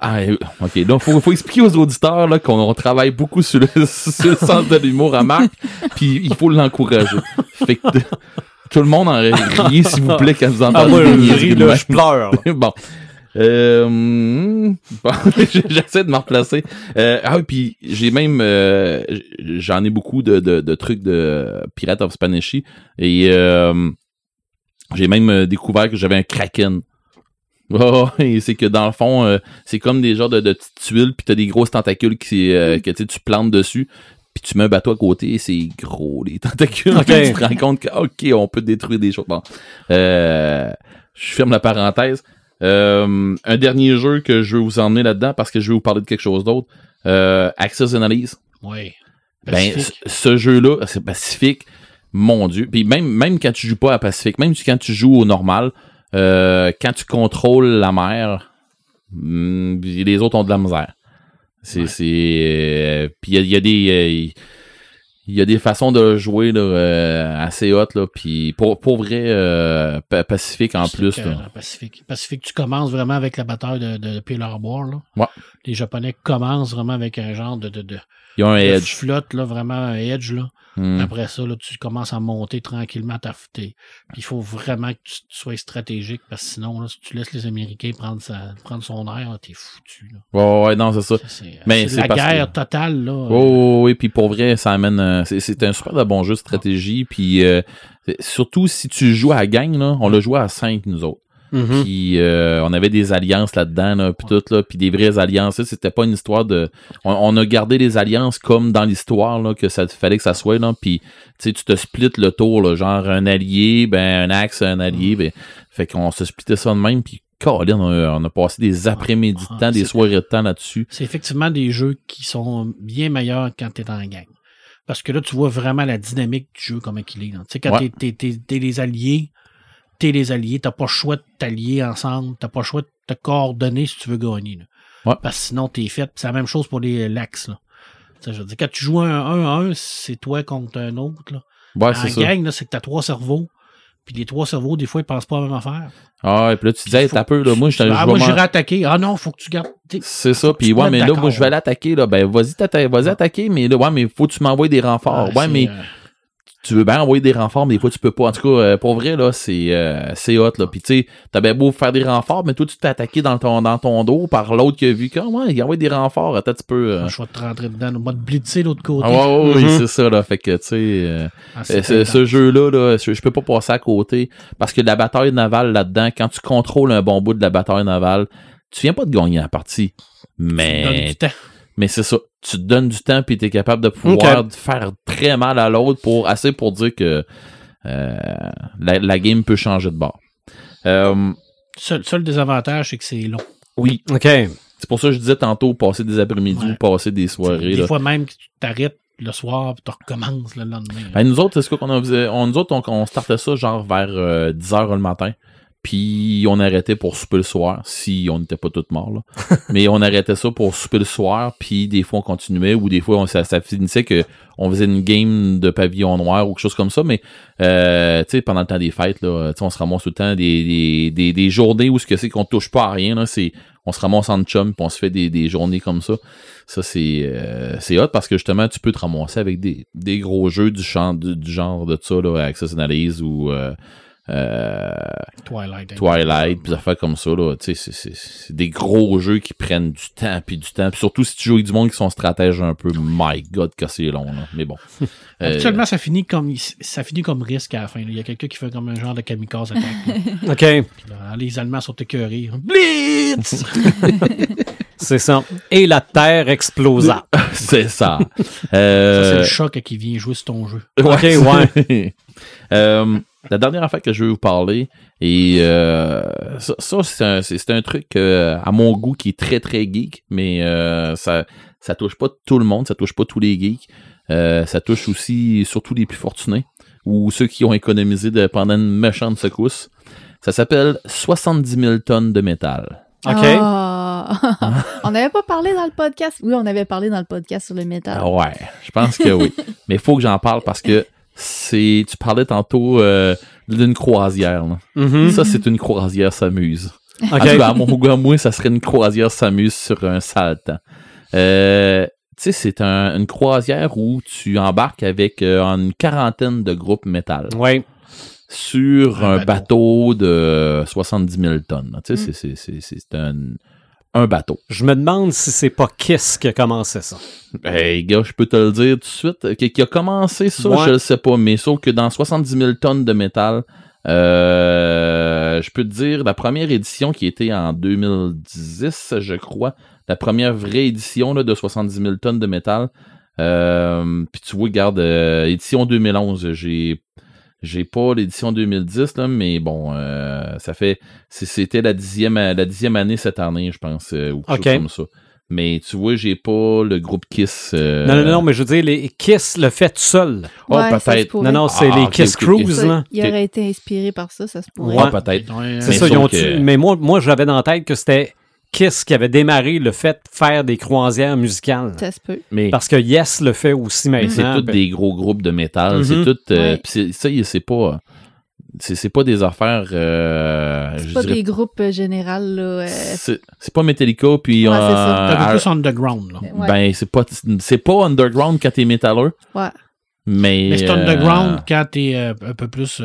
Ah, ok, donc faut, faut expliquer aux auditeurs là, qu'on on travaille beaucoup sur le, sur le sens de l'humour à Marc, puis il faut l'encourager. Fait que tout le monde en riez, s'il vous plaît, quand vous Ah, entendez moi, des je ris, là, je pleure. bon. Euh, bon, j'essaie de me replacer. Euh, ah oui, puis j'ai même, euh, j'en ai beaucoup de, de, de trucs de Pirate of Spanishy et euh, j'ai même euh, découvert que j'avais un kraken. Oh, et c'est que dans le fond, euh, c'est comme des genres de, de petites tuiles, puis t'as des grosses tentacules qui, euh, que tu plantes dessus, puis tu mets un bateau à côté, et c'est gros les tentacules. Ok. Puis tu te rends compte que ok, on peut détruire des choses. Bon, euh, je ferme la parenthèse. Euh, un dernier jeu que je veux vous emmener là-dedans parce que je vais vous parler de quelque chose d'autre. Euh, Access Analyse. Oui. Ben, ce jeu-là, c'est Pacifique. Mon Dieu. Puis même, même quand tu joues pas à Pacifique, même quand tu joues au normal, euh, quand tu contrôles la mer, hmm, les autres ont de la misère. C'est, Ouais. euh, puis il y a, il y a des, euh, il y a des façons de jouer là, assez là. Puis pour, pour vrai, Pa- Pacifique en plus. là. Pacifique. Pacifique, tu commences vraiment avec la bataille de, de Pearl Harbor. Là. Ouais. Les Japonais commencent vraiment avec un genre de, de, de, Il y a un edge. flotte, là, vraiment un edge. Là. Hmm. Après ça, là, tu commences à monter tranquillement ta Puis il faut vraiment que tu sois stratégique parce que sinon, là, si tu laisses les Américains prendre, sa, prendre son air, t'es foutu. Là. Ouais, ouais, non, c'est ça. C'est Mais c'est c'est la parce que- guerre totale. Là. Oh oui, puis pour vrai, ça amène. euh, c'est- c'est un super de bon jeu de stratégie. Puis euh, surtout si tu joues à la gang, là, on l'a joué à 5 nous autres. Mhm. Puis euh, on avait des alliances là-dedans, là, puis tout là, puis des vraies alliances. C'était pas une histoire de. On, on a gardé les alliances comme dans l'histoire là que ça fallait que ça soit là. Puis tu te splits le tour, là, genre un allié, ben un axe, un allié, ben fait qu'on se splittait ça de même. Puis Colin, on a, on a passé des après-midi de Ah, temps, des soirées de temps là-dessus. C'est effectivement des jeux qui sont bien meilleurs quand tu es en gang. Parce que là, tu vois vraiment la dynamique du jeu, comment il est. Tu sais, quand Ouais. t'es les alliés, t'es les alliés, t'as pas le choix de t'allier ensemble, t'as pas le choix de te coordonner si tu veux gagner. là. Ouais. Parce que sinon, t'es fait. C'est la même chose pour les lax. Là. Je veux dire, quand tu joues un 1 à 1, c'est toi contre un autre. Là. Ouais, en c'est ça. gang, là, c'est que t'as trois cerveaux. Puis les trois cerveaux, des fois, ils pensent pas à la même affaire. Ah, et puis là, tu disais, t'as peu, là, moi, je, ah, moi, j'irai attaquer. Ah non, faut que tu gardes. C'est ça, puis ouais, mais là, moi, je vais l'attaquer, là. Ben, vas-y, vas-y attaquer, mais là, ouais, mais faut que tu m'envoies des renforts. ah, ouais, mais euh, tu veux bien envoyer des renforts, mais des fois, tu peux pas. En tout cas, euh, pour vrai, là, c'est, euh, c'est hot, là. Puis, tu sais, t'as bien beau faire des renforts, mais toi, tu t'es attaqué dans ton, dans ton dos par l'autre qui a vu que, ouais, il envoie des renforts. Attends, tu peux. euh, je vais te rentrer dedans. On va te blitzer l'autre côté. Ah, ouais, ouais, oui, Mhm. c'est ça, là. Fait que, tu sais, euh, Ah, euh, ce, jeu-là, là, je, je peux pas passer à côté. Parce que la bataille navale là-dedans, quand tu contrôles un bon bout de la bataille navale, tu viens pas de gagner la partie. Mais du temps. Mais c'est ça. Tu te donnes du temps puis tu es capable de pouvoir faire très mal à l'autre pour assez pour dire que euh, la, la game peut changer de bord. Euh, Seul, seul désavantage, c'est que c'est long. oui, OK. c'est pour ça que je disais tantôt passer des après-midi Ouais. ou passer des soirées. Des là. fois même que tu t'arrêtes, le soir, puis tu recommences le lendemain. Ben, nous autres, c'est ce qu'on a faisait- on, nous autres, on, on startait ça genre vers 10h le matin. Puis on arrêtait pour souper le soir, si on n'était pas tous morts. Là. Mais on arrêtait ça pour souper le soir, puis des fois on continuait, ou des fois on, ça, ça finissait que on faisait une game de pavillon noir ou quelque chose comme ça. Mais euh, tu sais, pendant le temps des fêtes, là, tu sais, on se ramasse tout le temps des, des, des, des journées où ce que c'est qu'on touche pas à rien. Là, c'est, on se ramasse en chum, puis on se fait des, des journées comme ça. Ça, c'est euh, c'est hot parce que justement, tu peux te ramasser avec des, des gros jeux du, champ, du, du genre de ça, là, Access Analyse ou euh, Twilight. Twilight, puis des affaires comme ça, là. Tu sais, c'est- des gros jeux qui prennent du temps, puis du temps. Puis surtout si tu joues avec du monde qui sont stratèges un peu, my god, que c'est long, là. Mais bon. Euh, Habituellement, ça finit comme ça finit comme risque à la fin. là. Il y a quelqu'un qui fait comme un genre de kamikaze attack. là. OK, là, les Allemands sont écœurés. Blitz! c'est ça. Et la Terre explosa. c'est ça. Ça, c'est Euh, le choc qui vient jouer sur ton jeu. Ok, ouais. Euh, la dernière affaire que je vais vous parler, et euh, ça, ça, c'est un, c'est- c'est un truc euh, à mon goût qui est très très geek, mais euh, ça ça touche pas tout le monde, ça touche pas tous les geeks, Euh, ça touche aussi surtout les plus fortunés ou ceux qui ont économisé de, pendant une méchante secousse. Ça s'appelle 70 000 tonnes de métal. OK. Ah. on n'avait pas parlé dans le podcast. Oui, on avait parlé dans le podcast sur le métal. Ah ouais, je pense que oui. Mais il faut que j'en parle parce que c'est. Tu parlais tantôt euh, d'une croisière. là. Mhm. Ça, c'est une croisière s'amuse. En OK. tout cas, à mon goût, à moi, ça serait une croisière s'amuse sur un temps. Euh, tu sais, c'est un- une croisière où tu embarques avec euh, une quarantaine de groupes métal Oui. sur Un un bateau de 70 000 tonnes. Tu sais, Mm. c'est- c'est- c'est c'est un, un bateau. Je me demande si c'est pas Kiss qui a commencé ça. Hey, gars, je peux te le dire tout de suite. Qui, qui a commencé ça, Ouais. je le sais pas, mais sauf que dans 70 000 tonnes de métal, euh, je peux te dire, la première édition qui était en 2010, je crois, la première vraie édition là, de 70 000 tonnes de métal, euh, puis tu vois, regarde, euh, édition 2011, j'ai j'ai pas l'édition 2010, là, mais bon, euh, ça fait. C'était la dixième, la dixième année cette année, je pense, euh, ou quelque Ok. chose comme ça. Mais tu vois, j'ai pas le groupe Kiss. euh, Non, non, non, mais je veux dire, les Kiss le fait tout seul. Oh, Ouais, peut-être. Non, non, c'est Ah, les Kiss ok, ok. Cruise, là. il aurait été inspiré par ça, ça se pourrait. Ouais, peut-être. Ouais, C'est Mais ça, ils ont que- Mais moi, moi j'avais dans la tête que c'était Kiss qui avait démarré le fait de faire des croisières musicales. Ça se peut. Mais, Parce que Yes le fait aussi mais c'est maintenant. tous des gros groupes de métal. Mhm. C'est tout. euh, ça, y est, c'est pas. C'est pas des affaires. euh, C'est pas dirais- des groupes euh, générales, là. euh, C'est pas Metallica, puis. Ouais, c'est euh, ça. C'est un peu Ar- plus underground. Là. ouais. Ben, c'est pas, c'est pas underground quand t'es métalleux, ouais. mais. Mais c'est euh, underground quand t'es euh, un peu plus.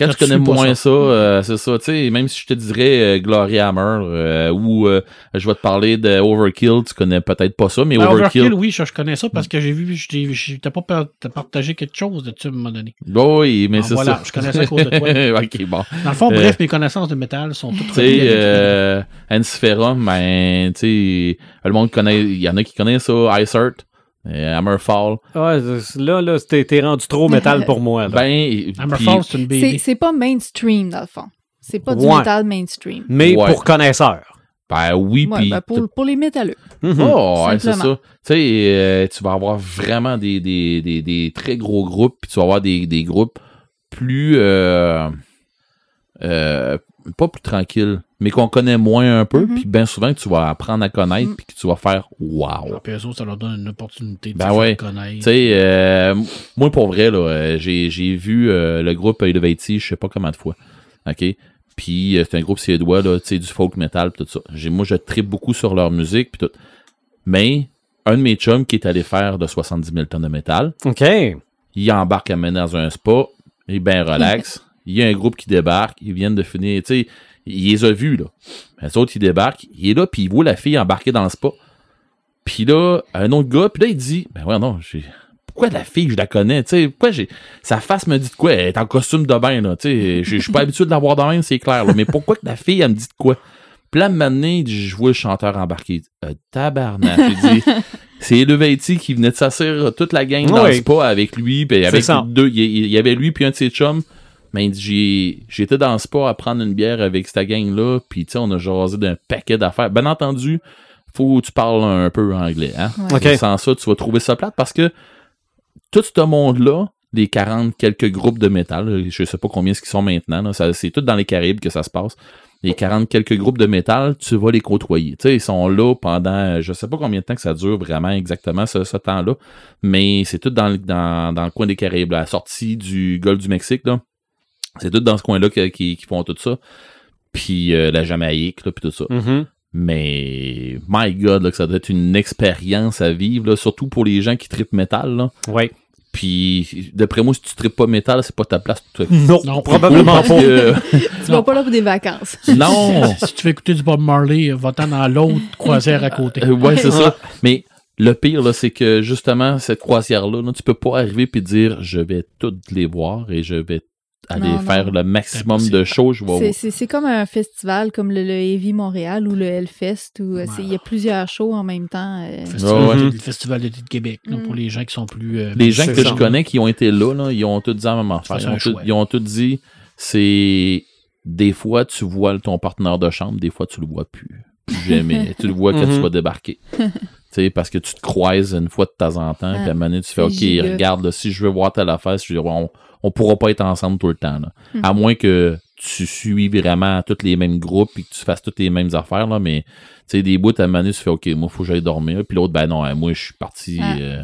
Euh, Quand Quand tu connais tu moins ça? ça, euh, c'est ça, tu sais, même si je te dirais euh, Glory Hammer euh, ou euh, je vais te parler de Overkill, tu connais peut-être pas ça, mais Ben, Overkill, Overkill, oui, je, je connais ça parce que j'ai vu, je t'ai- je pas partagé quelque chose de dessus à un moment donné. Oh oui, mais Ah, c'est voilà, ça. je connais ça à cause de toi. ok, bon. Dans le fond, Euh, bref, mes connaissances de métal sont toutes Tu reliées sais, avec- euh, ben, tu sais, le monde connaît, il y en a qui connaissent ça, Ice Earth, euh, Hammerfall. Ouais, là, là, t'es rendu trop métal pour moi. là. Ben, Hammerfall, c'est une BD. c'est pas mainstream, dans le fond. C'est pas du Ouais. métal mainstream. mais ouais. pour connaisseurs. ben oui, Ouais, puis ben, pour, pour les métalleux. Mhm. Oh, ouais, c'est ça. Simplement. Tu sais, euh, tu vas avoir vraiment des, des, des, des très gros groupes, puis tu vas avoir des, des groupes plus. euh, euh, pas plus tranquilles, mais qu'on connaît moins un peu, Mhm. puis bien souvent que tu vas apprendre à connaître, Mhm. puis que tu vas faire Ah, Wow! puis eux autres, ça leur donne une opportunité de Ben se faire ouais. connaître. Tu sais, euh, moi pour vrai, là, euh, j'ai, j'ai vu euh, le groupe Elevati, je sais pas combien de fois. OK? Puis euh, c'est un groupe suédois, là, tu sais, du folk metal, pis tout ça. J'ai, moi, je tripe beaucoup sur leur musique, puis tout. Mais, un de mes chums qui est allé faire de 70 000 tonnes de métal, OK. il embarque à mener dans un spa, il est bien relax. il y a un groupe qui débarque, ils viennent de finir, tu sais, il les a vus, là. Les autres, ils débarquent, il est là, puis il voit la fille embarquer dans le spa. Puis là, un autre gars, puis là, il dit, ben ouais, non, j'ai... Pourquoi la fille, je la connais, tu sais, pourquoi j'ai... Sa face me dit de quoi? Elle est en costume de bain, là, tu sais, je suis pas habitué de la voir de même, c'est clair, là, mais pourquoi que la fille, elle me dit de quoi? Puis là, donné, je vois le chanteur dit, Euh, tabarnak. Il dit, c'est Elevati qui venait de s'asseoir toute la gang dans Oui. le spa avec lui, puis avec deux. Il il y avait lui puis un de ses chums. Mais il dit, j'ai- j'étais dans le spa à prendre une bière avec cette gang-là, puis tu sais, on a jasé d'un paquet d'affaires. Bien entendu, faut que tu parles un peu anglais, hein? Ouais. Sans ça, tu vas trouver ça plate parce que tout ce monde-là, les 40 quelques groupes de métal, je sais pas combien ce qu'ils sont maintenant, là, ça- c'est tout dans les Caraïbes que ça se passe. Les 40 quelques groupes de métal, tu vas les côtoyer. Tu sais, ils sont là pendant, je sais pas combien de temps que ça dure vraiment exactement ce, ce temps-là, mais c'est tout dans, le- dans, dans le coin des Caraïbes, là, à la sortie du golfe du Mexique, là. C'est tout dans ce coin-là qui, qui font tout ça. Puis euh, la Jamaïque, là, puis tout ça. Mhm. Mais, my God, là, que ça doit être une expérience à vivre, là, surtout pour les gens qui tripent métal. Là. Oui. Puis, d'après moi, si tu tripes pas métal, c'est pas ta place. tout- Non, Non, probablement pas. que- Tu vas pas là pour des vacances. non! Si tu veux écouter du Bob Marley, va-t'en dans l'autre croisière à côté. Euh, ouais, c'est ça. Mais le pire, là, c'est que justement, cette croisière-là, là, tu peux pas arriver et dire je vais toutes les voir et je vais aller Non, faire non. le maximum de shows. Je C'est- vais... C'est c'est comme un festival comme le, le Heavy Montréal ou le Hellfest où euh, il y a plusieurs shows en même temps. euh. Le festival, ouais. le festival d'été de Québec, là, Mm. pour les gens qui sont plus. euh, Les gens que je connais qui ont été là, là, ils ont tous dit la même affaire. Ils ont, un tout, choix. ils ont tous dit c'est des fois tu vois ton partenaire de chambre, des fois tu le vois plus. Plus Jamais. tu le vois quand tu Mhm. vas débarquer. tu sais, parce que tu te croises une fois de temps en temps, puis à un moment donné, tu fais OK, regarde, là, si je veux voir telle affaire, je- on, on pourra pas être ensemble tout le temps. là. Mhm. À moins que tu suis vraiment tous les mêmes groupes et que tu fasses toutes les mêmes affaires, là, mais tu sais, des bouts, à donné, tu fais OK, moi, faut que j'aille dormir. Puis l'autre, ben non, hein, moi, je suis parti. Ah. euh,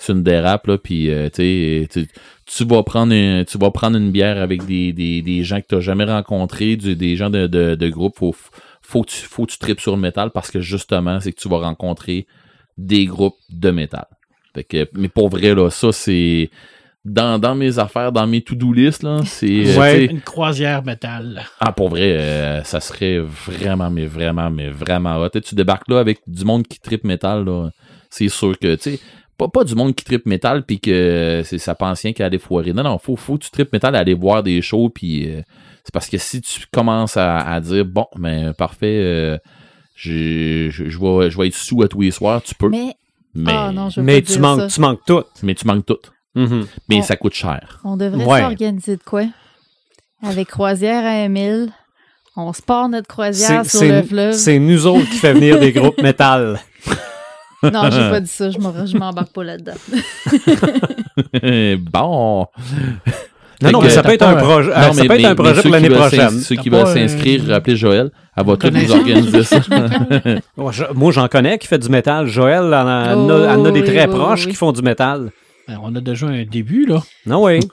sur une dérape, là, puis euh, tu sais, tu- tu vas prendre une, tu vas prendre une bière avec des, des, des gens que tu n'as jamais rencontrés, du- des gens de, de, de groupe, faut, faut que tu, faut que tu tripes sur le métal parce que justement, c'est que tu vas rencontrer des groupes de métal. Fait que, mais pour vrai, là, ça, c'est dans, dans mes affaires, dans mes to-do list, là, c'est. euh, Ouais. Une croisière métal. ah, pour vrai, euh, ça serait vraiment, mais vraiment, mais vraiment hot. Tu débarques là avec du monde qui tripe métal, là. C'est sûr que, tu sais, pas, pas du monde qui tripe métal puis que c'est sa pensien qui allait foirer. Non, non, faut, faut que tu tripes métal, aller voir des shows puis euh, c'est parce que si tu commences à, à dire, bon, mais parfait, euh, j'ai- je, je, vais, je vais être sous à tous les soirs, tu peux, mais, Mais, mais, ah non, je Mais tu dire manques, ça. tu manques tout. tu manques tout. Mhm. Mais On- ça coûte cher. On devrait Ouais. s'organiser de quoi? Avec croisière à Emile. On se part notre croisière sur le fleuve. c'est nous autres qui fait venir des groupes métal. Non, j'ai pas dit ça. Je m'en- je m'embarque pas là-dedans. bon. Non, non, mais ça peut être un pas- projet, Non, ça peut être un projet pour l'année prochaine. Ceux qui veulent euh, s'inscrire, appelez Joël. Elle va tout nous organiser ça. Moi, je- Moi, j'en connais qui fait du métal. Joël, elle en a, Oh, des oui, très oui, proches oui. qui font du métal. Ben, on a déjà un début, là. Non, oui.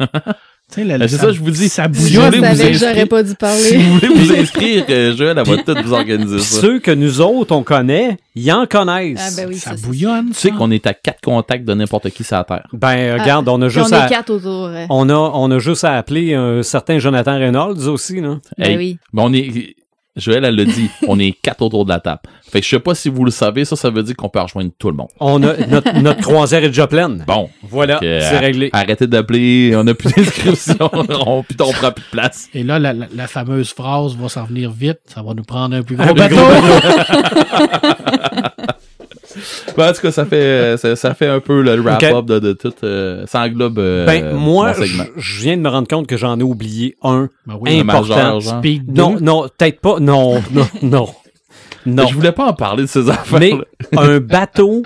Sais, la- Ben, c'est ça, je vous dis. Ça Si Je vous bouillonne. voulez vous savais que j'aurais pas dû Si parler. vous voulez vous inscrire, euh, Joël, elle va tout vous organiser ça. ceux que nous autres, on connaît, ils en Ah connaissent. ben oui, ça bouillonne. Tu sais qu'on est à quatre contacts de n'importe qui sur la Terre. Ben, regarde, on a on juste est à... quatre autour. euh. On a, on a juste à appeler un certain Jonathan Reynolds aussi, là. Ben Hey, oui. ben, on est... Joël, elle l'a dit, on est quatre autour de la table. Fait que je sais pas si vous le savez, ça, ça veut dire qu'on peut rejoindre tout le monde. On a, notre, notre croisière est déjà pleine. Bon. Voilà, c'est réglé. Arrêtez d'appeler, on n'a plus d'inscription, on, puis on prend plus de place. Et là, la, la- la fameuse phrase va s'en venir vite. Ça va nous prendre un plus Un gros bateau. Ben, en tout cas, ça fait, euh, ça, ça fait un peu le wrap-up de, de tout. euh, ça englobe euh, Ben, moi, je viens de me rendre compte que j'en ai oublié un. Ben oui, Un important. Non, 2. non, peut-être pas. Non, non, non. Non. Je voulais pas en parler de ces affaires Mais un bateau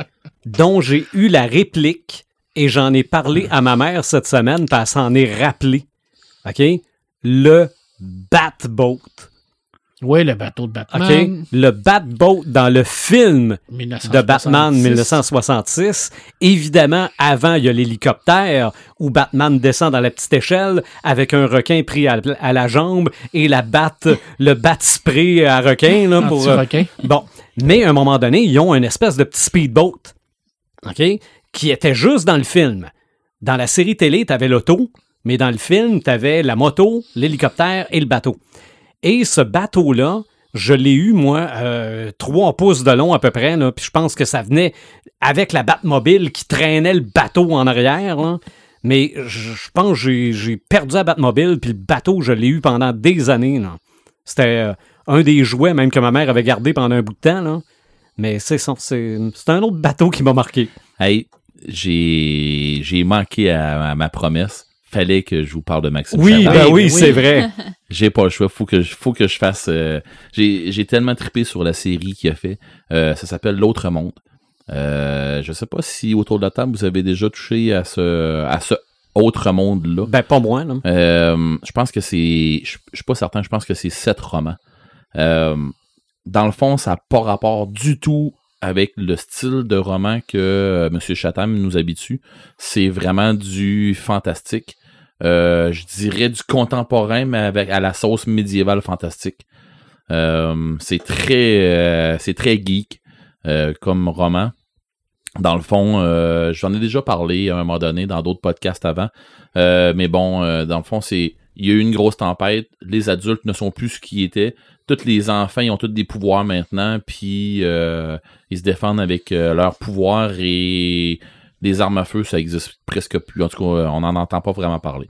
dont j'ai eu la réplique et j'en ai parlé à ma mère cette semaine, puis elle s'en est rappelée. OK? Le Batboat. Oui, le bateau de? Batman. Le Batboat dans le film de 1966. Batman 1966. Évidemment, avant, il y a l'hélicoptère où Batman descend dans la petite échelle avec un requin pris à, à la jambe et la batte, le bat spray à requin. Là, pour, euh, requin. Bon, mais à un moment donné, ils ont une espèce de petit speedboat, OK, qui était juste dans le film. Dans la série télé, tu avais l'auto, mais dans le film, tu avais la moto, l'hélicoptère et le bateau. Et ce bateau-là, je l'ai eu, moi, euh, 3 pouces de long à peu près, puis je pense que ça venait avec la Batmobile qui traînait le bateau en arrière. Mais je pense que j'ai- perdu la Batmobile, puis le bateau, je l'ai eu pendant des années. C'était euh, un des jouets même que ma mère avait gardé pendant un bout de temps. Mais c'est un autre bateau qui m'a marqué. Hey, j'ai manqué à ma promesse. Fallait que je vous parle de Maxime Oui, Chabot. ben oui, c'est vrai. J'ai pas le choix. Faut que je, faut que je fasse. euh, j'ai j'ai tellement trippé sur la série qu'il a fait. Euh, ça s'appelle L'autre monde. Euh, je sais pas si autour de la table vous avez déjà touché à ce, à ce autre monde-là. Ben, pas moi, là. Euh, je pense que c'est. Je je suis pas certain, je pense que c'est sept romans. Euh, dans le fond, ça n'a pas rapport du tout avec le style de roman que euh, M. Chatham nous habitue. C'est vraiment du fantastique. Euh, je dirais du contemporain, mais avec à la sauce médiévale fantastique. Euh, c'est très euh, c'est très geek comme roman. Dans le fond, j'en ai déjà parlé à un moment donné dans d'autres podcasts avant. Mais bon, dans le fond, c'est il y a eu une grosse tempête. Les adultes ne sont plus ce qu'ils étaient. Tous les enfants, ils ont tous des pouvoirs maintenant, puis euh, ils se défendent avec euh, leurs pouvoirs et les armes à feu, ça existe presque plus. En tout cas, on n'en entend pas vraiment parler.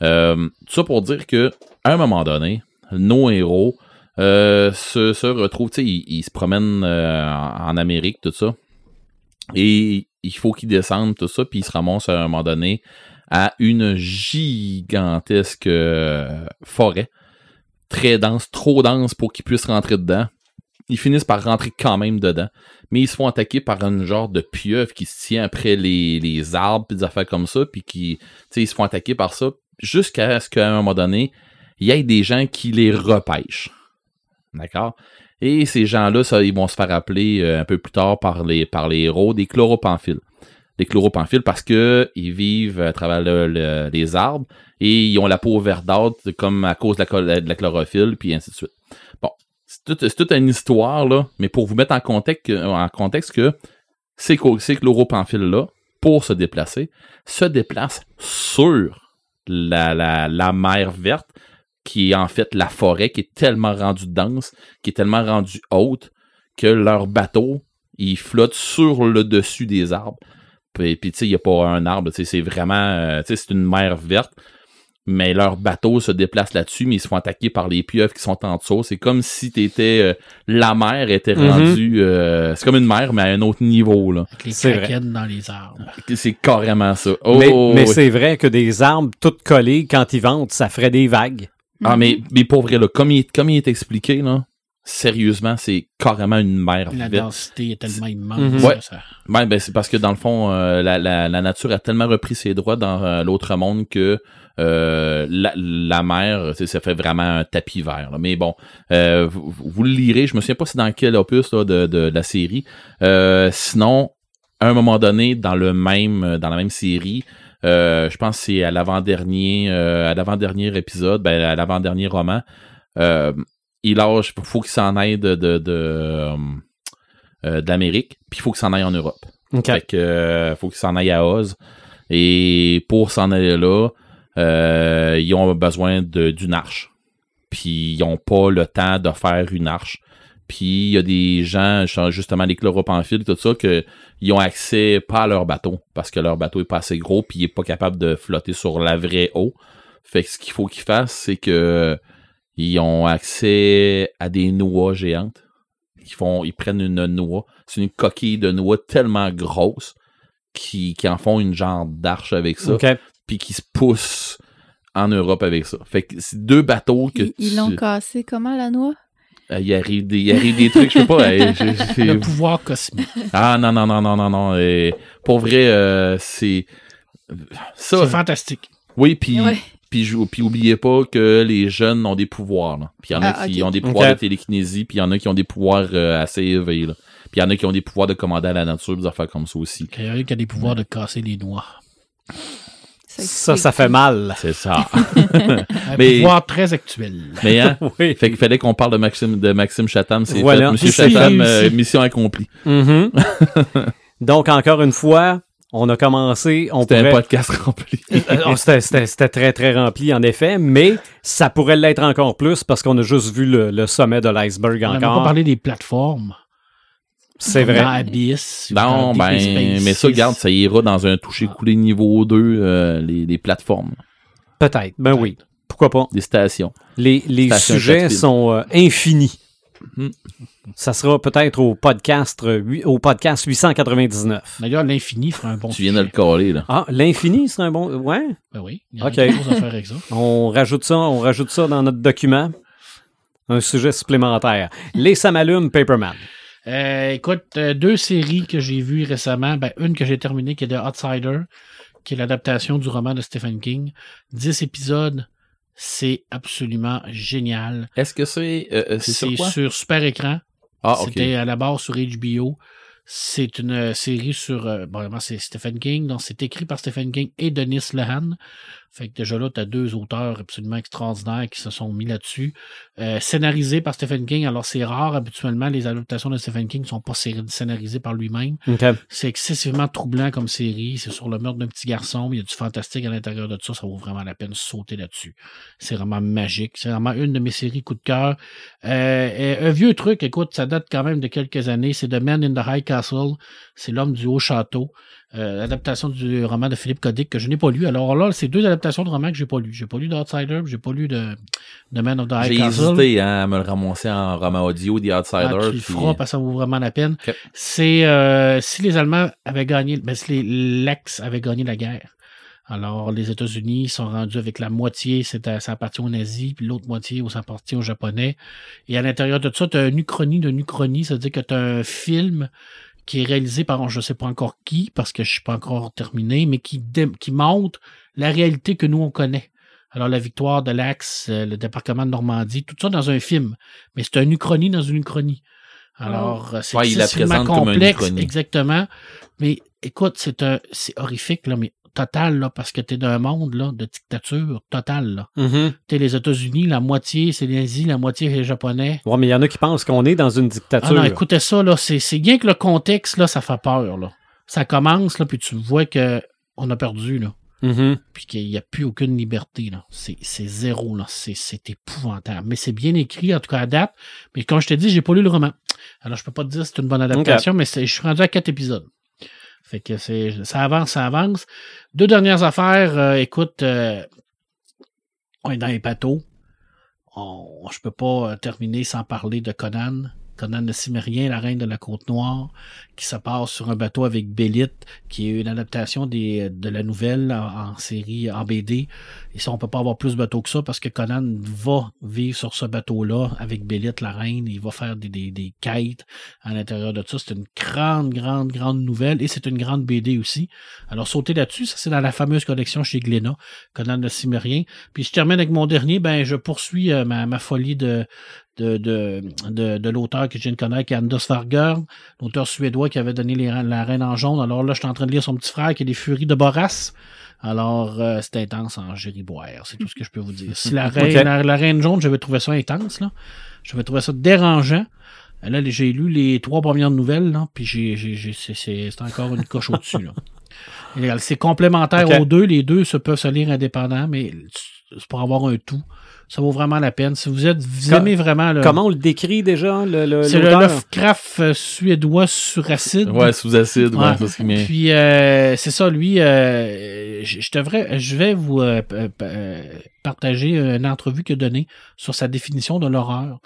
Euh, tout ça pour dire que à un moment donné, nos héros se, retrouvent, tu sais, ils, ils se promènent en Amérique, tout ça. Et il faut qu'ils descendent, tout ça, puis ils se ramassent à un moment donné à une gigantesque forêt. Très dense, trop dense pour qu'ils puissent rentrer dedans. Ils finissent par rentrer quand même dedans. Mais ils se font attaquer par un genre de pieuvre qui se tient après les, arbres, puis des affaires comme ça, puis qui, ils se font attaquer par ça, jusqu'à ce qu'à un moment donné, il y ait des gens qui les repêchent. D'accord? Et ces gens-là, ça, ils vont se faire appeler euh, un peu plus tard par les, héros des chloropemphiles. Des chloropemphiles parce que ils vivent à travers le- le- les arbres et ils ont la peau verdâtre comme à cause de la, chlorophylle, puis ainsi de suite. Bon, c'est tout- toute une histoire, là, mais pour vous mettre en contexte, en contexte que ces, ces chloropemphiles-là, pour se déplacer, se déplacent sur la, la, la mer verte, qui est en fait la forêt, qui est tellement rendue dense, qui est tellement rendue haute, que leur bateau, il flotte sur le dessus des arbres. Puis, puis, tu sais, il n'y a pas un arbre, c'est vraiment, euh, tu sais, c'est une mer verte, mais leur bateau se déplace là-dessus, mais ils se font attaquer par les pieuvres qui sont en dessous. C'est comme si t'étais, euh, la mer était Mhm. rendue, euh, c'est comme une mer, mais à un autre niveau, là. Avec les kraken dans les arbres. C'est carrément ça. Oh, mais oh, mais oui. c'est vrai que des arbres toutes collées, quand ils ventent, ça ferait des vagues. Ah, mais, mais pour vrai, là, comme il, comme il est expliqué, là, sérieusement, c'est carrément une mer La densité est tellement immense. Mhm. ça, Ouais. ça- Ben, ben, c'est parce que dans le fond, euh, la, la, la nature a tellement repris ses droits dans euh, l'autre monde que euh, la, la mer, ça fait vraiment un tapis vert. là. Mais bon, euh, vous, vous le lirez. Je me souviens pas c'est dans quel opus là, de, de, la série. Euh, sinon, à un moment donné, dans le même, dans la même série, je pense que c'est à l'avant-dernier, à l'avant-dernier épisode, ben, à l'avant-dernier roman. Il lâche, faut qu'il s'en aille de, de, l'Amérique, puis il faut qu'il s'en aille en Europe. OK. Fait que faut qu'ils s'en aillent à Oz. Et pour s'en aller là, euh, ils ont besoin d'une arche. Puis ils n'ont pas le temps de faire une arche. Puis il y a des gens, justement les chloropemphiles, tout ça, que ils ont accès pas à leur bateau parce que leur bateau est pas assez gros puis il est pas capable de flotter sur la vraie eau. Fait que ce qu'il faut qu'ils fassent, c'est que ils ont accès à des noix géantes. Ils font, ils prennent une noix. C'est une coquille de noix tellement grosse qui, qui en font une genre d'arche avec ça. Puis qui se poussent en Europe avec ça. Fait que c'est deux bateaux que Ils- Ils l'ont tu- cassé comment, la noix? euh, il arrive des, il arrive des trucs, je sais pas. euh, Le pouvoir cosmique. ah non non non non non non. euh, pour vrai, euh, c'est ça. C'est fantastique. Oui, puis Ouais. puis puis oubliez pas que les jeunes ont des pouvoirs. là. Puis il y en a Ah, qui ont des pouvoirs de télékinésie, puis il y en a qui ont des pouvoirs euh, assez élevés. Là. Puis il y en a qui ont des pouvoirs de commander à la nature, des affaires comme ça aussi. Il y a un qui a des pouvoirs de casser les noix. Ça, ça fait mal. C'est ça. Un Mais- pouvoir très actuel. Mais hein, Oui. fait qu'il fallait qu'on parle de Maxime de Maxime Chatham, c'est Voilà. fait. Monsieur Chatham, euh, mission accomplie. Mhm. Donc, encore une fois, on a commencé, on C'était un podcast rempli. Euh, C'était c'était- c'était très, très rempli, en effet, mais ça pourrait l'être encore plus parce qu'on a juste vu le, le sommet de l'iceberg On n'a pas encore. parlé des plateformes. C'est vrai. Dans Abyss. Non, dans ben, mais ça, Six. garde, ça ira dans un toucher coulé niveau 2, euh, les, les plateformes, Peut-être. Ben oui. Pourquoi pas? les stations. Les, les sujets sont euh, infinis. Mhm. Ça sera peut-être au podcast, euh, au podcast 899. D'ailleurs, l'infini fera un bon Tu viens de le coller, là. Ah, l'infini, c'est un bon. Ouais. Ben oui, il y a Ok. quelque chose à faire avec ça. On rajoute ça, on rajoute ça dans notre document. Un sujet supplémentaire. Les Samalumes Paperman. Euh, écoute, euh, deux séries que j'ai vues récemment. Ben, une que j'ai terminée qui est The Outsider, qui est l'adaptation du roman de Stephen King. Dix épisodes. C'est absolument génial. Est-ce que c'est euh, c'est sur C'est quoi? sur super écran. Ah, ok. C'était à la base sur HBO. C'est une série sur. bon, vraiment, c'est Stephen King. Donc, c'est écrit par Stephen King et Denis Lehan. Fait que déjà là, tu as deux auteurs absolument extraordinaires qui se sont mis là-dessus. Euh, scénarisé par Stephen King. Alors, c'est rare, habituellement, les adaptations de Stephen King ne sont pas sé- scénarisées par lui-même. C'est excessivement troublant comme série. C'est sur le meurtre d'un petit garçon. Il y a du fantastique à l'intérieur de ça. Ça vaut vraiment la peine de sauter là-dessus. C'est vraiment magique. C'est vraiment une de mes séries coup de cœur. Euh, un vieux truc, écoute, ça date quand même de quelques années. C'est The Man in the High Castle. C'est l'homme du haut château. Euh, L'adaptation du roman de Philippe Codic que je n'ai pas lu. Alors là, c'est deux adaptations de romans que j'ai pas lu. J'ai pas lu d'Outsider, j'ai pas lu de The Man of the High J'ai hésité hein, à me le ramasser en roman audio, The Outsider. Ah, le puis- parce que ça vaut vraiment la peine. C'est euh, si les Allemands avaient gagné, ben, si les- l'Axe avait gagné la guerre. Alors, les États-Unis sont rendus avec la moitié, c'est à- ça appartient aux nazis, puis l'autre moitié, ça appartient aux Japonais. Et à l'intérieur de ça, tu as une uchronie d'une uchronie, c'est-à-dire que tu as un film qui est réalisé par, je sais pas encore qui, parce que je suis pas encore terminé, mais qui, qui montre la réalité que nous, on connaît. Alors, la victoire de l'Axe, euh, le débarquement de Normandie, tout ça dans un film. Mais c'est une uchronie dans une uchronie. Alors, euh, c'est Ouais, comme une complexe, uchronie. exactement. Mais écoute, c'est un, c'est horrifique, là, mais total, là, parce que t'es d'un monde, là, de dictature totale, là. Mhm. T'es les États-Unis, la moitié, c'est les nazis, la moitié, c'est les Japonais. Ouais, mais il y en a qui pensent qu'on est dans une Ah dictature. non, écoutez ça, là, c'est, bien que le contexte, là, ça fait peur, là. Ça commence, là, puis tu vois que on a perdu, là. Mhm. Puis qu'il n'y a plus aucune liberté. C'est, zéro, là. C'est, épouvantable. Mais c'est bien écrit, en tout cas, à date. Mais comme je te dis, j'ai pas lu le roman. Alors, je peux pas te dire si c'est une bonne adaptation, mais je suis rendu à quatre épisodes. Fait que c'est, ça avance, ça avance. Deux dernières affaires, euh, écoute, euh, on est dans les bateaux. On, je peux pas euh, terminer sans parler de Conan. Conan le Cimérien, la reine de la Côte-Noire, qui se passe sur un bateau avec Bélite, qui est une adaptation de la nouvelle en, série, en BD. Et ça, on peut pas avoir plus de bateaux que ça parce que Conan va vivre sur ce bateau-là avec Bélite, la reine. Il va faire des, des, quêtes à l'intérieur de ça. C'est une grande, grande, grande nouvelle et c'est une grande BD aussi. Alors, sauter là-dessus, ça c'est dans la fameuse collection chez Glénat, Conan le Cimérien. Puis je termine avec mon dernier, ben je poursuis euh, ma folie de, de, de, de, de l'auteur que je viens de connaître, qui est Anders Farger, l'auteur suédois qui avait donné les, La Reine en jaune. Alors là, je suis en train de lire son petit frère qui est Les Furies de Boras. Alors, euh, c'est intense en gériboire, c'est tout ce que je peux vous dire. Si la reine, Ok. la, la reine jaune, j'avais trouvé ça intense, là. J'avais trouvé ça dérangeant. Euh, Là, j'ai lu les trois premières nouvelles, là, puis j'ai, c'est, encore une coche au-dessus, là. C'est complémentaire aux deux. Les deux se peuvent se lire indépendants, mais pour avoir un tout. Ça vaut vraiment la peine. Si vous êtes, vous aimez vraiment le. Comment on le décrit déjà, le, le- c'est le? Lovecraft euh, suédois sur acide. Ouais, sous acide, ouais, Ouais. c'est ce qui m'est- Puis euh, c'est ça, lui, euh, je devrais, je vais vous euh, p- euh, partager une entrevue qu'il a donnée sur sa définition de l'horreur.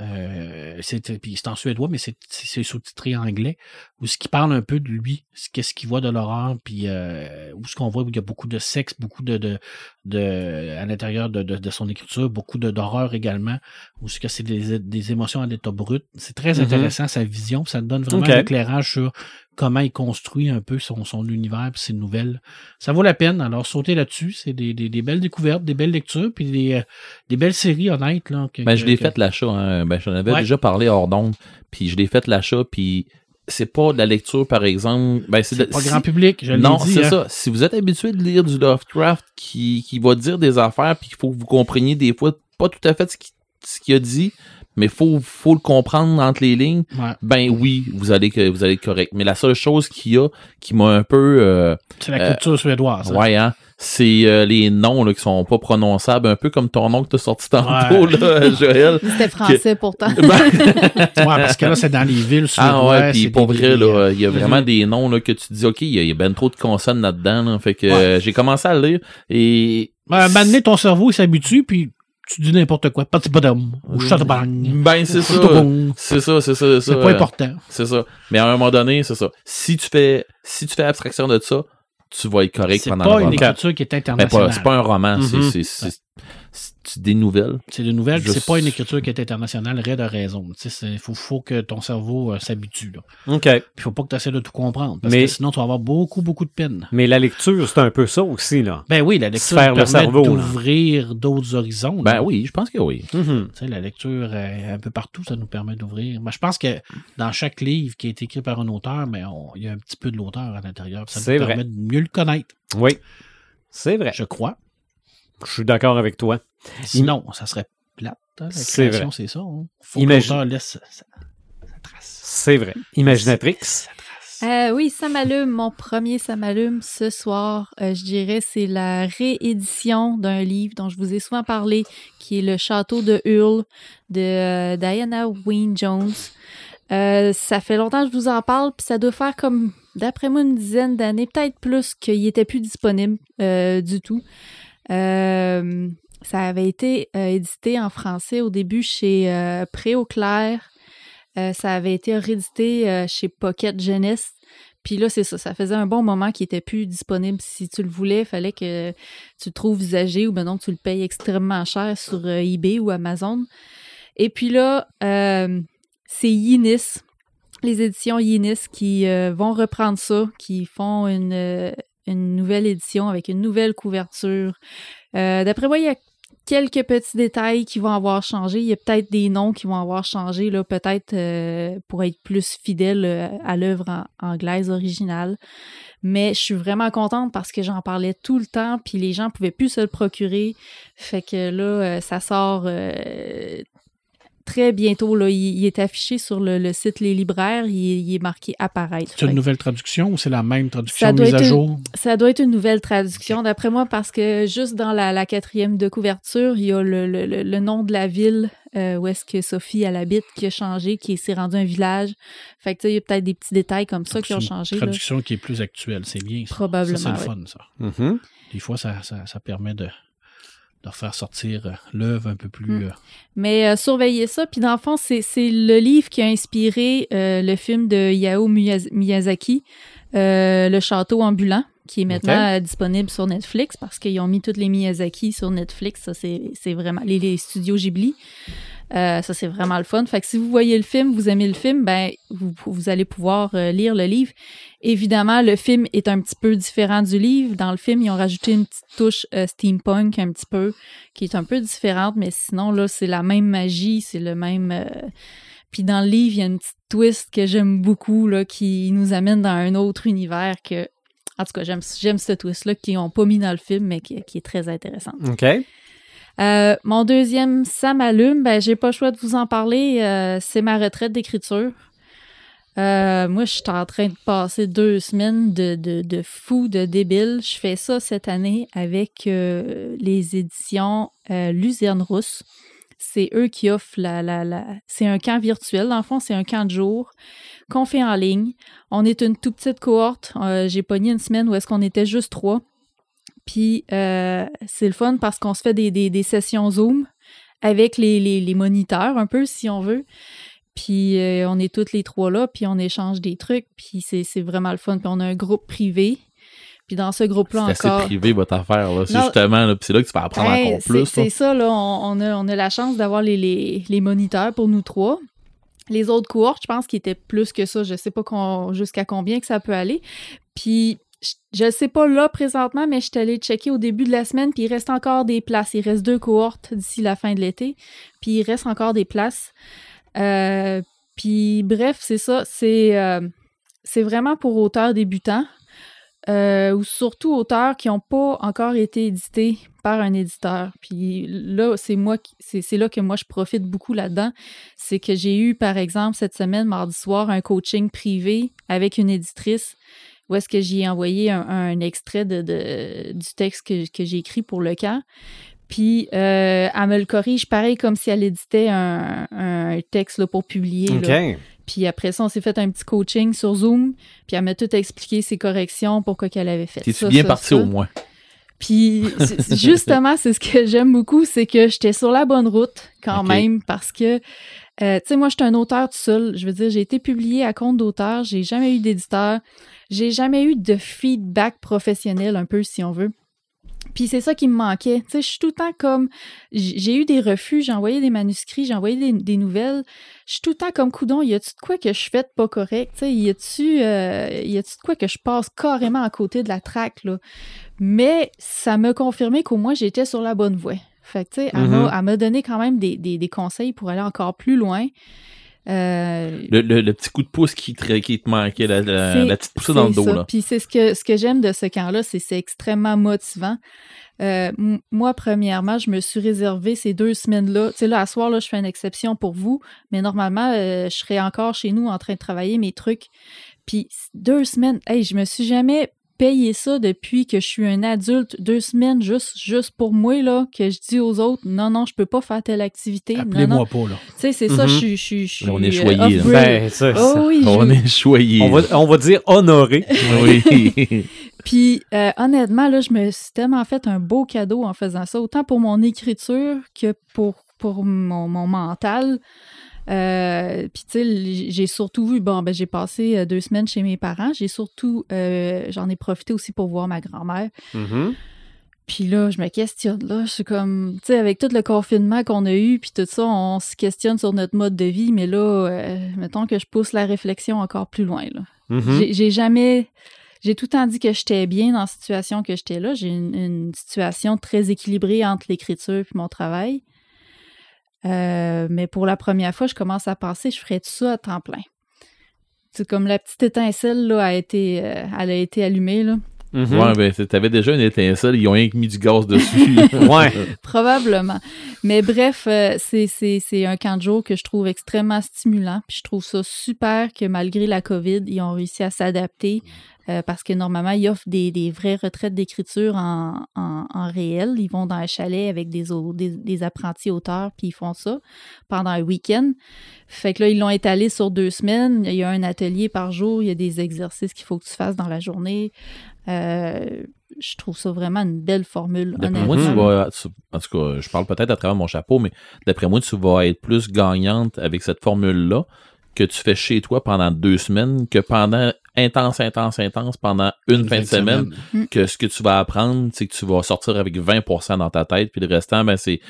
Euh, c'est puis c'est en suédois, mais c'est sous-titré en anglais. Où ce qui parle un peu de lui, ce qu'est-ce qu'il voit de l'horreur, puis euh, où ce qu'on voit où il y a beaucoup de sexe, beaucoup de de, de à l'intérieur de, de, de son écriture, beaucoup de d'horreur également, où ce que c'est des, des émotions à l'état brut. C'est très Mhm. intéressant sa vision, ça donne vraiment un éclairage sur comment il construit un peu son, son univers puis ses nouvelles. Ça vaut la peine. Alors, sauter là-dessus, c'est des, des, des belles découvertes, des belles lectures, puis des, euh, des belles séries honnêtes. Là, que- Ben, je l'ai que- fait l'achat, hein. Ben, j'en avais Ouais. déjà parlé hors d'onde, puis je l'ai fait l'achat, puis c'est pas de la lecture, par exemple. Ben, c'est pas si- grand public, je Non, c'est hein. ça. Si vous êtes habitué de lire du Lovecraft qui, qui va dire des affaires, puis qu'il faut que vous compreniez des fois pas tout à fait ce qu'il ce qu'il a dit, mais faut faut le comprendre entre les lignes. Ouais. Ben oui, vous allez que vous allez être correct. Mais la seule chose qu'il y a qui m'a un peu euh, C'est la Euh, culture suédoise. hein. ouais hein, c'est euh, les noms là, qui sont pas prononçables, un peu comme ton nom que t'as sorti tantôt Ouais. là, Joël. C'était français pourtant. Ben, Ouais, parce que là, c'est dans les villes. Ah ouais, puis pour vrai, euh, là, il y a vraiment Mhm. des noms là, que tu te dis, OK, il y a, a ben trop de consonnes là-dedans. Là, fait que Ouais. euh, j'ai commencé à le lire et. Ben, à un moment donné, ton cerveau, il s'habitue, puis tu dis n'importe quoi. Pas de badum, ou chatabang. Ben, c'est ça. C'est ça, c'est ça, c'est ça. C'est pas important. C'est ça. Mais à un moment donné, c'est ça. Si tu fais, si tu fais abstraction de ça, tu vas être correct C'est pendant pas le une roman. écriture qui est Ben, internationale. pas- c'est pas un roman, c'est- Mhm. C'est- des nouvelles. C'est des nouvelles, puis Je- c'est pas une écriture qui est internationale, raide de raison. Il faut, faut que ton cerveau euh, s'habitue. OK. Puis il faut pas que tu essaies de tout comprendre, parce Mais- que sinon tu vas avoir beaucoup, beaucoup de peine. Mais la lecture, c'est un peu ça aussi, là. Ben oui, la lecture faire le cerveau, d'ouvrir d'autres horizons. Ben là. oui, je pense que oui. Tu sais, la lecture euh, un peu partout, ça nous permet d'ouvrir. Ben, je pense que dans chaque livre qui est écrit par un auteur, mais on- il y a un petit peu de l'auteur à l'intérieur. Ça nous vrai. permet de mieux le connaître, Oui. C'est vrai. je crois. Je suis d'accord avec toi. Sinon, ça serait plate. hein, la C'est création, vrai. c'est ça. hein. Faut Imagine- que l'auteur laisse sa, trace. C'est vrai. Imaginatrix. Euh, oui, ça m'allume. Mon premier ça m'allume ce soir, euh, je dirais, c'est la réédition d'un livre dont je vous ai souvent parlé, qui est Le Château de Hull de euh, Diana Wynne Jones. Euh, ça fait longtemps que je vous en parle, puis ça doit faire comme, d'après moi, une dizaine d'années, peut-être plus, qu'il était plus disponible euh, du tout. Euh, ça avait été euh, édité en français au début chez euh, Préauclair. Euh, ça avait été réédité euh, chez Pocket Jeunesse. Puis là, c'est ça, ça faisait un bon moment qu'il était plus disponible. Si tu le voulais, il fallait que tu le trouves usagé ou ben non, tu le payes extrêmement cher sur eBay ou Amazon. Et puis là, c'est Yinis, les éditions Yinis qui vont reprendre ça, qui font une, nouvelle édition avec une nouvelle couverture. D'après moi, il y a quelques petits détails qui vont avoir changé. Il y a peut-être des noms qui vont avoir changé, là, peut-être euh, pour être plus fidèle euh, à l'œuvre anglaise originale. Mais je suis vraiment contente parce que j'en parlais tout le temps, puis les gens pouvaient plus se le procurer. Fait que là, euh, ça sort très bientôt. Là. Il, il est affiché sur le, le site Les Libraires. Il, il est marqué apparaître. C'est une nouvelle traduction ou c'est la même traduction Ça doit mise à une- jour? ça doit être une nouvelle traduction, d'après moi, parce que juste dans la, la quatrième de couverture, il y a le, le- le- le nom de la ville euh, où est-ce que Sophie elle habite qui a changé, qui s'est rendu un village. Fait que il y a peut-être des petits détails comme ça Donc, qui ont c'est une changé. là. traduction qui est plus actuelle, c'est bien. Ça. Probablement, Ça, c'est le fun, ça. Mhm. Des fois, ça, ça, ça permet de, de faire sortir euh, l'œuvre un peu plus. Mm. euh, Mais euh, surveillez ça. Puis dans le fond, c'est c'est le livre qui a inspiré euh, le film de Yao Miyaz- Miyazaki, euh, Le Château ambulant, qui est maintenant disponible sur Netflix parce qu'ils ont mis toutes les Miyazaki sur Netflix. Ça, c'est c'est vraiment les, les studios Ghibli. Euh, ça, c'est vraiment le fun. Fait que si vous voyez le film, vous aimez le film, ben, vous, allez pouvoir euh, lire le livre. Évidemment, le film est un petit peu différent du livre. Dans le film, ils ont rajouté une petite touche euh, steampunk un petit peu, qui est un peu différente, mais sinon, là, c'est la même magie, c'est le même... euh, Puis dans le livre, il y a une petite twist que j'aime beaucoup, là, qui nous amène dans un autre univers que... En tout cas, j'aime j'aime ce twist-là qu'ils n'ont pas mis dans le film, mais qui, qui est très intéressant. OK. Euh, mon deuxième Ça m'allume, ben j'ai pas le choix de vous en parler. euh, c'est ma retraite d'écriture. Euh, moi, je suis en train de passer deux semaines de, de, de fou, de débile. Je fais ça cette année avec les éditions Luzerne Rousse. C'est eux qui offrent la, la. C'est un camp virtuel, dans le fond, c'est un camp de jour qu'on fait en ligne. On est une toute petite cohorte. J'ai pogné une semaine où est-ce qu'on était juste trois. Puis euh, c'est le fun parce qu'on se fait des, des, des sessions Zoom avec les, les, les moniteurs un peu, si on veut. Puis euh, on est toutes les trois là, puis on échange des trucs, puis c'est c'est vraiment le fun. Puis on a un groupe privé. Puis dans ce C'est groupe-là assez encore... privé, votre affaire. là. C'est justement, là, puis c'est là que tu vas apprendre encore c'est- plus. C'est ça, là. On, on a, on a la chance d'avoir les, les, les moniteurs pour nous trois. Les autres cohortes, je pense qu'ils étaient plus que ça. Je sais pas jusqu'à combien que ça peut aller. Puis, je- je sais pas là présentement, mais je suis allée checker au début de la semaine, puis il reste encore des places. Il reste deux cohortes d'ici la fin de l'été, puis il reste encore des places. Euh, puis, bref, c'est ça. C'est euh, vraiment pour auteurs débutants. euh, ou surtout auteurs qui n'ont pas encore été édités par un éditeur. Puis là, c'est moi, c'est là que moi je profite beaucoup là-dedans. C'est que j'ai eu, par exemple, cette semaine, mardi soir, un coaching privé avec une éditrice où est-ce que j'y ai envoyé un, un extrait de, de- du texte que, que j'ai écrit pour le camp. Puis euh, elle me le corrige pareil comme si elle éditait un, un texte là, pour publier. là. OK. Puis après ça, on s'est fait un petit coaching sur Zoom. Puis elle m'a tout expliqué ses corrections, pourquoi qu'elle avait fait T'es-tu ça, bien ça, parti ça. au moins? Puis justement, c'est ce que j'aime beaucoup, c'est que j'étais sur la bonne route quand même parce que, euh, tu sais, moi, je suis un auteur tout seul. Je veux dire, j'ai été publié à compte d'auteur, j'ai jamais eu d'éditeur, j'ai jamais eu de feedback professionnel, un peu, si on veut. Puis c'est ça qui me manquait. Tu sais, je suis tout le temps comme. J'ai eu des refus, j'ai envoyé des manuscrits, j'ai envoyé des, nouvelles. Je suis tout le temps comme coudon. Y a-tu de quoi que je fais de pas correct? Tu sais, y a-tu euh, de quoi que je passe carrément à côté de la traque, là? Mais ça m'a confirmé qu'au moins j'étais sur la bonne voie. Fait que, tu sais, elle m'a- Mhm. elle m'a donné quand même des, des, des conseils pour aller encore plus loin. Euh, Le, le- le petit coup de pouce qui te, qui te manquait, la, la, petite poussée dans le dos. ça. Là. Puis c'est ce que, ce que j'aime de ce camp-là, c'est c'est extrêmement motivant. Euh, moi, premièrement, je me suis réservé ces deux semaines-là. Tu sais, là, à soir, là, je fais une exception pour vous, mais normalement, euh, je serais encore chez nous en train de travailler mes trucs. Puis deux semaines, hey, je me suis jamais payé ça depuis que je suis un adulte. Deux semaines juste, juste pour moi, là, que je dis aux autres, non, non, je peux pas faire telle activité. Non, non. Appelez-moi pas, là. Tu sais, c'est ça, Mhm. je suis- je je On est euh, choyé, off-grid. Ben, ça- Oh oui, On je- est choyé. on, va, on va dire honoré. Oui. Puis euh, honnêtement, là, je me suis tellement fait un beau cadeau en faisant ça, autant pour mon écriture que pour, pour mon, mon mental. Euh, puis tu sais, j'ai surtout vu, bon, ben j'ai passé euh, deux semaines chez mes parents. J'ai surtout, euh, j'en ai profité aussi pour voir ma grand-mère. Mhm. Puis là, je me questionne, là, je suis comme, tu sais, avec tout le confinement qu'on a eu, puis tout ça, on se questionne sur notre mode de vie, mais là, euh, mettons que je pousse la réflexion encore plus loin, là. Mhm. J'ai- J'ai jamais. J'ai tout le temps dit que j'étais bien dans la situation que j'étais là. J'ai une, une situation très équilibrée entre l'écriture et mon travail. Euh, mais pour la première fois, je commence à penser, je ferais tout ça à temps plein. C'est comme la petite étincelle là, a été, euh, elle a été allumée. Mhm. Ouais, ben, t'avais déjà une étincelle, ils ont rien que mis du gaz dessus. Ouais. Probablement. Mais bref, euh, c'est- c'est c'est un camp de jour que je trouve extrêmement stimulant. Puis je trouve ça super que malgré la COVID, ils ont réussi à s'adapter. euh, parce que normalement, ils offrent des, des vraies retraites d'écriture en, en, en réel. Ils vont dans un chalet avec des, des, des apprentis auteurs, puis ils font ça pendant un week-end. Fait que là, ils l'ont étalé sur deux semaines. Il y a un atelier par jour. Il y a des exercices qu'il faut que tu fasses dans la journée. Euh, je trouve ça vraiment une belle formule. D'après moi, tu honnêtement. vas. tu- en tout cas, je parle peut-être à travers mon chapeau, mais d'après moi, tu vas être plus gagnante avec cette formule-là que tu fais chez toi pendant deux semaines que pendant intense, intense, intense pendant une, fin de semaine. Que ce que tu vas apprendre, c'est que tu vas sortir avec 20% dans ta tête, puis le restant, ben, c'est.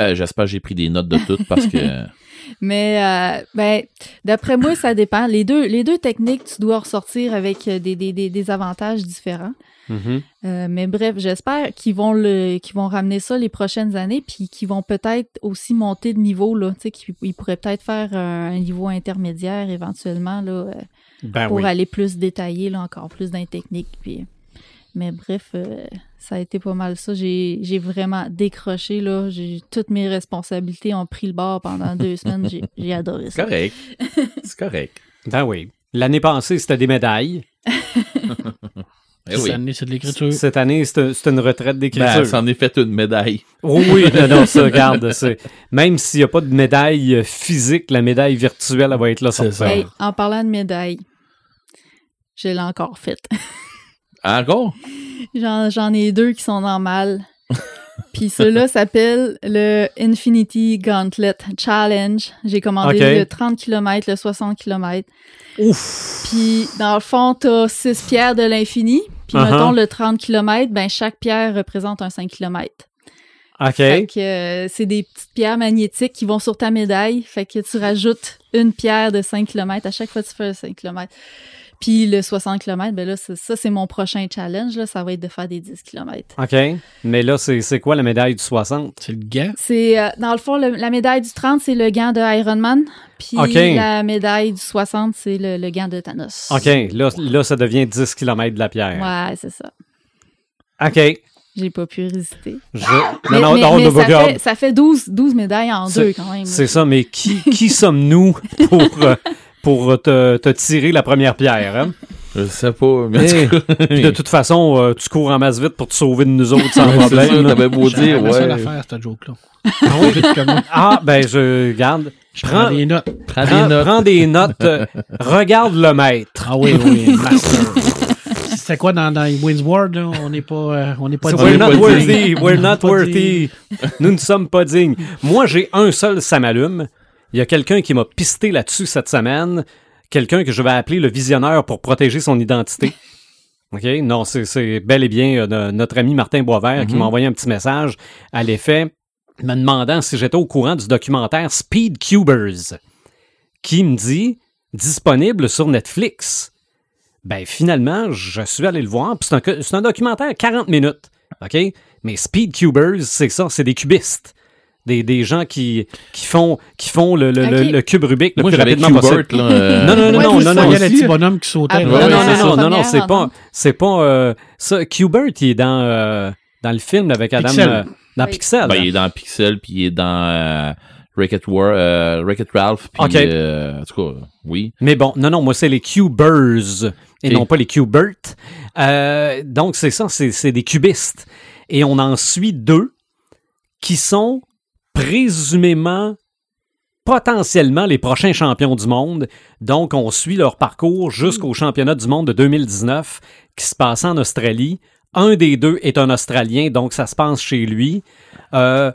euh, J'espère que j'ai pris des notes de tout parce que. Mais euh, ben, d'après moi, ça dépend. Les deux, les deux techniques, tu dois ressortir avec euh, des, des, des, des avantages différents. Mhm. Euh, mais bref, j'espère qu'ils vont le qu'ils vont ramener ça les prochaines années, puis qu'ils vont peut-être aussi monter de niveau là. Tu sais, qu'ils ils pourraient peut-être faire un, niveau intermédiaire éventuellement là, Ben pour oui. aller plus détaillé là, encore plus dans les techniques. Puis, mais bref, euh, ça a été pas mal ça. J'ai j'ai vraiment décroché là. J'ai toutes mes responsabilités ont pris le bord pendant deux semaines. J'ai j'ai adoré C'est ça. correct. C'est correct. Ben oui. L'année passée, c'était des médailles. Eh oui. Cette année, c'est de l'écriture. Cette année, c'est c'est une retraite Ben, d'écriture. ça en est fait une médaille. Oh oui, non, non, ça, regarde. c'est- Même s'il n'y a pas de médaille euh, physique, la médaille virtuelle, elle va être là C'est ça. Hey, en parlant de médailles, je l'ai encore faite. Encore? J'en j'en ai deux qui sont normales. Puis ceux-là s'appelle le Infinity Gauntlet Challenge. J'ai commandé le 30 km, le 60 km. Ouf! Puis dans le fond, t'as six pierres de l'infini. Puis Uh-huh. mettons le 30 km, ben chaque pierre représente un 5 km. OK. Fait que euh, c'est des petites pierres magnétiques qui vont sur ta médaille. Fait que tu rajoutes une pierre de 5 km à chaque fois que tu fais un 5 km. Puis le 60 km, ben là, c'est- ça, c'est mon prochain challenge. Là, ça va être de faire des 10 km. OK. Mais là, c'est c'est quoi la médaille du 60? C'est le gant? C'est, euh, dans le fond, le- la médaille du 30, c'est le gant de Ironman. Puis OK. la médaille du 60, c'est le, le gant de Thanos. OK. Là, là, ça devient 10 km de la pierre. Ouais, c'est ça. OK. J'ai pas pu résister. Je... Mais, non, mais- non, mais non, ça, regarde. fait, ça fait 12, 12 médailles en deux quand même. C'est ça, mais qui, qui sommes-nous pour, euh, pour te, te tirer la première pierre? Hein? Je sais pas. Mais Puis de toute façon, euh, tu cours en masse vite pour te sauver de nous autres sans c'est problème. T'avais beau dire, J'avais la seule ouais. affaire, cette joke-là. Moi. Ah, ben je garde. Je prends Prends, des notes. Prends des notes. prends des notes. euh, regarde le maître. Ah oui, oui, master. C'était quoi dans, dans Winsward, là? On n'est pas, euh, on n'est pas C'est digne. We're not worthy, we're not worthy. Nous ne sommes pas dignes. Moi, j'ai un seul ça m'allume. Il y a quelqu'un qui m'a pisté là-dessus cette semaine. Quelqu'un que je vais appeler le visionneur pour protéger son identité. OK? Non, c'est- bel et bien euh, no- notre ami Martin Boisvert qui Mhm. m'a envoyé un petit message à l'effet me demandant si j'étais au courant du documentaire Speed Cubers qui me dit disponible sur Netflix. Ben finalement, je suis allé le voir, puis c'est un, un documentaire 40 minutes. OK? Mais Speed Cubers, c'est ça, c'est des cubistes. Des, des gens qui, qui font, qui font le, le, le- cube Rubik le Moi, plus rapidement Qbert, possible. là. euh, Non, non, non, Ouais, non, non, Il y a le petit bonhomme qui sautait. Ah, là. non, Ouais, non, non, c'est non, non, non, c'est pas, non? c'est pas, euh, ça, Qbert, il est dans, euh, dans le film avec Adam, Pixel. euh, dans Oui. Pixel. Ben, il est dans Pixel, puis il est dans War- euh, Wreck-It Ralph, puis Ok. euh, en tout cas, oui. Mais bon, non, non, moi, c'est les Cubers et non pas les Qbert. Euh, donc, c'est ça, c'est c'est des cubistes. Et on en suit deux qui sont présumément potentiellement les prochains champions du monde. Donc, on suit leur parcours jusqu'au championnat du monde de 2019 qui se passe en Australie. Un des deux est un Australien, donc ça se passe chez lui. Euh,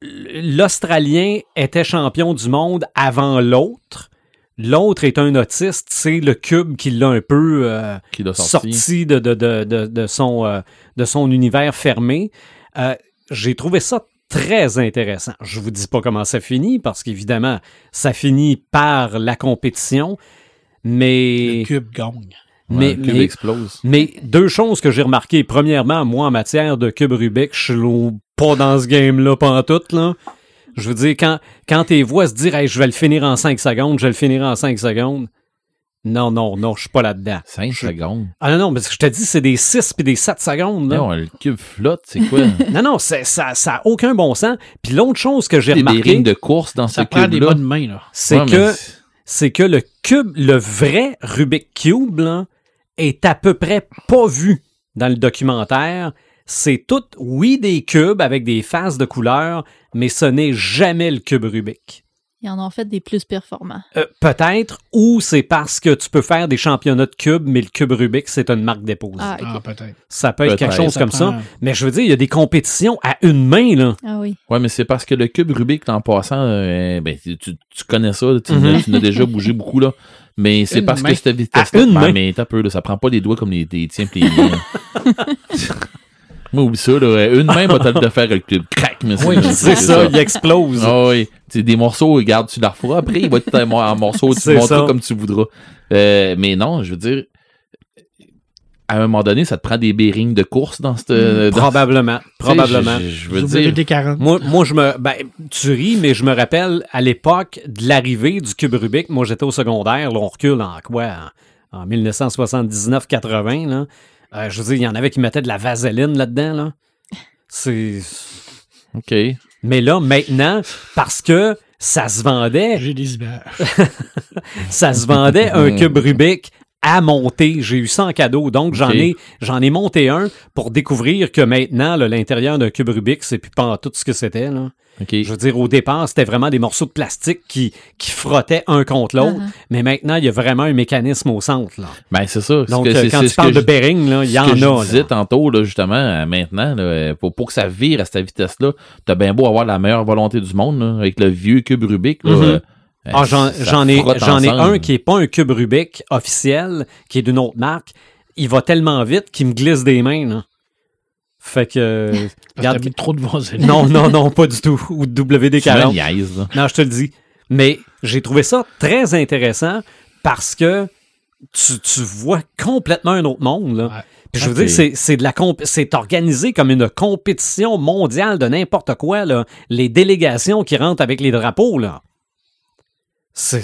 L'Australien était champion du monde avant l'autre. L'autre est un autiste, c'est le cube qui l'a un peu euh, Qui l'a sorti. sorti de, de, de, de, de son, euh, de son univers fermé. Euh, J'ai trouvé ça très intéressant. Je vous dis pas comment ça finit, parce qu'évidemment, ça finit par la compétition, mais... Le cube gagne. mais, Ouais, le cube mais- explose. mais deux choses que j'ai remarquées. Premièrement, moi, en matière de cube Rubik, je suis pas dans ce game-là, pas en tout, là. Je veux dire, quand, quand tes voix se dire, hey, je vais le finir en 5 secondes, je vais le finir en 5 secondes. Non, non, non, je suis pas là-dedans. 5 Je- secondes. Ah non, non, mais je te dis, c'est des 6 puis des 7 secondes, là. Non, le cube flotte, c'est quoi? Non, non, ça ça a aucun bon sens. Puis l'autre chose que j'ai Des, des remarqué, rings de course dans ce Ça prend des cube-là. bonnes mains, là. c'est Ouais, que c'est- c'est que le cube, le vrai Rubik Cube, là, est à peu près pas vu dans le documentaire. C'est tout, oui, des cubes avec des faces de couleurs, mais ce n'est jamais le cube Rubik. Ils en ont fait des plus performants. Euh, Peut-être, ou c'est parce que tu peux faire des championnats de cubes, mais le cube Rubik, c'est une marque déposée. Ah, ok. Ah, peut-être. Ça peut être quelque chose Ça comme prend- ça. Mais je veux dire, il y a des compétitions à une main, là. Ah oui. Ouais, mais c'est parce que le cube Rubik, en passant, euh, ben, tu, tu- connais ça, tu n'as déjà bougé beaucoup, là. Mais c'est Une parce main. que cette vitesse À une main. mais t'as peu, là, ça prend pas les doigts comme les, les tiens les. Moi, oublie ça, là. Une main va te faire le cube. Crac, mais Oui, C'est ça, il explose. Ah oui. Sais, des morceaux, regarde, tu la referas. Après, il va être en en morceaux, tu C'est montres ça. comme tu voudras. Euh, mais non, je veux dire, à un moment donné, ça te prend des bearings de course dans cette. dans- Probablement, probablement. Je, je- je veux dire. WD-40. Moi, moi, je me. Ben, tu ris, mais je me rappelle à l'époque de l'arrivée du cube Rubik. Moi, j'étais au secondaire. Là, on recule en quoi En, en 1979-80. Là. Euh, je veux dire, il y en avait qui mettaient de la vaseline là-dedans. Là. C'est. OK. Mais là, maintenant, parce que ça se vendait, J'ai des images. ça se vendait un cube Rubik à monter. J'ai eu ça en cadeau. Donc, j'en ai, j'en ai monté un pour découvrir que maintenant, l'intérieur d'un cube Rubik, c'est plus pas tout ce que c'était. Là. OK. Je veux dire, au départ, c'était vraiment des morceaux de plastique qui, qui frottaient un contre l'autre. Uh-huh. Mais maintenant, il y a vraiment un mécanisme au centre. Là. Ben, c'est ça. Donc, Ce que- euh, c'est- quand tu ce parles que de bearing, là, il y en que a. je là. tantôt, là, justement, euh, maintenant, là, euh, pour, pour que ça vire à cette vitesse-là, t'as bien beau avoir la meilleure volonté du monde, là, avec le vieux cube Rubik. là, Ah, j'en, ai, j'en un qui est pas un cube Rubik officiel, qui est d'une autre marque. Il va tellement vite qu'il me glisse des mains. Là. Fait que. regarde, mis trop de vaseline. non, non, non, pas du tout. Ou me WD-40. niaises, là. Non, je te le dis. Mais j'ai trouvé ça très intéressant parce que tu, tu vois complètement un autre monde. Là. Ouais. Puis je veux Ok. dire, c'est, c'est de la comp- c'est organisé comme une compétition mondiale de n'importe quoi. Là. Les délégations qui rentrent avec les drapeaux, là. C'est.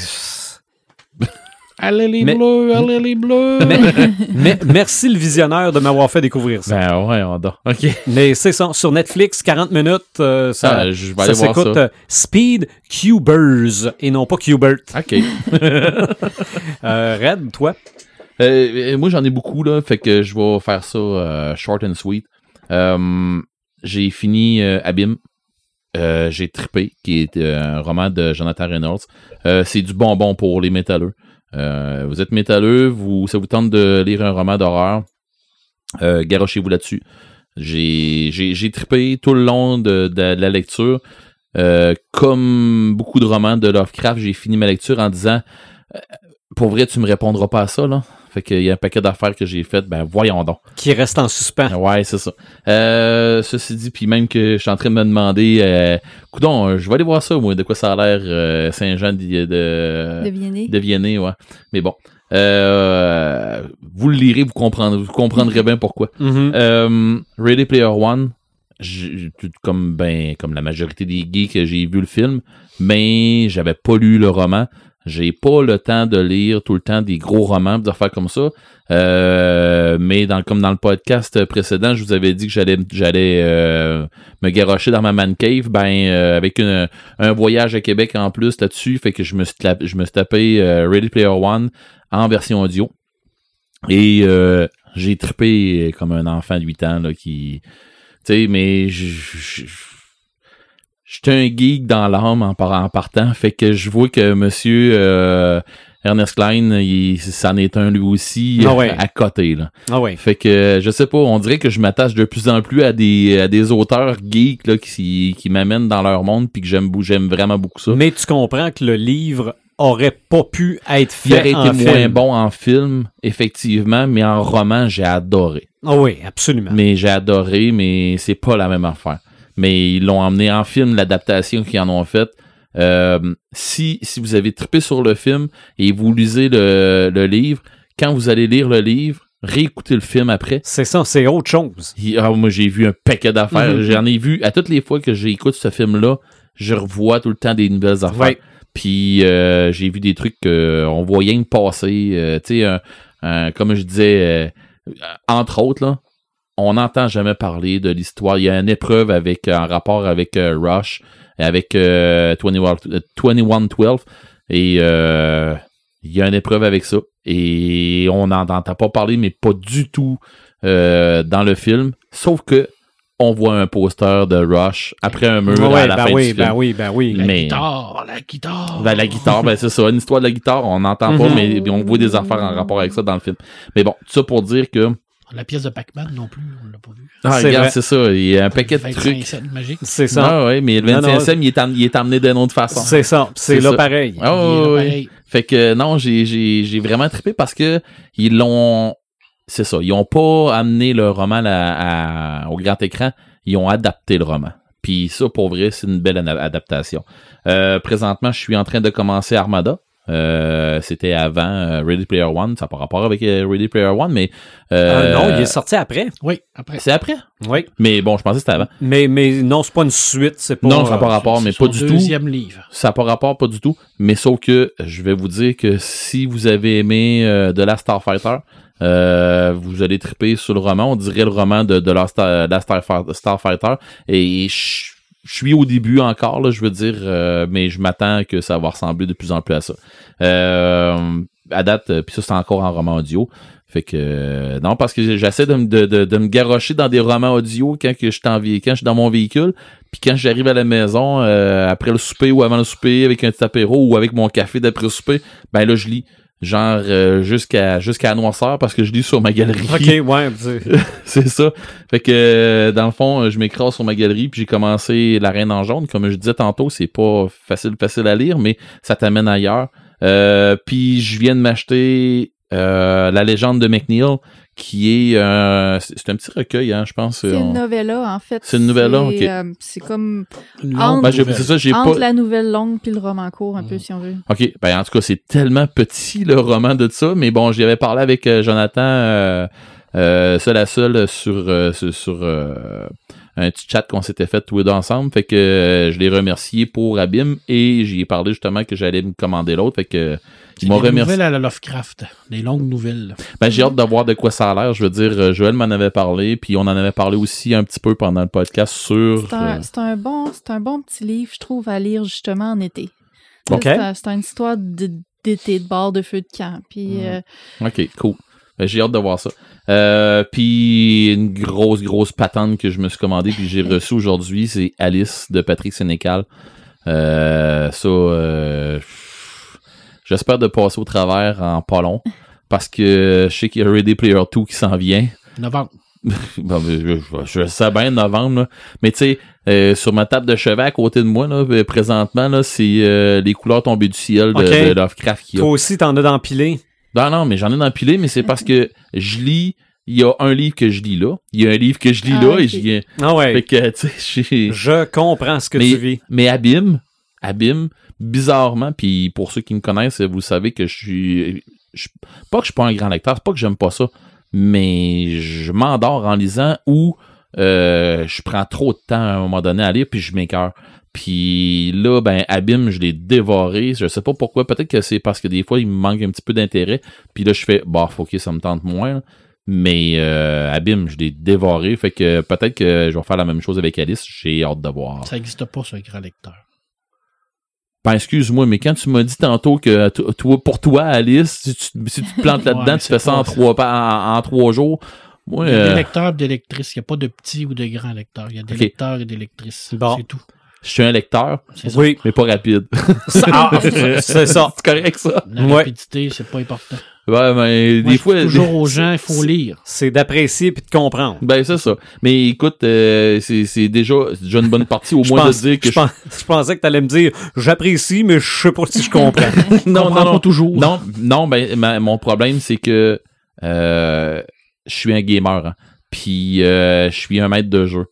Allez les Mais- bleus, allez les bleus. Mais- mais- merci le visionneur de m'avoir fait découvrir ça. Ben ouais, on dort. OK. Mais c'est ça, sur Netflix, 40 minutes, euh, ça, Ah, je vais ça aller voir s'écoute ça. euh, Speed Cubers et non pas Cubert. OK. Euh, Red, toi? Euh, moi, j'en ai beaucoup, là, fait que je vais faire ça euh, short and sweet. Euh, j'ai fini euh, Abîme. Euh, j'ai trippé, qui est euh, un roman de Jonathan Reynolds. Euh, c'est du bonbon pour les métalleux. Vous êtes métalleux, vous, ça vous tente de lire un roman d'horreur, garochez-vous là-dessus. J'ai, trippé tout le long de, la lecture. Comme beaucoup de romans de Lovecraft, j'ai fini ma lecture en disant Pour vrai, tu me répondras pas à ça, là. Fait qu'il y a un paquet d'affaires que j'ai faites, ben voyons donc. Qui reste en suspens. Ouais, c'est ça. Euh, ceci dit, puis même que je suis en train de me demander, euh, coudon, euh, je vais aller voir ça, moi, de quoi ça a l'air euh, Saint-Jean de, de, De Viennet. de Viennet, ouais. Mais bon, euh, vous le lirez, vous comprendrez, vous comprendrez bien pourquoi. Euh, Ready Player One, comme ben comme la majorité des geeks, j'ai vu le film, mais j'avais pas lu le roman. J'ai pas le temps de lire tout le temps des gros romans, des affaires comme ça. Euh, mais dans, comme dans le podcast précédent, je vous avais dit que j'allais j'allais euh, me garrocher dans ma man cave, ben euh, avec une- un voyage à Québec en plus là-dessus, fait que je me suis, je me suis tapé euh, Ready Player One en version audio. Et euh, j'ai trippé comme un enfant de 8 ans là, qui. Tu sais, mais je- j'étais un geek dans l'âme en, par- en partant. Fait que je vois que monsieur euh, Ernest Klein, il, c'en est un lui aussi Ah ouais. à côté. Là. Ah ouais. Fait que je sais pas, on dirait que je m'attache de plus en plus à des, à des auteurs geeks là, qui, qui m'amènent dans leur monde puis que j'aime j'aime vraiment beaucoup ça. Mais tu comprends que le livre aurait pas pu être Il aurait fait été en moins film. bon en film, effectivement, mais en roman, j'ai adoré. Ah oui, absolument. Mais j'ai adoré, mais c'est pas la même affaire. Mais ils l'ont emmené en film, l'adaptation qu'ils en ont faite. Euh, si, si vous avez trippé sur le film et vous lisez le, le livre, quand vous allez lire le livre, réécoutez le film après. C'est ça, c'est autre chose. Ah, moi, j'ai vu un paquet d'affaires. Mhm. J'en ai vu, à toutes les fois que j'écoute ce film-là, je revois tout le temps des nouvelles affaires. Ouais. Puis euh, j'ai vu des trucs qu'on rien que passer. euh, tu sais, un- un- comme je disais, euh, entre autres, là, on n'entend jamais parler de l'histoire. Il y a une épreuve avec en rapport avec euh, Rush, avec euh, 21, euh, 2112. Et euh, il y a une épreuve avec ça. Et on n'en entend pas parler, mais pas du tout euh, dans le film. Sauf que on voit un poster de Rush après un mur Ouais, à la ben fin oui, du film. ben oui, ben oui. La Mais- guitare, la guitare. Ben, la guitare, ben c'est ça, une histoire de la guitare, on n'entend pas, Mhm. mais on voit des affaires en rapport avec ça dans le film. Mais bon, tout ça pour dire que. La pièce de Pac-Man non plus, on l'a pas vu. Ah, C'est regarde, vrai. c'est ça, il y a un paquet de 25 trucs. C'est ça. Ah ouais, mais le Non, non, 25e, il, est am- il est amené d'une autre façon. C'est ça. C'est là ça. pareil. Ah, Il est là, ouais, ouais. pareil. Fait que non, j'ai, j'ai, j'ai vraiment trippé parce que ils l'ont. C'est ça, ils ont pas amené le roman à- à- au grand écran, ils ont adapté le roman. Puis ça, pour vrai, c'est une belle adaptation. Euh, présentement, je suis en train de commencer Armada. Euh, c'était avant euh, Ready Player One, ça n'a pas rapport avec euh, Ready Player One, mais Ah, euh, non, il est sorti après. Oui, après. c'est après? Oui. Mais bon, je pensais que c'était avant. Mais, mais non, c'est pas une suite. C'est pas. Non, ça n'a pas rapport, mais pas du tout. deuxième livre. Ça n'a pas rapport, pas du tout. Mais sauf que je vais vous dire que si vous avez aimé euh, de la Starfighter, euh, vous allez triper sur le roman. On dirait le roman de, de la, Star- la Starfi- Starfighter. Et je je suis au début encore, là, je veux dire, euh, mais je m'attends que ça va ressembler de plus en plus à ça. Euh, à date, euh, puis ça, c'est encore en roman audio. Fait que euh, non, parce que j'essaie de, me- de, de, de me garrocher dans des romans audio quand que je suis quand je suis dans mon véhicule. Puis quand j'arrive à la maison, après le souper ou avant le souper, avec un petit apéro ou avec mon café d'après le souper, ben là, je lis. Genre euh, jusqu'à jusqu'à la noirceur parce que je lis sur ma galerie. Ok, ouais. c'est- c'est ça. Fait que euh, dans le fond, je m'écrase sur ma galerie puis j'ai commencé La Reine en jaune. Comme je disais tantôt, c'est pas facile facile à lire, mais ça t'amène ailleurs. Euh, puis je viens de m'acheter euh, La légende de McNeil, qui est euh, c'est un petit recueil, hein, je pense. C'est On- une novella, en fait. C'est une novella, ok. C'est, euh, c'est comme Entre- Ben, c'est ça, j'ai entre pas. la nouvelle longue puis le roman court, un Mm. peu, si on veut. OK. Ben, en tout cas, c'est tellement petit, le roman de ça. Mais bon, j'y avais parlé avec euh, Jonathan, euh, euh, seul à seul, sur, euh, sur, sur, euh, un petit chat qu'on s'était fait tous les deux ensemble. Fait que euh, je l'ai remercié pour Abim et j'y ai parlé justement que j'allais me commander l'autre. Fait que ils m'ont des remercié. nouvelles à la Lovecraft. Des longues nouvelles. Ben, j'ai hâte de voir de quoi ça a l'air. Je veux dire, euh, Joël m'en avait parlé, puis on en avait parlé aussi un petit peu pendant le podcast sur. C'est un, euh, un bon, c'est un bon petit livre, je trouve, à lire justement en été. Ok. C'est un- c'est une histoire d'été, de bord de feu de camp. Puis, Mhm. euh, OK, cool. Ben, j'ai hâte de voir ça. Euh, puis une grosse, grosse patente que je me suis commandée puis j'ai reçue aujourd'hui, c'est Alice de Patrick Sénécal. Euh, ça, euh, j'espère de passer au travers en pas long parce que je sais qu'il y a Ready Player 2 qui s'en vient. Novembre. Bon, ben, je, je- je sais bien novembre, là. mais tu sais, euh, sur ma table de chevet à côté de moi, là, euh, présentement, là, c'est euh, les couleurs tombées du ciel de, Lovecraft qui a. Toi aussi, t'en as d'empilé? Non, non, mais j'en ai empilé, mais c'est parce que je lis. Il y a un livre que je lis là. Il y a un livre que je lis Ah, là et j'y Ah ouais. Fait que, tu sais, j'ai. Je comprends ce que mais, tu vis. mais Abîme, Abîme, bizarrement, puis pour ceux qui me connaissent, vous savez que je suis. je- pas que je suis pas un grand lecteur, c'est pas que j'aime pas ça, mais je m'endors en lisant ou euh, je prends trop de temps à un moment donné à lire, puis je m'écœure. Puis là, ben, Abîme, je l'ai dévoré. Je sais pas pourquoi. Peut-être que c'est parce que des fois, il me manque un petit peu d'intérêt. Puis là, je fais, bah, que ça me tente moins. Mais euh, Abîme, je l'ai dévoré. Fait que peut-être que je vais faire la même chose avec Alice. J'ai hâte de voir. Ça n'existe pas, ce grand lecteur. Ben, excuse-moi, mais quand tu m'as dit tantôt que to- toi, pour toi, Alice, si tu, si tu te plantes là-dedans, Ouais, tu fais ça en trois, en, en trois jours. Moi, Il y a euh, des lecteurs et des lectrices. Il n'y a pas de petits ou de grands lecteurs. Il y a des lecteurs et des lectrices. Bon. C'est tout. Je suis un lecteur. Oui, mais pas rapide. Ça- ah, c'est ça. c'est correct, ça? La Ouais. rapidité, c'est pas important. Ouais, mais Moi, des fois. toujours des- aux gens, il faut lire. C'est d'apprécier puis de comprendre. Ben, c'est ça. Mais écoute, euh, c'est c'est déjà, c'est déjà une bonne partie, au Je, moins pense- de dire que je, pense- je pensais que tu allais me dire j'apprécie, mais je sais pas si je comprends. non, non, non. pas toujours. Non, non, ben, ma- mon problème, c'est que euh, je suis un gamer. hein. Puis euh, je suis un maître de jeu.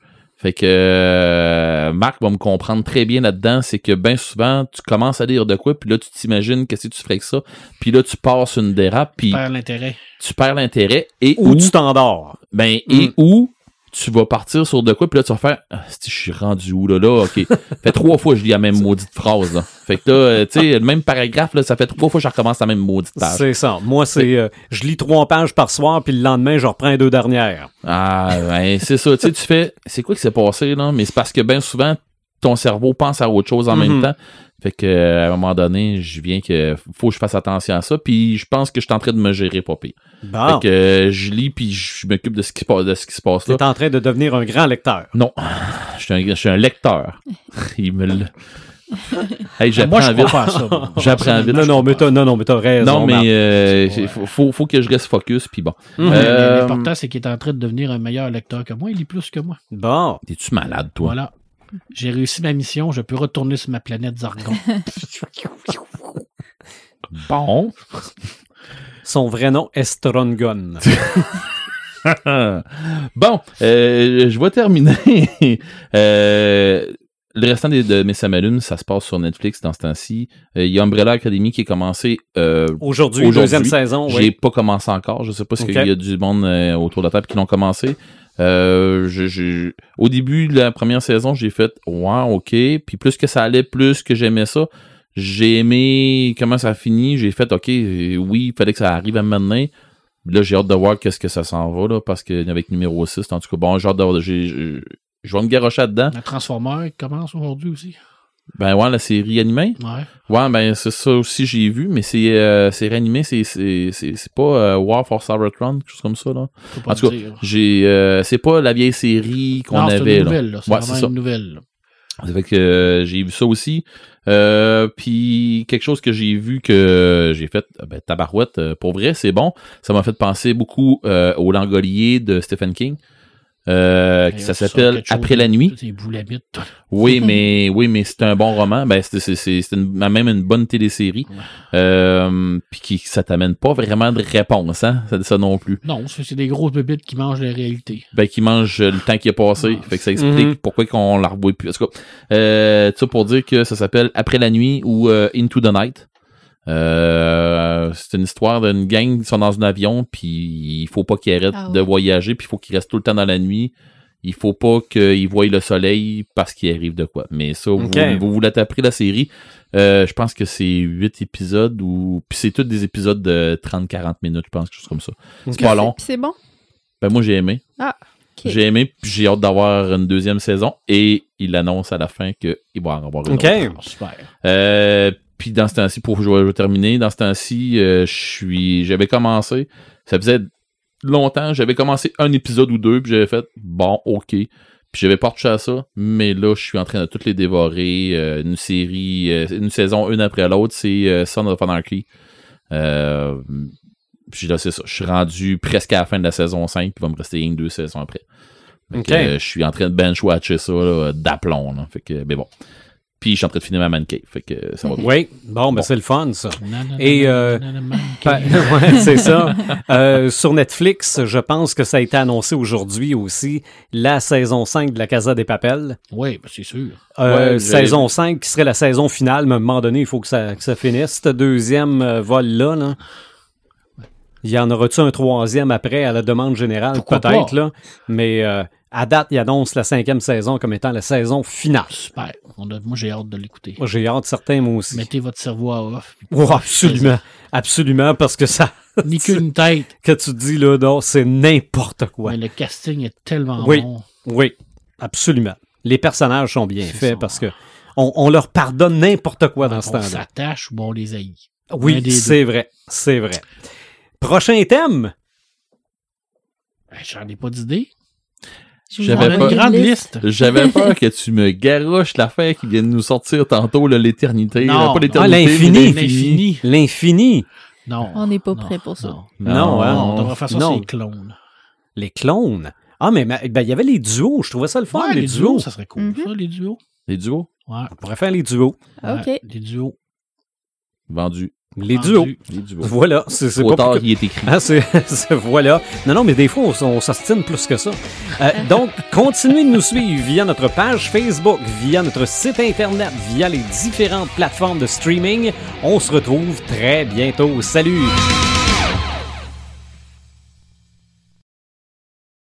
Fait que euh, Marc va me comprendre très bien là-dedans, c'est que bien souvent, tu commences à lire de quoi, puis là, tu t'imagines qu'est-ce que tu ferais que ça, puis là, tu passes une dérape, puis Perd l'intérêt. tu perds l'intérêt, et Ou où, tu t'endors. ben, Mm. et où tu vas partir sur de quoi, puis là, tu vas faire, ah, si je suis rendu où, là, là, ok. fait trois fois, je lis la même maudite phrase, là. Fait que là, euh, tu sais, le même paragraphe, là, ça fait trois fois que je recommence la même maudite page. C'est ça. Moi, c'est euh, je lis trois pages par soir, puis le lendemain, je reprends les deux dernières. Ah, ben, c'est ça. Tu sais, tu fais, c'est quoi qui s'est passé, là? Mais c'est parce que bien souvent, ton cerveau pense à autre chose en même Mhm. temps. Fait que, euh, à un moment donné, je viens que faut que je fasse attention à ça. Puis je pense que je suis en train de me gérer pas pire. Bon, Fait que euh, je lis puis je m'occupe de ce qui passe, de ce qui se passe tu là. es en train de devenir un grand lecteur. Non, je suis un, je suis un lecteur. Il me le. Hey, je j'apprends vite. J'apprends vite. Non, non, mais t'as, non, non, mais t'as raison. Non, mais euh, Ouais. faut, faut, faut que je reste focus puis bon. Mhm. Mais Euh, L'important, c'est qu'il est en train de devenir un meilleur lecteur que moi. Il lit plus que moi. Bon. T'es-tu malade, toi? Voilà. J'ai réussi ma mission. Je peux retourner sur ma planète Zargon. Bon. Son vrai nom, Estrongon. bon, euh, je vais terminer. Euh, le restant des- de mes Samalunes, ça se passe sur Netflix dans ce temps-ci. Euh, Il y a Umbrella Academy qui est commencé. euh, Aujourd'hui, Aujourd'hui, deuxième saison, J'ai pas commencé encore. Je sais pas si Ok. il y a du monde euh, autour de la table qui l'ont commencé. Euh, je- je- au début de la première saison, j'ai fait ouais, ok. Puis plus que ça allait, plus que j'aimais ça. J'ai aimé comment ça a fini. J'ai fait ok, oui, il fallait que ça arrive à maintenant. Là, j'ai hâte de voir qu'est-ce que ça s'en va là, parce que avec numéro 6, en tout cas, bon, j'ai hâte de voir. Je vais me garocher dedans. La Transformer commence aujourd'hui aussi. Ben ouais, la série animée. Ouais. Ouais, ben c'est ça aussi j'ai vu, mais c'est euh, c'est réanimé, c'est c'est c'est c'est pas euh, War for Cybertron, quelque chose comme ça là. En tout cas, j'ai euh, c'est pas la vieille série qu'on avait une nouvelle. là. C'est Ouais, vraiment c'est ça. une nouvelle. là. Ça fait que euh, j'ai vu ça aussi. Euh, puis quelque chose que j'ai vu que j'ai fait ben, tabarouette pour vrai, c'est bon. Ça m'a fait penser beaucoup euh, au Langolier de Stephen King. Euh, qui ça s'appelle Après la nuit. Oui, mais oui, mais c'est un bon roman. Ben c'est c'est c'est c'est une- même une bonne télésérie. Ouais. Euh, puis qui ça t'amène pas vraiment de réponse, hein, ça, ça non plus. Non, c'est c'est des grosses bébites qui mangent la réalité. Ben qui mange le temps qui est passé. Ah. Fait que ça explique Mhm. pourquoi qu'on la revoit plus. En tout cas, euh, ça pour dire que ça s'appelle Après la nuit ou euh, Into the Night. Euh, c'est une histoire d'une gang qui sont dans un avion, puis il faut pas qu'ils arrêtent Ah ouais. de voyager, puis il faut qu'ils restent tout le temps dans la nuit. Il faut pas qu'ils voient le soleil parce qu'il arrive de quoi. Mais ça, vous, vous, vous l'avez appris la série. Euh, je pense que c'est 8 épisodes ou. Puis c'est tous des épisodes de 30-40 minutes, je pense, quelque chose comme ça. C'est pas long. C'est bon? Ben moi j'ai aimé. Ok. J'ai aimé, puis j'ai hâte d'avoir une deuxième saison. Et il annonce à la fin qu'il va en avoir une Ok. autre. Ah, super. Euh, puis dans ce temps-ci, pour je vais, terminer, dans ce temps-ci, euh, je suis. J'avais commencé. Ça faisait longtemps, j'avais commencé un épisode ou deux, puis j'avais fait bon, ok. Puis j'avais pas touché à ça, mais là, je suis en train de toutes les dévorer. euh, une série, euh, une saison une après l'autre, c'est Son of Anarchy. Puis là, c'est ça. Je suis rendu presque à la fin de la saison 5, puis il va me rester une, deux saisons après. Je suis en train de bench-watcher ça d'aplomb. Fait que, mais bon. Puis je suis en train de finir ma man cave. Fait que ça va bien. Oui, bon, ben Bon. c'est le fun, ça. Nanana, Et, euh, ouais, c'est ça. Euh, sur Netflix, je pense que ça a été annoncé aujourd'hui aussi, la saison 5 de la Casa des Papels. Oui, ben, c'est sûr. Euh, Ouais, saison 5 qui serait la saison finale, mais à un moment donné, il faut que ça, que ça finisse. Ce deuxième euh, vol-là, là. Il y en aura-tu un troisième après à la demande générale? Peut-être, là? Mais euh, à date, il annonce la cinquième saison comme étant la saison finale. Super. On a- moi, j'ai hâte de l'écouter. Moi, j'ai hâte, certains, moi aussi. Mettez votre cerveau à off. Oh, absolument. Absolument, parce que ça, Ni qu'une tête. que tu dis là, non, c'est n'importe quoi. Mais le casting est tellement Oui. bon. Oui, absolument. Les personnages sont bien faits ça. parce que on, on leur pardonne n'importe quoi dans ce on temps-là. s'attache ou bon, on les haït. Oui, c'est vrai, c'est vrai. Prochain thème? Ben, J'en ai pas d'idée. J'avais une pas- grande liste. J'avais peur que tu me garoches l'affaire qui vient de nous sortir tantôt, l'éternité. Non. là, pas Ah, l'éternité. l'infini. L'infini. L'infini. Non. On n'est pas Non, prêt pour ça. Non, Non, hein? on devrait faire ça sur les clones. Les clones. Ah, mais ma- ben, il y avait les duos. Je trouvais ça le fun, Ouais, les, duos. ça serait cool. Mhm. Ça, les duos. Les duos? Ouais. On pourrait faire les duos. ouais, Ok. Les duos. vendus. Les duos. Les duos. Voilà, c'est pas tard, plus il est écrit. Ah, c'est, c'est- voilà. Non, non, mais des fois, on, on s'ostine plus que ça. Euh, donc, continuez de nous suivre via notre page Facebook, via notre site Internet, via les différentes plateformes de streaming. On se retrouve très bientôt. Salut!